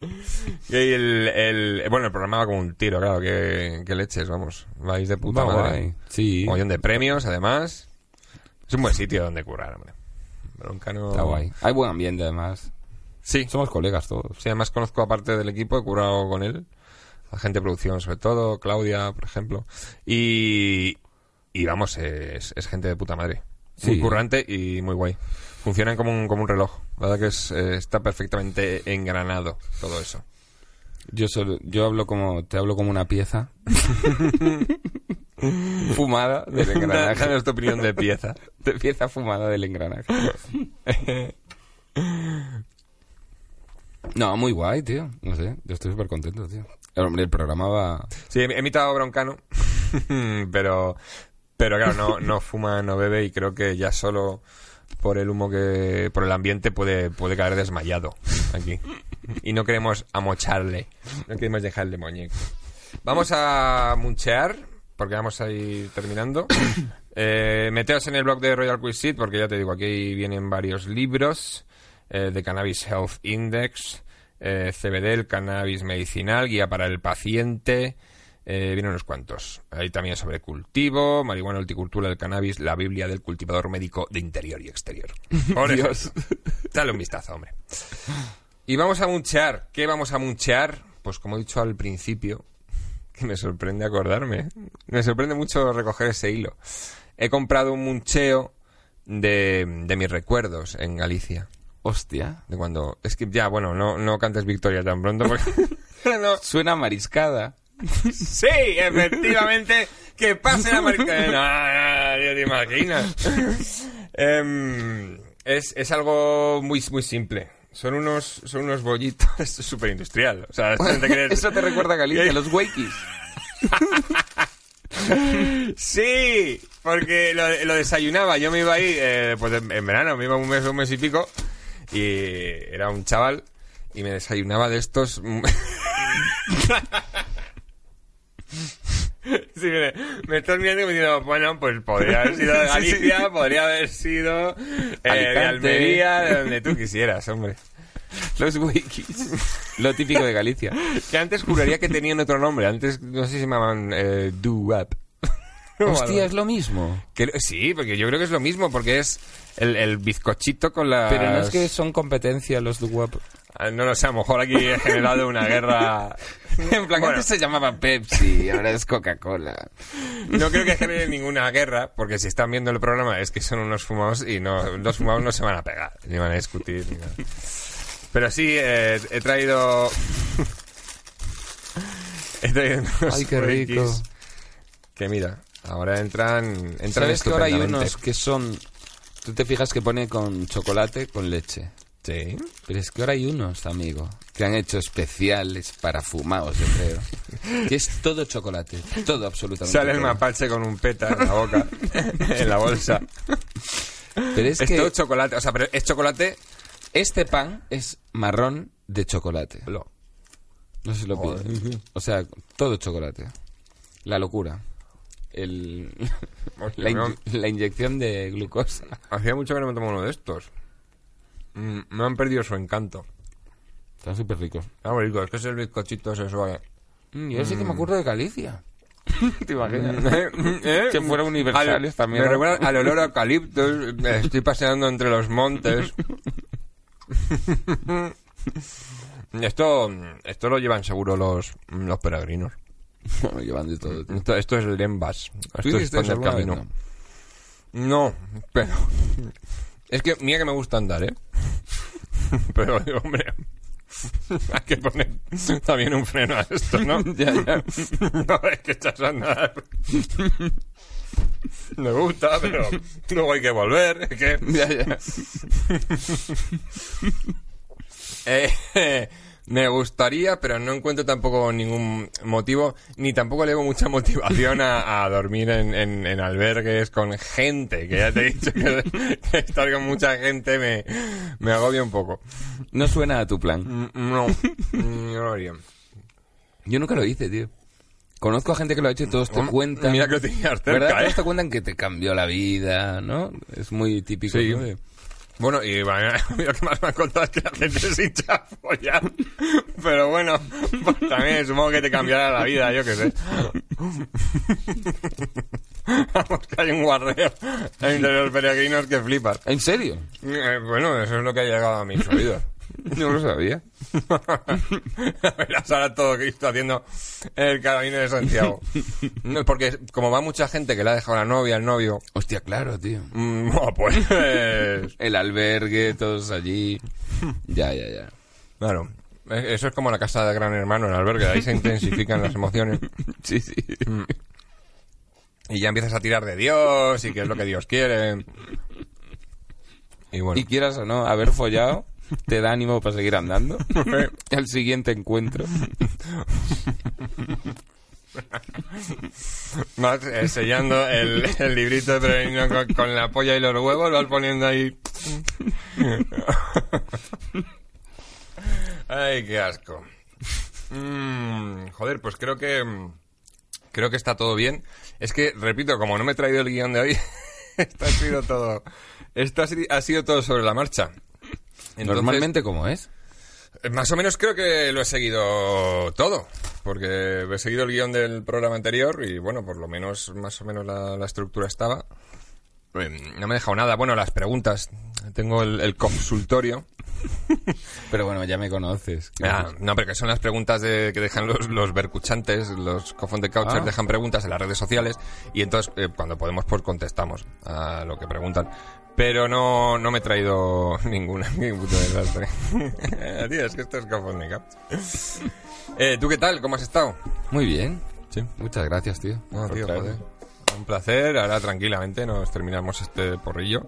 [SPEAKER 1] Y el, el- bueno, el programa va como un tiro, claro, que, que leches, vamos. Vais de puta
[SPEAKER 2] Va
[SPEAKER 1] madre.
[SPEAKER 2] guay. Sí,
[SPEAKER 1] de premios, además. Es un buen sitio donde currar, hombre. Broncano...
[SPEAKER 2] está guay. Hay buen ambiente además.
[SPEAKER 1] Sí,
[SPEAKER 2] Somos colegas todos.
[SPEAKER 1] sí, además conozco aparte del equipo, he currado con él. La gente de producción, sobre todo, Claudia, por ejemplo. Y, y vamos, es, es gente de puta madre. Muy
[SPEAKER 2] Sí.
[SPEAKER 1] currante y muy guay. Funcionan como un, como un reloj. La verdad que es, eh, está perfectamente engranado todo eso.
[SPEAKER 2] Yo solo, yo hablo como, te hablo como una pieza. fumada del engranaje.
[SPEAKER 1] Danos tu opinión de pieza.
[SPEAKER 2] de pieza fumada del engranaje. No, muy guay, tío. No sé, yo estoy súper contento, tío. El, hombre, el programa va...
[SPEAKER 1] Sí, he imitado a Broncano, pero, pero claro, no, no fuma, no bebe y creo que ya solo por el humo que... por el ambiente puede, puede caer desmayado aquí. Y no queremos amocharle, no queremos dejarle muñeco. Vamos a munchear, porque vamos a ir terminando. Eh, meteos en el blog de Royal Quiz porque ya te digo, aquí vienen varios libros eh, de Cannabis Health Index, eh, CBD, el cannabis medicinal, guía para el paciente, eh, vienen unos cuantos. Hay también sobre cultivo, marihuana, horticultura del cannabis, la Biblia del cultivador médico de interior y exterior. Por
[SPEAKER 2] Dios.
[SPEAKER 1] Dale un vistazo, hombre. Y vamos a munchear. ¿Qué vamos a munchear? Pues como he dicho al principio, que me sorprende acordarme. Me sorprende mucho recoger ese hilo. He comprado un muncheo de, de mis recuerdos en Galicia.
[SPEAKER 2] Hostia.
[SPEAKER 1] De cuando... Es que ya, bueno, no, no cantes victoria tan pronto porque... no.
[SPEAKER 2] Suena mariscada.
[SPEAKER 1] Sí, efectivamente, que pase la marca. No, no, te imaginas. Em, es, es algo muy, muy simple. Son unos, son unos bollitos. Esto es súper industrial. O sea,
[SPEAKER 2] Eso te recuerda a Galicia, los wakis.
[SPEAKER 1] Sí, porque lo, lo desayunaba. Yo me iba ahí, eh, pues en, en verano, me iba un mes, un mes y pico, y era un chaval, y me desayunaba de estos. Sí, me, me estás mirando y me diciendo, bueno, pues podría haber sido de
[SPEAKER 2] Sí, sí.
[SPEAKER 1] Galicia, podría haber sido eh, de. Almería, de donde tú quisieras, hombre.
[SPEAKER 2] Los wakis. Lo típico de Galicia.
[SPEAKER 1] Que antes juraría que tenían otro nombre, antes no sé si se llamaban eh, Do-Wap.
[SPEAKER 2] Hostia, es lo mismo.
[SPEAKER 1] Que- sí, porque yo creo que es lo mismo, porque es el, el bizcochito con la...
[SPEAKER 2] Pero no es que son competencia los Duwap.
[SPEAKER 1] Ah, No lo sé, a lo mejor aquí he generado una guerra...
[SPEAKER 2] En plan,
[SPEAKER 1] Bueno.
[SPEAKER 2] antes se llamaba Pepsi, ahora es Coca-Cola.
[SPEAKER 1] No creo que genere ninguna guerra, porque si están viendo el programa es que son unos fumados y no, los fumados no se van a pegar, ni van a discutir, ni nada. Pero sí, eh, he traído... he traído unos
[SPEAKER 2] Ay, qué rico.
[SPEAKER 1] Que mira, ahora entran... entran
[SPEAKER 2] ¿Sabes que ahora hay unos que son... Tú te fijas que pone con chocolate, con leche.
[SPEAKER 1] Sí.
[SPEAKER 2] Pero es que ahora hay unos, amigo, que han hecho especiales para fumados, yo creo. Que es todo chocolate, todo absolutamente.
[SPEAKER 1] Sale el mapache con un peta en la boca, en la bolsa.
[SPEAKER 2] Pero es,
[SPEAKER 1] Es,
[SPEAKER 2] que
[SPEAKER 1] todo chocolate, o sea, pero es chocolate...
[SPEAKER 2] este pan es marrón de chocolate. No sé si lo pillas. O sea, todo chocolate. La locura. El,
[SPEAKER 1] Hostia,
[SPEAKER 2] la, inye- la inyección de glucosa.
[SPEAKER 1] Hacía mucho que no me tomo uno de estos. Mm, me han perdido su encanto.
[SPEAKER 2] Están súper ricos.
[SPEAKER 1] Ah, muy rico, es que es el bizcochito suave.
[SPEAKER 2] Mm, yo sí que me acuerdo de Galicia. ¿Te imaginas?
[SPEAKER 1] ¿Eh?
[SPEAKER 2] Que fuera universales
[SPEAKER 1] Al-
[SPEAKER 2] también,
[SPEAKER 1] Me recuerda al olor a eucaliptos. me Estoy paseando entre los montes. esto, esto lo llevan seguro los, los peregrinos.
[SPEAKER 2] Me llevan de todo. tío.
[SPEAKER 1] Esto, esto es el.
[SPEAKER 2] ¿Tú
[SPEAKER 1] Esto es
[SPEAKER 2] alguna vez?
[SPEAKER 1] camino.
[SPEAKER 2] No.
[SPEAKER 1] No, pero... Es que, mira que me gusta andar, ¿eh? Pero, digo, hombre... Hay que poner también un freno a esto, ¿no?
[SPEAKER 2] Ya, ya.
[SPEAKER 1] No, es que echas a andar. Me gusta, pero luego hay que volver. Es que...
[SPEAKER 2] Ya, ya.
[SPEAKER 1] Eh, me gustaría, pero no encuentro tampoco ningún motivo, ni tampoco le veo mucha motivación a, a dormir en, en- en albergues con gente, que ya te he dicho que, que estar con mucha gente me, me agobia un poco.
[SPEAKER 2] No suena a tu plan.
[SPEAKER 1] Mm, No, mm, no lo haría.
[SPEAKER 2] Yo nunca lo hice, tío. Conozco a gente que lo ha hecho y todos te
[SPEAKER 1] Mm,
[SPEAKER 2] cuentan.
[SPEAKER 1] Mira que lo tenías cerca,
[SPEAKER 2] ¿Verdad?
[SPEAKER 1] ¿eh?
[SPEAKER 2] Todos te cuentan que te cambió la vida, ¿no? Es muy típico.
[SPEAKER 1] Sí.
[SPEAKER 2] ¿no?
[SPEAKER 1] Bueno, y bueno, lo que más me han contado es que la gente se hincha a follar. Pero bueno, pues también supongo que te cambiará la vida, yo qué sé. Vamos, que hay un guarreo entre los peregrinos que flipas.
[SPEAKER 2] ¿En serio?
[SPEAKER 1] Eh, bueno, eso es lo que ha llegado a mis oídos.
[SPEAKER 2] No lo sabía.
[SPEAKER 1] Verás ahora todo Cristo haciendo el camino de Santiago. No, porque como va mucha gente que le ha dejado la novia, el novio,
[SPEAKER 2] Hostia, claro, tío.
[SPEAKER 1] mm, bueno, pues...
[SPEAKER 2] El albergue, todos allí. Ya, ya, ya.
[SPEAKER 1] Claro. Eh, Eso es como la casa de Gran Hermano, el albergue. Ahí se intensifican las emociones.
[SPEAKER 2] Sí, sí.
[SPEAKER 1] Y ya empiezas a tirar de Dios y qué es lo que Dios quiere. Y bueno.
[SPEAKER 2] Y quieras o no, haber follado te da ánimo para seguir andando. El siguiente encuentro.
[SPEAKER 1] Vas eh, sellando el, el librito de con, con la polla y los huevos, vas poniendo ahí. Ay, qué asco. Mm, joder, pues creo que. Creo que está todo bien. Es que, repito, como no me he traído el guion de hoy, esto ha sido todo. Esto ha sido todo sobre la marcha. Entonces,
[SPEAKER 2] Normalmente, ¿cómo es?
[SPEAKER 1] eh, Más o menos creo que lo he seguido todo, porque he seguido el guion del programa anterior y bueno, por lo menos más o menos la, la estructura estaba. Eh, No me he dejado nada. Bueno, las preguntas. Tengo el, el consultorio.
[SPEAKER 2] Pero bueno, ya me conoces.
[SPEAKER 1] Ah, no, pero que son las preguntas de, que dejan los, los bercuchantes, los cofón de couchers
[SPEAKER 2] Ah.
[SPEAKER 1] dejan preguntas en las redes sociales y entonces eh, cuando podemos pues contestamos a lo que preguntan. Pero no, no me he traído ninguna, ningún puto desastre. Tío, es que esto es cofón de couch. Eh, ¿Tú qué tal? ¿Cómo has estado?
[SPEAKER 2] Muy bien.
[SPEAKER 1] Sí.
[SPEAKER 2] Muchas gracias, tío.
[SPEAKER 1] No,
[SPEAKER 2] por
[SPEAKER 1] tío. Un placer. Ahora tranquilamente nos terminamos este porrillo.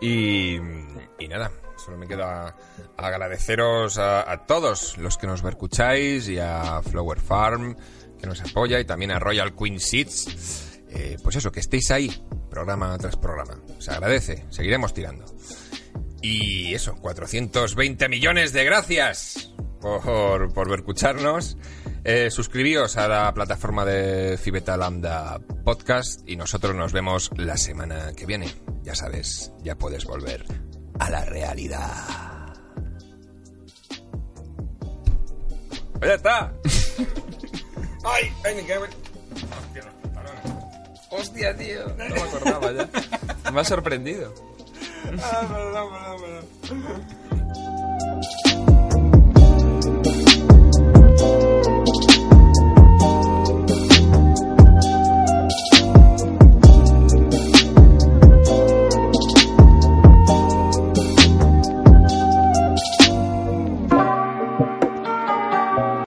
[SPEAKER 1] Y, y nada, solo me queda agradeceros a, todos los que nos vercucháis y a Flower Farm que nos apoya y también a Royal Queen Seeds. Eh, pues eso, que estéis ahí, programa tras programa. Se agradece, seguiremos tirando. Y eso, 420 millones de gracias por, por vercucharnos. Eh, suscribíos a la plataforma de Cibeta Lambda Podcast y nosotros nos vemos la semana que viene. Ya sabes, ya puedes volver a la realidad. ¡Ya está! ¡Ay! ¡Ay, me Hostia, los pantalones.
[SPEAKER 2] Hostia, tío. No me acordaba ya. Me ha sorprendido.
[SPEAKER 1] Ah, perdón, perdón, perdón.